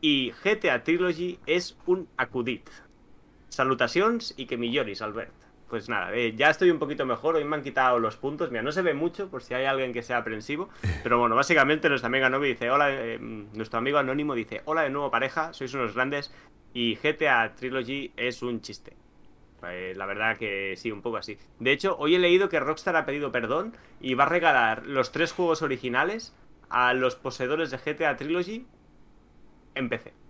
B: y GTA Trilogy es un acudit. Salutaciones y que milloris, Albert. Pues nada, eh, ya estoy un poquito mejor, hoy me han quitado los puntos, mira, no se ve mucho por si hay alguien que sea aprensivo, pero bueno, básicamente nuestro amigo Anónimo dice, hola, eh, nuestro amigo anónimo dice, hola de nuevo pareja, sois unos grandes y GTA Trilogy es un chiste. Eh, la verdad que sí, un poco así. De hecho, hoy he leído que Rockstar ha pedido perdón y va a regalar los tres juegos originales a los poseedores de GTA Trilogy en PC.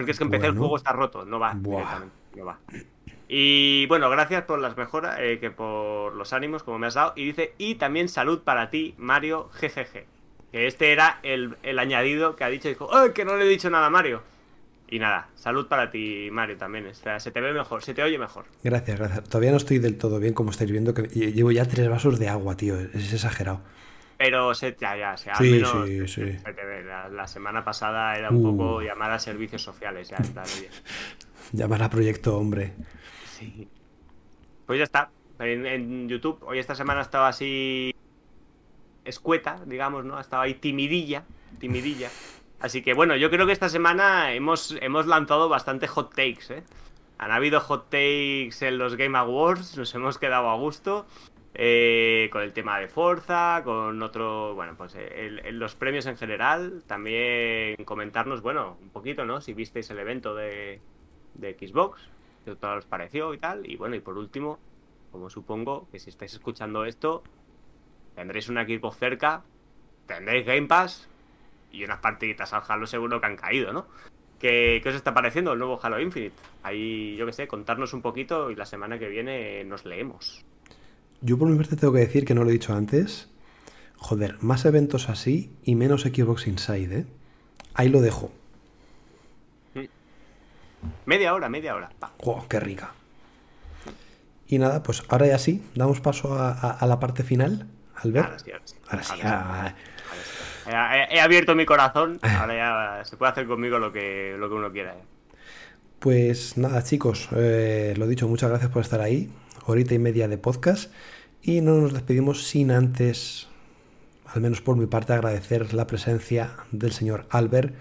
B: Porque es que en PC el juego está roto, no va no va. Y bueno, gracias por las mejoras, eh, que por los ánimos, como me has dado. Y dice, y también salud para ti, Mario GGG. Que este era el, añadido que ha dicho, dijo, ¡ay, que no le he dicho nada a Mario! Y nada, salud para ti, Mario, también. se te ve mejor, se te oye mejor.
A: Gracias, gracias. Todavía no estoy del todo bien, como estáis viendo, que llevo ya tres vasos de agua, tío. Es exagerado.
B: Pero se, ya, ya, al
A: Sí,
B: menos
A: sí, sí.
B: La, la semana pasada era un
A: Uh.
B: poco llamada a servicios sociales, ya está bien.
A: Llamar a proyecto hombre.
B: Sí. Pues ya está. En, en YouTube, hoy esta semana estaba así escueta, digamos, ¿no? Estaba ahí timidilla, timidilla. Así que bueno, yo creo que esta semana hemos, hemos lanzado bastante hot takes, ¿eh? Han habido hot takes en los Game Awards, nos hemos quedado a gusto. Eh, con el tema de Forza, con otro, bueno, pues eh, los premios en general. También comentarnos, bueno, un poquito, ¿no? Si visteis el evento de, Xbox, qué tal os pareció y tal. Y bueno, y por último, como supongo que si estáis escuchando esto, tendréis un equipo cerca, tendréis Game Pass y unas partiditas al Halo seguro que han caído, ¿no? ¿Qué, qué os está pareciendo el nuevo Halo Infinite? Ahí, yo qué sé, contarnos un poquito y la semana que viene nos leemos.
A: Yo por mi parte tengo que decir que no lo he dicho antes. Joder, más eventos así y menos Xbox Inside, ¿eh? Ahí lo dejo.
B: Media hora, media hora.
A: ¡Oh, qué rica! Y nada, pues ahora ya sí, damos paso a, a- a la parte final, Albert.
B: Ahora sí, ahora sí.
A: Ahora sí, ah,
B: Ahora sí. He, he abierto mi corazón, ahora ya se puede hacer conmigo lo que, lo que uno quiera. ¿eh?
A: Pues nada, chicos, eh, lo dicho, muchas gracias por estar ahí. Horita y media de podcast. Y no nos despedimos sin antes, al menos por mi parte, agradecer la presencia del señor Albert,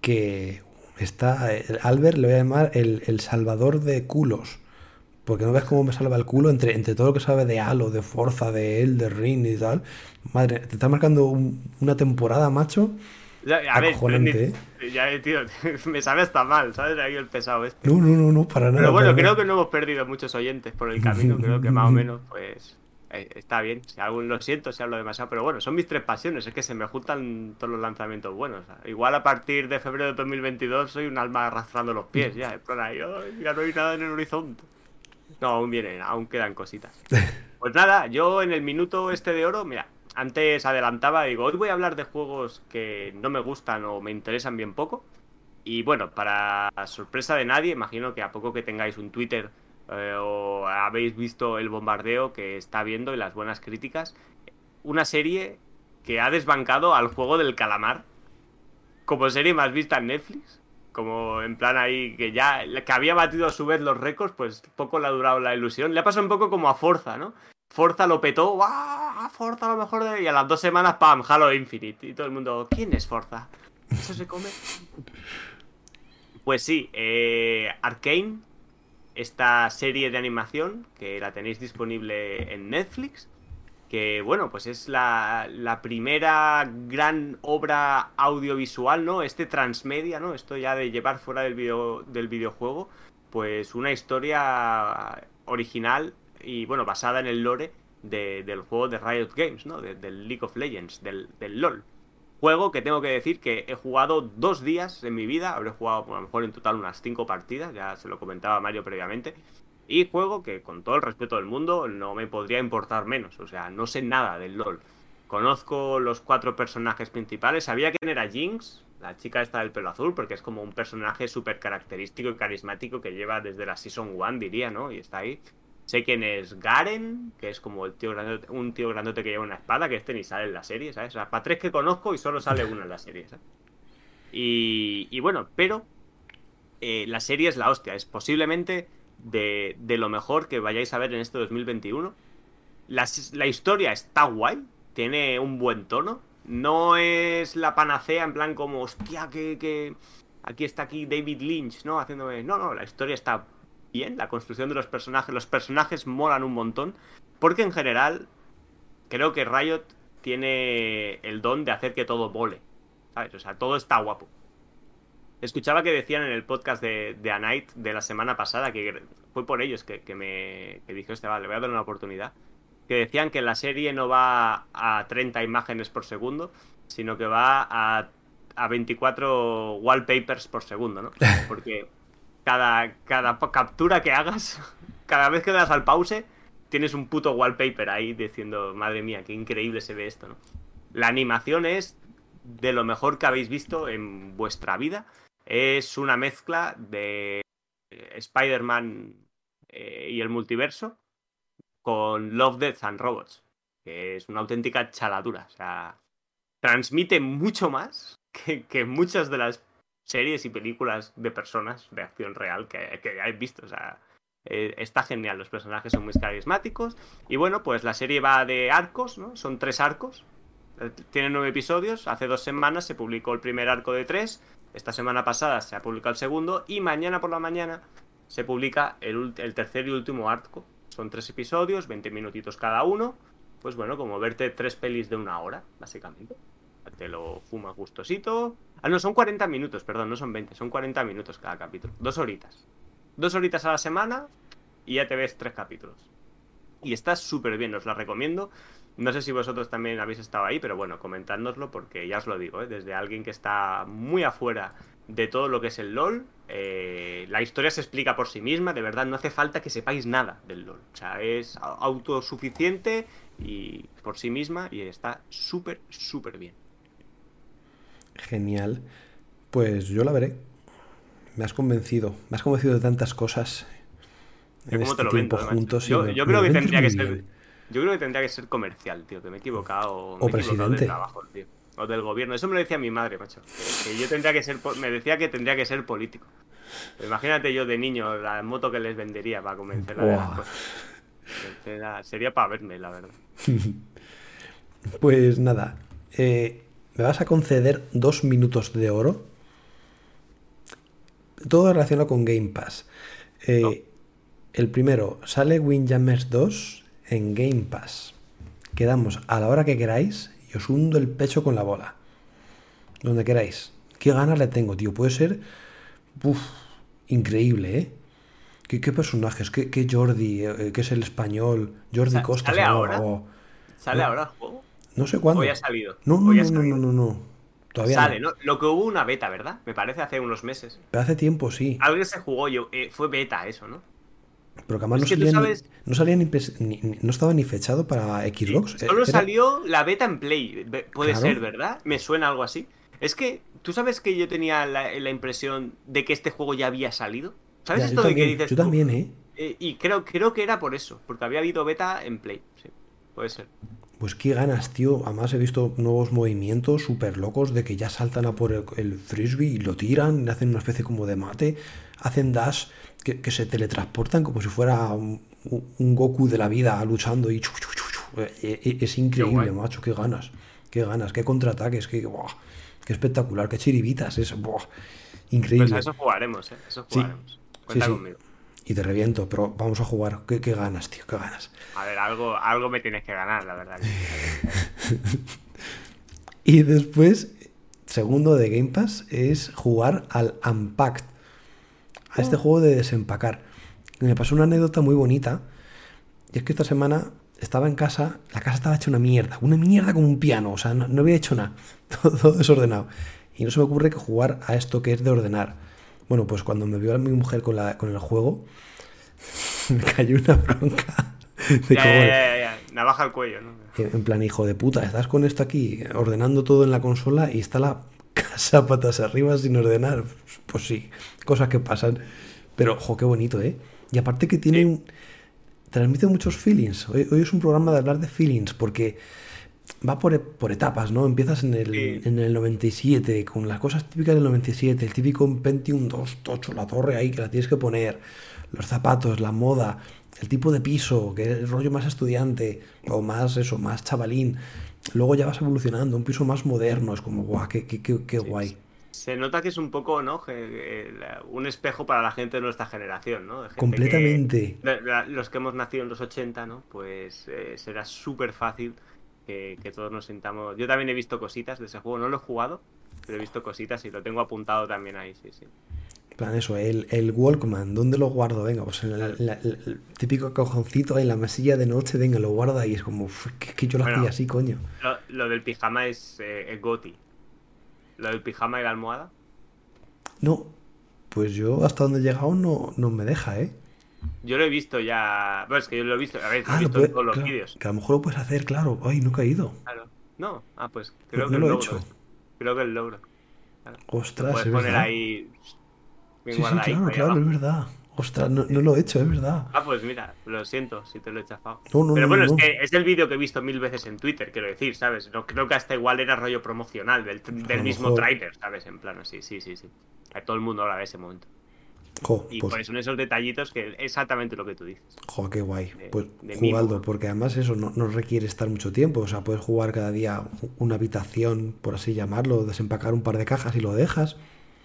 A: que está. el Albert le voy a llamar el, el salvador de culos. Porque no ves cómo me salva el culo entre, entre todo lo que sabe de Halo, de Forza, de Elder Ring y tal. Madre, te está marcando un- una temporada, macho.
B: A ver,
A: Acojonante,
B: ni- ya, tío, me sabe hasta mal, ¿sabes? Ahí el pesado este.
A: No, no, no, no, para nada.
B: Pero bueno, creo
A: nada.
B: que no hemos perdido muchos oyentes por el camino. Creo que más o menos, pues. eh, está bien. Si algún lo siento si hablo demasiado. Pero bueno, son mis tres pasiones. Es que se me juntan todos los lanzamientos buenos. Igual a partir de febrero de 2022 soy un alma arrastrando los pies. Ya, ahí, "Ay, ya no hay nada en el horizonte. No, aún vienen, aún quedan cositas. Pues nada, yo en el minuto este de oro, mira, antes adelantaba, digo, hoy voy a hablar de juegos que no me gustan o me interesan bien poco. Y bueno, para sorpresa de nadie, imagino que a poco que tengáis un Twitter eh, o habéis visto el bombardeo que está habiendo y las buenas críticas, una serie que ha desbancado al juego del calamar como serie más vista en Netflix. Como en plan ahí que ya que había batido a su vez los récords, pues poco le ha durado la ilusión. Le ha pasado un poco como a Forza, ¿no? Forza lo petó, ¡guau! Forza lo mejor de... Y a las dos semanas, ¡pam! Halo Infinite. Y todo el mundo, ¿quién es Forza? ¿Eso se come? Pues sí, eh, Arkane, esta serie de animación que la tenéis disponible en Netflix, que bueno, pues es la, la primera gran obra audiovisual, ¿no? Este transmedia, ¿no? Esto ya de llevar fuera del, video, del videojuego, pues una historia original y bueno, basada en el lore de- del juego de Riot Games, ¿no? De- del League of Legends, del, del LOL. Juego que tengo que decir que he jugado dos días en mi vida, habré jugado a lo mejor en total unas cinco partidas, ya se lo comentaba Mario previamente. Y juego que, con todo el respeto del mundo, no me podría importar menos. O sea, no sé nada del LOL. Conozco los cuatro personajes principales. Sabía quién era Jinx, la chica esta del pelo azul, porque es como un personaje súper característico y carismático que lleva desde la Season 1, diría, ¿no? Y está ahí. Sé quién es Garen, que es como el tío un tío grandote que lleva una espada, que este ni sale en la serie, ¿sabes? O sea, para tres que conozco y solo sale uno en la serie, ¿sabes? Y, y bueno, pero eh, la serie es la hostia, es posiblemente de, de lo mejor que vayáis a ver en este 2021. La, la historia está guay, tiene un buen tono, no es la panacea en plan como, hostia, que, que aquí está aquí David Lynch, ¿no? Haciéndome... No, no, la historia está bien, la construcción de los personajes, los personajes molan un montón, porque en general creo que Riot tiene el don de hacer que todo vole, ¿sabes? O sea, todo está guapo. Escuchaba que decían en el podcast de, de A Night de la semana pasada, que fue por ellos que, que me que dije, este, vale, le voy a dar una oportunidad. Que decían que la serie no va a 30 imágenes por segundo, sino que va a, a 24 wallpapers por segundo, ¿no? Porque cada, cada captura que hagas, cada vez que das al pause, tienes un puto wallpaper ahí diciendo, madre mía, qué increíble se ve esto, ¿no? La animación es de lo mejor que habéis visto en vuestra vida. Es una mezcla de eh, Spider-Man eh, y el multiverso con Love, Death and Robots. que es una auténtica chaladura. O sea, transmite mucho más que, muchas de las series y películas de personas de acción real que, que hayáis visto. O sea, eh, está genial, los personajes son muy carismáticos. Y bueno, pues la serie va de arcos, ¿no? Son tres arcos. Eh, tiene nueve episodios. Hace dos semanas se publicó el primer arco de tres. Esta semana pasada se ha publicado el segundo. Y mañana por la mañana se publica el, el tercer y último arco. Son tres episodios, 20 minutitos cada uno. Pues bueno, como verte tres pelis de una hora, básicamente. Te lo fumas gustosito. Ah, no, son 40 minutos, perdón, no son 20, son 40 minutos cada capítulo. Dos horitas dos horitas a la semana y ya te ves tres capítulos. Y está súper bien, os la recomiendo. No sé si vosotros también habéis estado ahí, pero bueno, comentádnoslo porque ya os lo digo, ¿eh? desde alguien que está muy afuera de todo lo que es el LOL, eh, la historia se explica por sí misma, de verdad no hace falta que sepáis nada del LOL. O sea, es autosuficiente y por sí misma y está súper, súper bien.
A: Genial. Pues yo la veré me has convencido. Me has convencido de tantas cosas.
B: En este tiempo juntos. Yo, creo que tendría que ser. Yo creo que tendría que ser comercial, tío, que me he equivocado.
A: O presidente.
B: O del gobierno. Eso me lo decía mi madre, macho. Que yo tendría que ser. Me decía que tendría que ser político. imagínate yo de niño la moto que les vendería para convencerla de las cosas. Sería para verme, la verdad.
A: pues nada. Eh, ¿Me vas a conceder dos minutos de oro? todo relacionado con Game Pass. Eh, el primero, sale Windjammers 2 en Game Pass. Quedamos a la hora que queráis y os hundo el pecho con la bola. Donde queráis. Qué ganas le tengo, tío. Puede ser increíble, ¿eh? ¿Qué, personajes? ¿Qué, Jordi? Eh, ¿Qué es el español? Jordi Costa.
B: ¿Sale ahora? ¿Sale ahora el juego?
A: No sé cuándo.
B: Hoy ha salido.
A: No, no, no, no, no, no.
B: Sale, no. Lo que hubo una beta, ¿verdad? Me parece hace unos meses.
A: Pero hace tiempo, sí.
B: Alguien se jugó, yo, eh, fue beta eso, ¿no?
A: Pero que además no, salía no, salía ni, no estaba ni fechado para Xbox.
B: Solo salió la beta en Play, puede ser, ¿verdad? Me suena algo así. Es que, ¿tú sabes que yo tenía la, impresión de que este juego ya había salido? ¿Sabes esto de que dices
A: Yo también, ¿eh?
B: ¿eh? Y creo, creo que era por eso, porque había habido beta en Play, sí, puede ser.
A: Pues qué ganas, tío. Además he visto nuevos movimientos súper locos de que ya saltan a por el, frisbee y lo tiran, le hacen una especie como de mate, hacen dash que, se teletransportan como si fuera un, Goku de la vida luchando y eh, eh, es increíble, macho, qué ganas, qué ganas, qué contraataques, qué, qué espectacular, qué chiribitas, es increíble. Pues
B: a eso jugaremos, ¿eh? Eso jugaremos. Cuenta conmigo
A: y te reviento, pero vamos a jugar. ¿Qué, ganas, tío? ¿Qué ganas?
B: A ver, algo, algo me tienes que ganar, la verdad.
A: y después, segundo de Game Pass, es jugar al Unpacked. A este oh. juego de desempacar. Me pasó una anécdota muy bonita. Y es que esta semana estaba en casa, la casa estaba hecha una mierda. Una mierda como un piano. O sea, no, había hecho nada. Todo, desordenado. Y no se me ocurre que jugar a esto que es de ordenar. Bueno, pues cuando me vio a mi mujer con, la, con el juego, me cayó una bronca.
B: De ya, ya, ya, Navaja al cuello, ¿no?
A: En plan, hijo de puta, estás con esto aquí ordenando todo en la consola y está la casa patas arriba sin ordenar. Pues sí, cosas que pasan. Pero, ojo, qué bonito, ¿eh? Y aparte que tiene transmite muchos feelings. Hoy, hoy, es un programa de hablar de feelings porque va por, por, etapas, ¿no? Empiezas en el, en el 97, con las cosas típicas del 97, el típico Pentium 2 tocho, la torre ahí que la tienes que poner, los zapatos, la moda, el tipo de piso, que es el rollo más estudiante, o más eso, más chavalín. Luego ya vas evolucionando, un piso más moderno, es como, guau, qué, qué, qué, guay.
B: Se nota que es un poco, ¿no? Un espejo para la gente de nuestra generación, ¿no?
A: Completamente.
B: los que hemos nacido en los 80, ¿no? Pues eh, será súper fácil que, todos nos sintamos. Yo también he visto cositas de ese juego, no lo he jugado, pero he visto cositas y lo tengo apuntado también ahí, sí, sí.
A: plan, eso, el, el Walkman, ¿dónde lo guardo? Venga, pues en el, típico cajoncito en la mesilla de noche, venga, lo guardo ahí. Es como, que, yo lo hacía así, coño.
B: Lo, del pijama es eh, Goti. ¿Lo del pijama y la almohada?
A: No, pues yo hasta donde he llegado no, no me deja, ¿eh?
B: Yo lo he visto ya. Bueno, es que yo lo he visto. A ver, he visto todos los vídeos.
A: Que a lo mejor lo puedes hacer, claro. Ay, no he caído.
B: Claro. No, ah, pues creo que lo he hecho. Creo que el logro.
A: Ostras,
B: puedes poner ahí.
A: sí, sí, claro, claro, es verdad. Ostras, no, no lo he hecho, es verdad.
B: Ah, pues mira, lo siento si te lo he chafado.
A: No, no,
B: Pero
A: no,
B: bueno,
A: no.
B: es que es el vídeo que he visto mil veces en Twitter, quiero decir, ¿sabes? No creo que hasta igual era rollo promocional del, del
A: lo
B: mismo
A: mejor.
B: trailer, ¿sabes? En plan, así, sí, sí, sí. A todo el mundo habla de ese momento.
A: Jo,
B: Y
A: pues,
B: por eso son esos detallitos que es exactamente lo que tú dices.
A: jo, qué guay.
B: de-
A: Pues
B: de
A: jugadlo, porque además eso no, no requiere estar mucho tiempo. O sea, puedes jugar cada día una habitación, por así llamarlo, desempacar un par de cajas y lo dejas.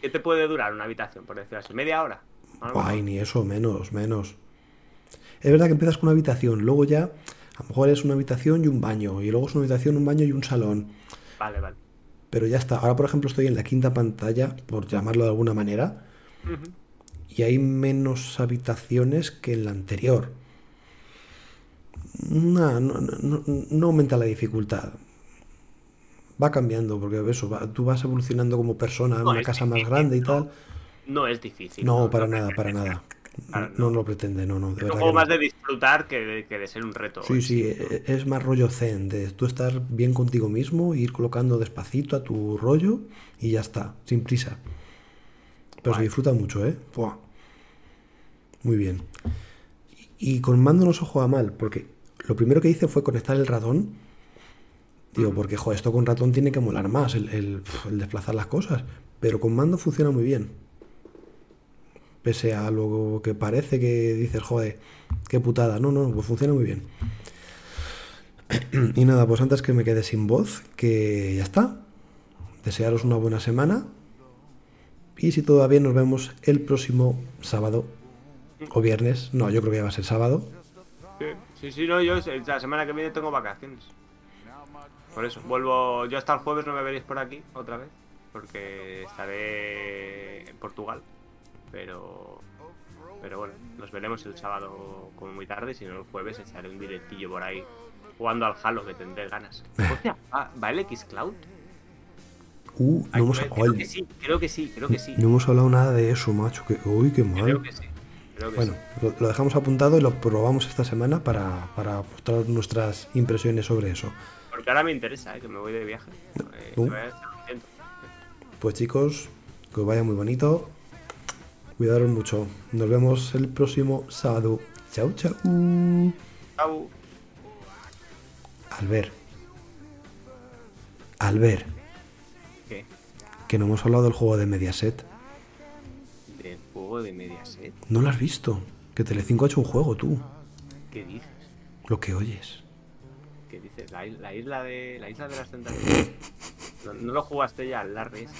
B: ¿Qué te puede durar una habitación, por decirlo así? ¿Media hora? A lo mejor.
A: Ay, ni eso, menos, menos. Es verdad que empiezas con una habitación, luego ya a lo mejor es una habitación y un baño, y luego es una habitación, un baño y un salón.
B: Vale, vale.
A: Pero ya está. Ahora, por ejemplo, estoy en la quinta pantalla, por llamarlo de alguna manera,
B: Ujú.
A: Y hay menos habitaciones que en la anterior. No, no, no- no aumenta la dificultad. Va cambiando, porque eso, va- tú vas evolucionando como persona en
B: No,
A: una casa más grande y tal.
B: No es difícil.
A: No, para nada, para nada. No lo pretende, no, no. De.
B: Es un juego más de disfrutar que de, que de ser un reto.
A: Sí, sí, e- es más rollo zen, de tú estar bien contigo mismo, ir colocando despacito a tu rollo y ya está, sin prisa. Pero se disfruta mucho, ¿eh? Buah. Muy bien. Y, con mando no se juega mal, porque lo primero que hice fue conectar el ratón. Digo, porque joder, esto con ratón tiene que molar más, el, el- el desplazar las cosas. Pero con mando funciona muy bien. Pese a lo que parece que dices, joder, qué putada. No, no, pues funciona muy bien. Y nada, pues antes que me quede sin voz, que ya está. Desearos una buena semana. Y si bien, nos vemos el próximo sábado o viernes. No, yo creo que ya va a ser sábado.
B: Sí, sí, no, yo la semana que viene tengo vacaciones. Por eso, vuelvo. Yo hasta el jueves no me veréis por aquí otra vez. Porque estaré en Portugal. Pero. Pero bueno, nos veremos el sábado como muy tarde. Si no, el jueves echaré un directillo por ahí jugando al Halo que tendré ganas. Hostia, ¿va, ¿va el Xcloud?
A: Uh, no hemos,
B: creo,
A: ay,
B: creo que sí, creo que sí, creo que sí.
A: no hemos hablado nada de eso, macho. Que, uy, qué mal.
B: Creo que sí.
A: Bueno, lo, lo dejamos apuntado y lo probamos esta semana para, para mostrar nuestras impresiones sobre eso.
B: Porque ahora me interesa, ¿eh? que me voy de viaje. Eh,
A: Uh. Pues chicos, que os vaya muy bonito. Cuidaros mucho. Nos vemos el próximo sábado. Chao, chao.
B: Chao.
A: Albert. Albert,
B: ¿Qué?
A: que no hemos hablado del juego de Mediaset.
B: ¿Del juego de Mediaset?
A: ¿No lo has visto? Que Telecinco ha hecho un juego, tú.
B: ¿Qué dices?
A: Lo que oyes.
B: ¿Qué dices? ¿La, la isla de la isla de las tentaciones? ¿No, no lo jugaste ya ese?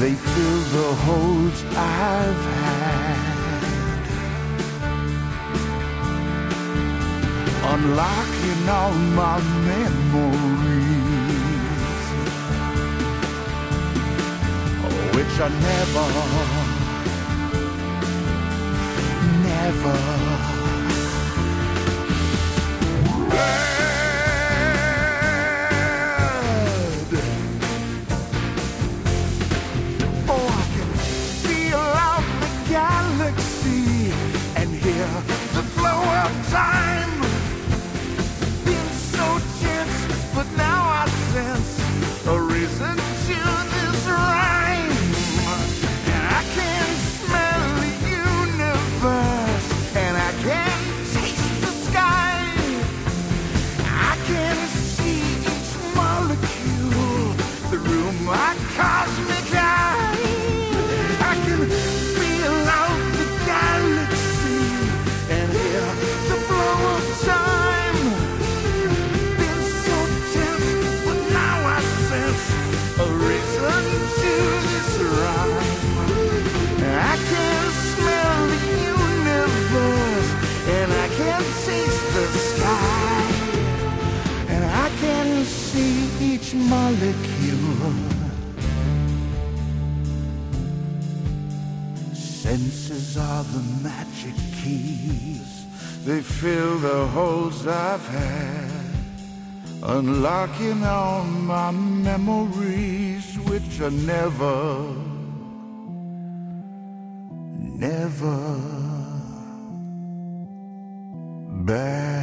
C: They fill the holes I've had. Unlocking all my memories, which I never, never. Oh, I can galaxy and hear the flow of time. Molecule. Senses are the magic keys. They fill the holes I've had. Unlocking all my memories, which are never, never bad.